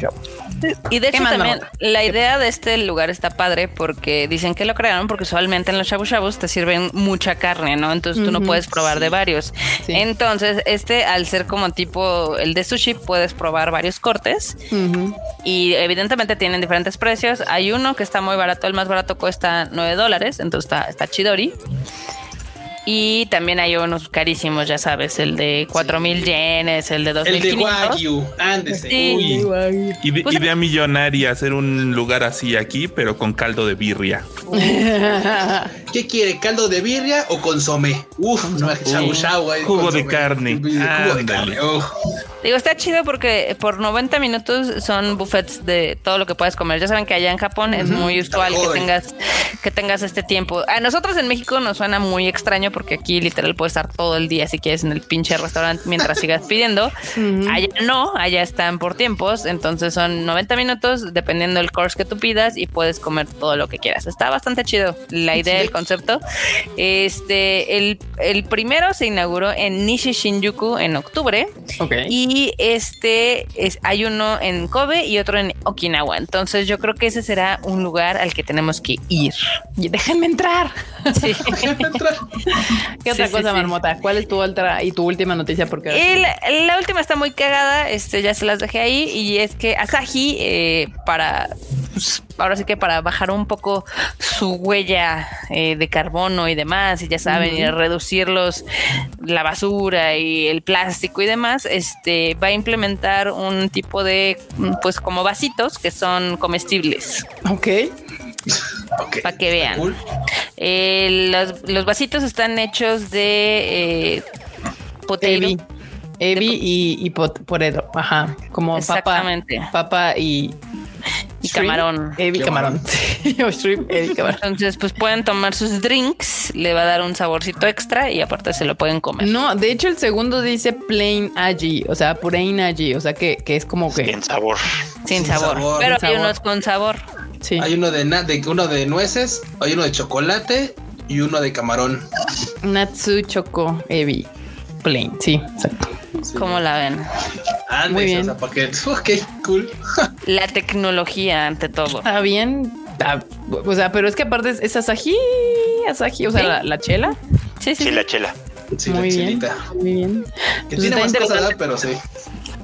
Y de hecho también la idea de este lugar está padre porque dicen que lo crearon porque usualmente en los shabu shabus te sirven mucha carne, ¿no? Entonces tú no puedes probar de varios. Entonces, este al ser como tipo el de sushi, puedes probar varios cortes y evidentemente tienen diferentes precios. Hay uno que está muy barato, el más barato cuesta 9 dólares, entonces está, está chidori. Y también hay unos carísimos, ya sabes, el de 4000 yenes, el de 2500. El de Wagyu, ándese. Sí. Uy. Pues idea millonaria hacer un lugar así aquí, pero con caldo de birria. [laughs] ¿Qué quiere? ¿Caldo de birria o consomé? Uf, no, shabu shabu, Jugo de carne. Jugo de carne. Digo, está chido porque por 90 minutos son buffets de todo lo que puedes comer. Ya saben que allá en Japón es muy usual que tengas, que tengas este tiempo. A nosotros en México nos suena muy extraño porque aquí literal puedes estar todo el día si quieres en el pinche restaurante mientras sigas pidiendo. Allá no, allá están por tiempos. Entonces son 90 minutos dependiendo del course que tú pidas y puedes comer todo lo que quieras. Está bastante chido la idea, el concepto. Este, el, el primero se inauguró en Nishi Shinjuku en octubre. Y y este es, hay uno en Kobe y otro en Okinawa. Entonces yo creo que ese será un lugar al que tenemos que ir. Y déjenme entrar. Sí. [laughs] [laughs] ¿Qué otra cosa, Marmota? ¿Cuál es tu otra y tu última noticia? Porque la última está muy cagada. Este ya se las dejé ahí. Y es que Asahi, eh, para pues, ahora sí que para bajar un poco su huella eh, de carbono y demás, y ya saben, y reducir la basura y el plástico y demás, este va a implementar un tipo de pues como vasitos que son comestibles. Ok. Para que vean. Eh, los, vasitos están hechos de eh, Evi, Evi y, y Ajá. Como papa, papa y camarón. Evi [laughs] [laughs] camarón. Entonces, pues pueden tomar sus drinks, le va a dar un saborcito extra y aparte se lo pueden comer. No, de hecho el segundo dice plain aji, o sea, plain aji, o sea que, que es como que... Sin sabor. Sin, sabor. Pero hay unos con sabor. Sí. Hay uno de, de, uno de nueces, hay uno de chocolate y uno de camarón. Natsu Choco Evi. Plain, sí, exacto. ¿Cómo la ven? Muy bien. O [laughs] Ok, cool. [laughs] La tecnología ante todo. Está bien. o sea, pero es que aparte es, Asahi, Asahi, o sea, la, chela. Sí, sí, sí, la chela. Sí, muy, bien, muy bien. Que pues tiene más cosas, pero sí.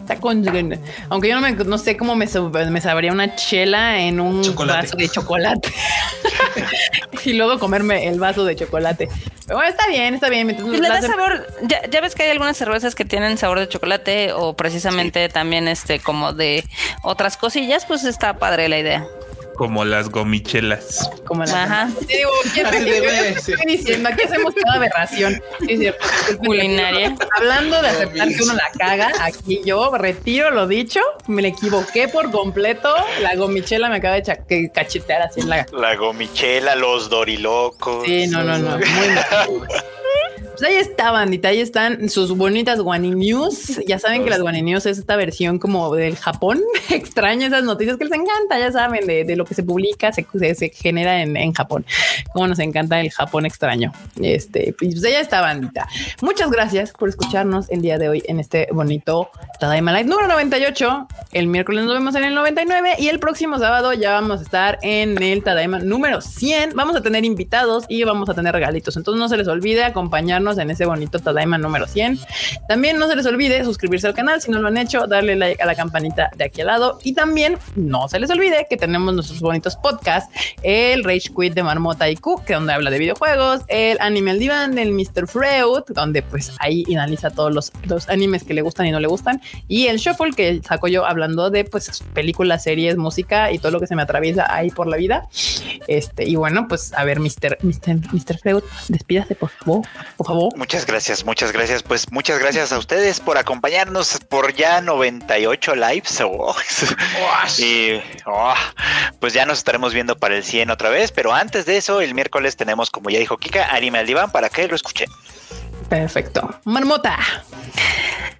Está con, aunque yo no, me, no sé cómo me, me sabría una chela en un vaso de chocolate [laughs] y luego comerme el vaso de chocolate. Pero bueno, está bien, está bien. le da sabor. Ya, ves que hay algunas cervezas que tienen sabor de chocolate o precisamente también este como de otras cosillas, pues está padre la idea. Como las gomichelas. Como las Ajá. digo, ¿qué estoy diciendo? Aquí hacemos toda aberración. Sí, es cierto. culinaria. Hablando de aceptar que uno la caga, aquí yo retiro lo dicho. Me equivoqué por completo. La gomichela me acaba de cachetear así en la. La gomichela, los dorilocos. Sí, no, no, no. Muy Pues ahí está, bandita. Ahí están sus bonitas Guani News. Ya saben que las Guani News es esta versión como del Japón. [laughs] Extraña esas noticias que les encanta. Ya saben de, lo que se publica, se, se, genera en, Japón. Como nos encanta el Japón extraño. Este, pues ya está, bandita. Muchas gracias por escucharnos el día de hoy en este bonito Tadaima Live número 98. El miércoles nos vemos en el 99 y el próximo sábado ya vamos a estar en el Tadaima número 100. Vamos a tener invitados y vamos a tener regalitos. Entonces no se les olvide acompañarnos en ese bonito Tadaima número 100. También no se les olvide suscribirse al canal si no lo han hecho, darle like a la campanita de aquí al lado y también no se les olvide que tenemos nuestros bonitos podcasts, el Rage Quit de Marmota y Cook, que donde habla de videojuegos, el Animal Divan del Mr. Freud, donde pues ahí analiza todos los, los animes que le gustan y no le gustan, y el Shuffle que saco yo hablando de pues películas, series, música y todo lo que se me atraviesa ahí por la vida. Este, y bueno, pues a ver, Mr. Mr. Mr. Freud, despídase por favor, por favor Muchas gracias, muchas gracias. Pues muchas gracias a ustedes por acompañarnos por ya 98 lives. [laughs] Oh, y oh, pues ya nos estaremos viendo para el 100 otra vez. Pero antes de eso, el miércoles tenemos, como ya dijo Kika, anime al diván para que lo escuchen. Perfecto. Marmota.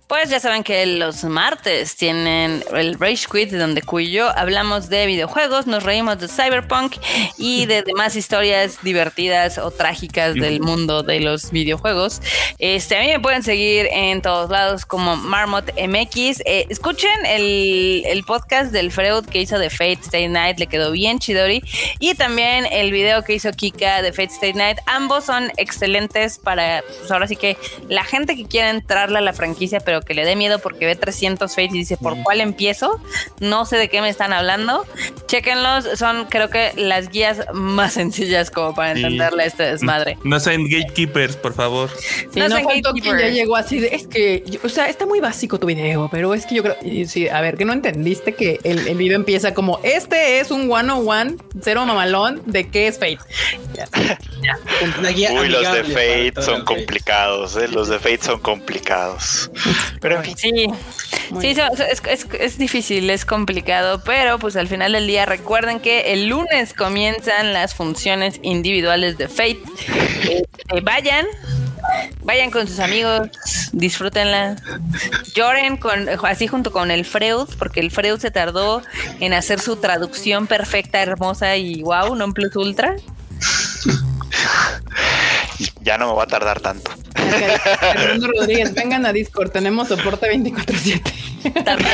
Pues ya saben que los martes tienen el Rage Quit, donde cuyo hablamos de videojuegos, nos reímos de Cyberpunk y de demás historias divertidas o trágicas del mundo de los videojuegos. Este, a mí me pueden seguir en todos lados como Marmot MX. Eh, escuchen el, el, podcast del Freud que hizo de Fate Stay Night, le quedó bien chidori. Y también el video que hizo Kika de Fate Stay Night. Ambos son excelentes para, pues ahora sí que la gente que quiera entrarle a la franquicia, pero que le dé miedo porque ve 300 Fates y dice, ¿por cuál empiezo? No sé de qué me están hablando. Chequenlos, son creo que las guías más sencillas como para entenderle a este desmadre. No sean gatekeepers, por favor. no, no que ya llegó así de, es que, o sea, está muy básico tu video, pero es que yo creo, sí, a ver, que no entendiste que el, el video empieza como, este es un one on one, cero mamalón, de qué es Fate. Uy, los de Fate son complicados, ¿eh? los de Fate son complicados. Pero Sí, sí es, difícil, es complicado, pero pues al final del día recuerden que el lunes comienzan las funciones individuales de Fate. Este, vayan, Vayan con sus amigos, disfrútenla. Lloren con, así junto con el Freud, porque el Freud se tardó en hacer su traducción perfecta, hermosa y wow, non plus ultra. [laughs] Ya no me va a tardar tanto. [laughs] Fernando Rodríguez, vengan a Discord, tenemos soporte 24-7. También.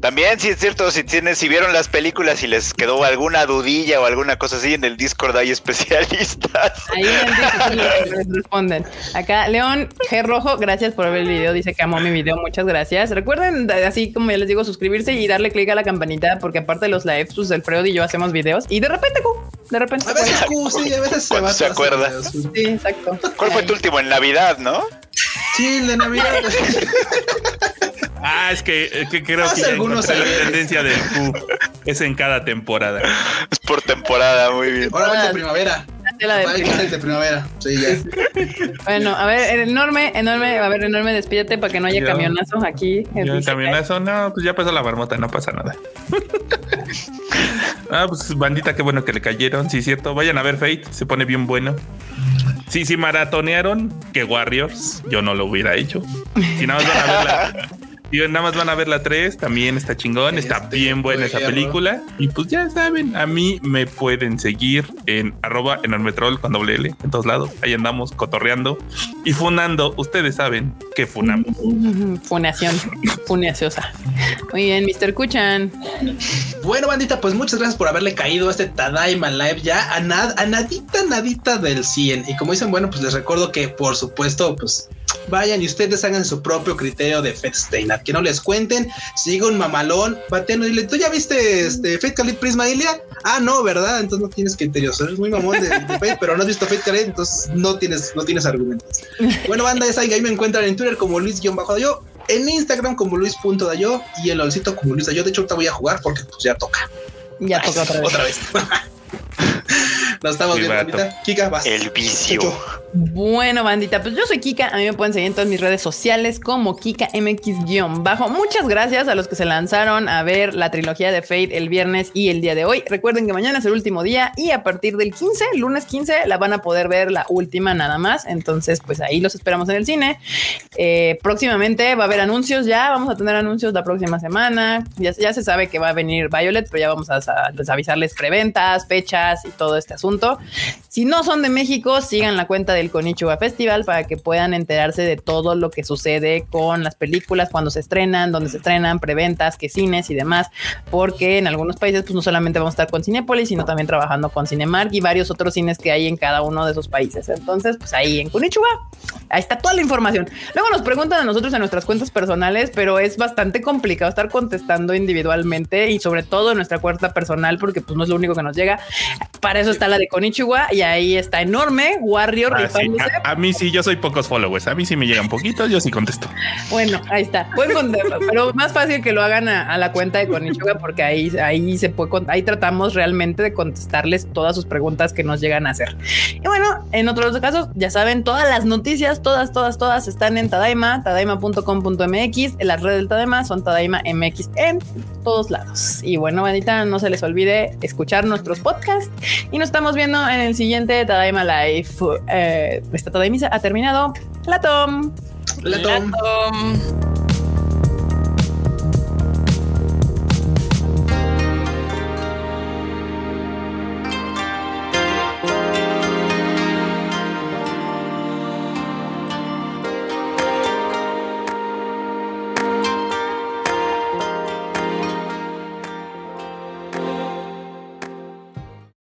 También, sí es cierto, si tienen, si vieron las películas y les quedó alguna dudilla o alguna cosa así, en el Discord hay especialistas. Ahí en el responden. Acá, León G. Rojo, gracias por ver el video. Dice que amó mi video, muchas gracias. Recuerden, así como ya les digo, suscribirse y darle clic a la campanita, porque aparte de los lives, pues el Freud y yo hacemos videos. Y de repente, de repente. A veces, sí, a veces se, va se acuerda. Sí, exacto. ¿Cuál fue tu último en Navidad, no? Sí, el de Navidad. [laughs] Ah, es que, creo que algunos la tendencia del Q es en cada temporada. Es por temporada, muy bien. Ahora es de primavera. La de, de primavera. Sí, ya. bueno, a ver, enorme, enorme, a ver, enorme, despídete para que no haya camionazo aquí. El camionazo, no, pues ya pasó la marmota, no pasa nada. [laughs] ah, pues bandita, qué bueno que le cayeron, sí, cierto. Vayan a ver Fate, se pone bien bueno. Sí, sí, maratonearon que Warriors, yo no lo hubiera hecho. Si nada más van a [laughs] y nada más van a ver la 3, también está chingón, está bien buena esa película. Y pues ya saben, a mí me pueden seguir en arroba enormetrol con doble L en todos lados. Ahí andamos cotorreando y funando. Ustedes saben que funamos. [laughs] Funación, funeaciosa. Muy bien, Mr. Kuchan. Bueno, bandita, pues muchas gracias por haberle caído a este Tadaima Live ya a, a nadita, nadita del 100. Y como dicen, bueno, pues les recuerdo que por supuesto, pues vayan y ustedes hagan su propio criterio de Fate Que no les cuenten, siga un mamalón, baten y dile, ¿tú ya viste este Fate Khalid Prisma Ilia? Ah, no, ¿verdad? Entonces no tienes criterio, eres muy mamón de, Fate, pero no has visto Fate Khalid, entonces no tienes, no tienes argumentos. Bueno, banda, esa ahí me encuentran en Twitter como Luis-Dayo, en Instagram como Luis.dayo y en LOLcito como Luis Dayo. De hecho, ahorita voy a jugar porque pues ya toca. Ya toca Otra vez. [laughs] Nos estamos viendo, bandita. Kika, vas. El vicio. Bueno, bandita, pues yo soy Kika. A mí me pueden seguir en todas mis redes sociales como Kika MX-bajo. Muchas gracias a los que se lanzaron a ver la trilogía de Fate el viernes y el día de hoy. Recuerden que mañana es el último día y a partir del 15, lunes 15, la van a poder ver la última nada más. Entonces, pues ahí los esperamos en el cine. Eh, próximamente va a haber anuncios ya. Vamos a tener anuncios la próxima semana. Ya, ya se sabe que va a venir Violet, pero ya vamos a, a avisarles preventas, fechas y todo este asunto. Si no son de México, sigan la cuenta del Konichiwa Festival para que puedan enterarse de todo lo que sucede con las películas, cuando se estrenan, dónde se estrenan, preventas, qué cines y demás, porque en algunos países pues no solamente vamos a estar con Cinepolis, sino también trabajando con Cinemark y varios otros cines que hay en cada uno de esos países. Entonces, pues ahí en Konichiwa Ahí está toda la información. Luego nos preguntan a nosotros en nuestras cuentas personales, pero es bastante complicado estar contestando individualmente y sobre todo en nuestra cuenta personal, porque pues no es lo único que nos llega. Para eso está la de Konichiwa y ahí está enorme Warrior. Ah, a, mí sí, yo soy pocos followers. A mí sí me llegan poquitos, yo sí contesto. Bueno, ahí está. Pueden pero más fácil que lo hagan a, la cuenta de Konichiwa porque ahí, ahí se puede, ahí tratamos realmente de contestarles todas sus preguntas que nos llegan a hacer. Y bueno, en otros casos, ya saben, todas las noticias, todas, todas, todas están en Tadaima, tadaima.com.mx. Las redes del Tadaima son Tadaima MX en todos lados. Y bueno, bandita, no se les olvide escuchar nuestros podcasts y nos estamos viendo en el siguiente Tadaima Live. Eh, esta Tadaimisa ha terminado. La Tom. La Tom.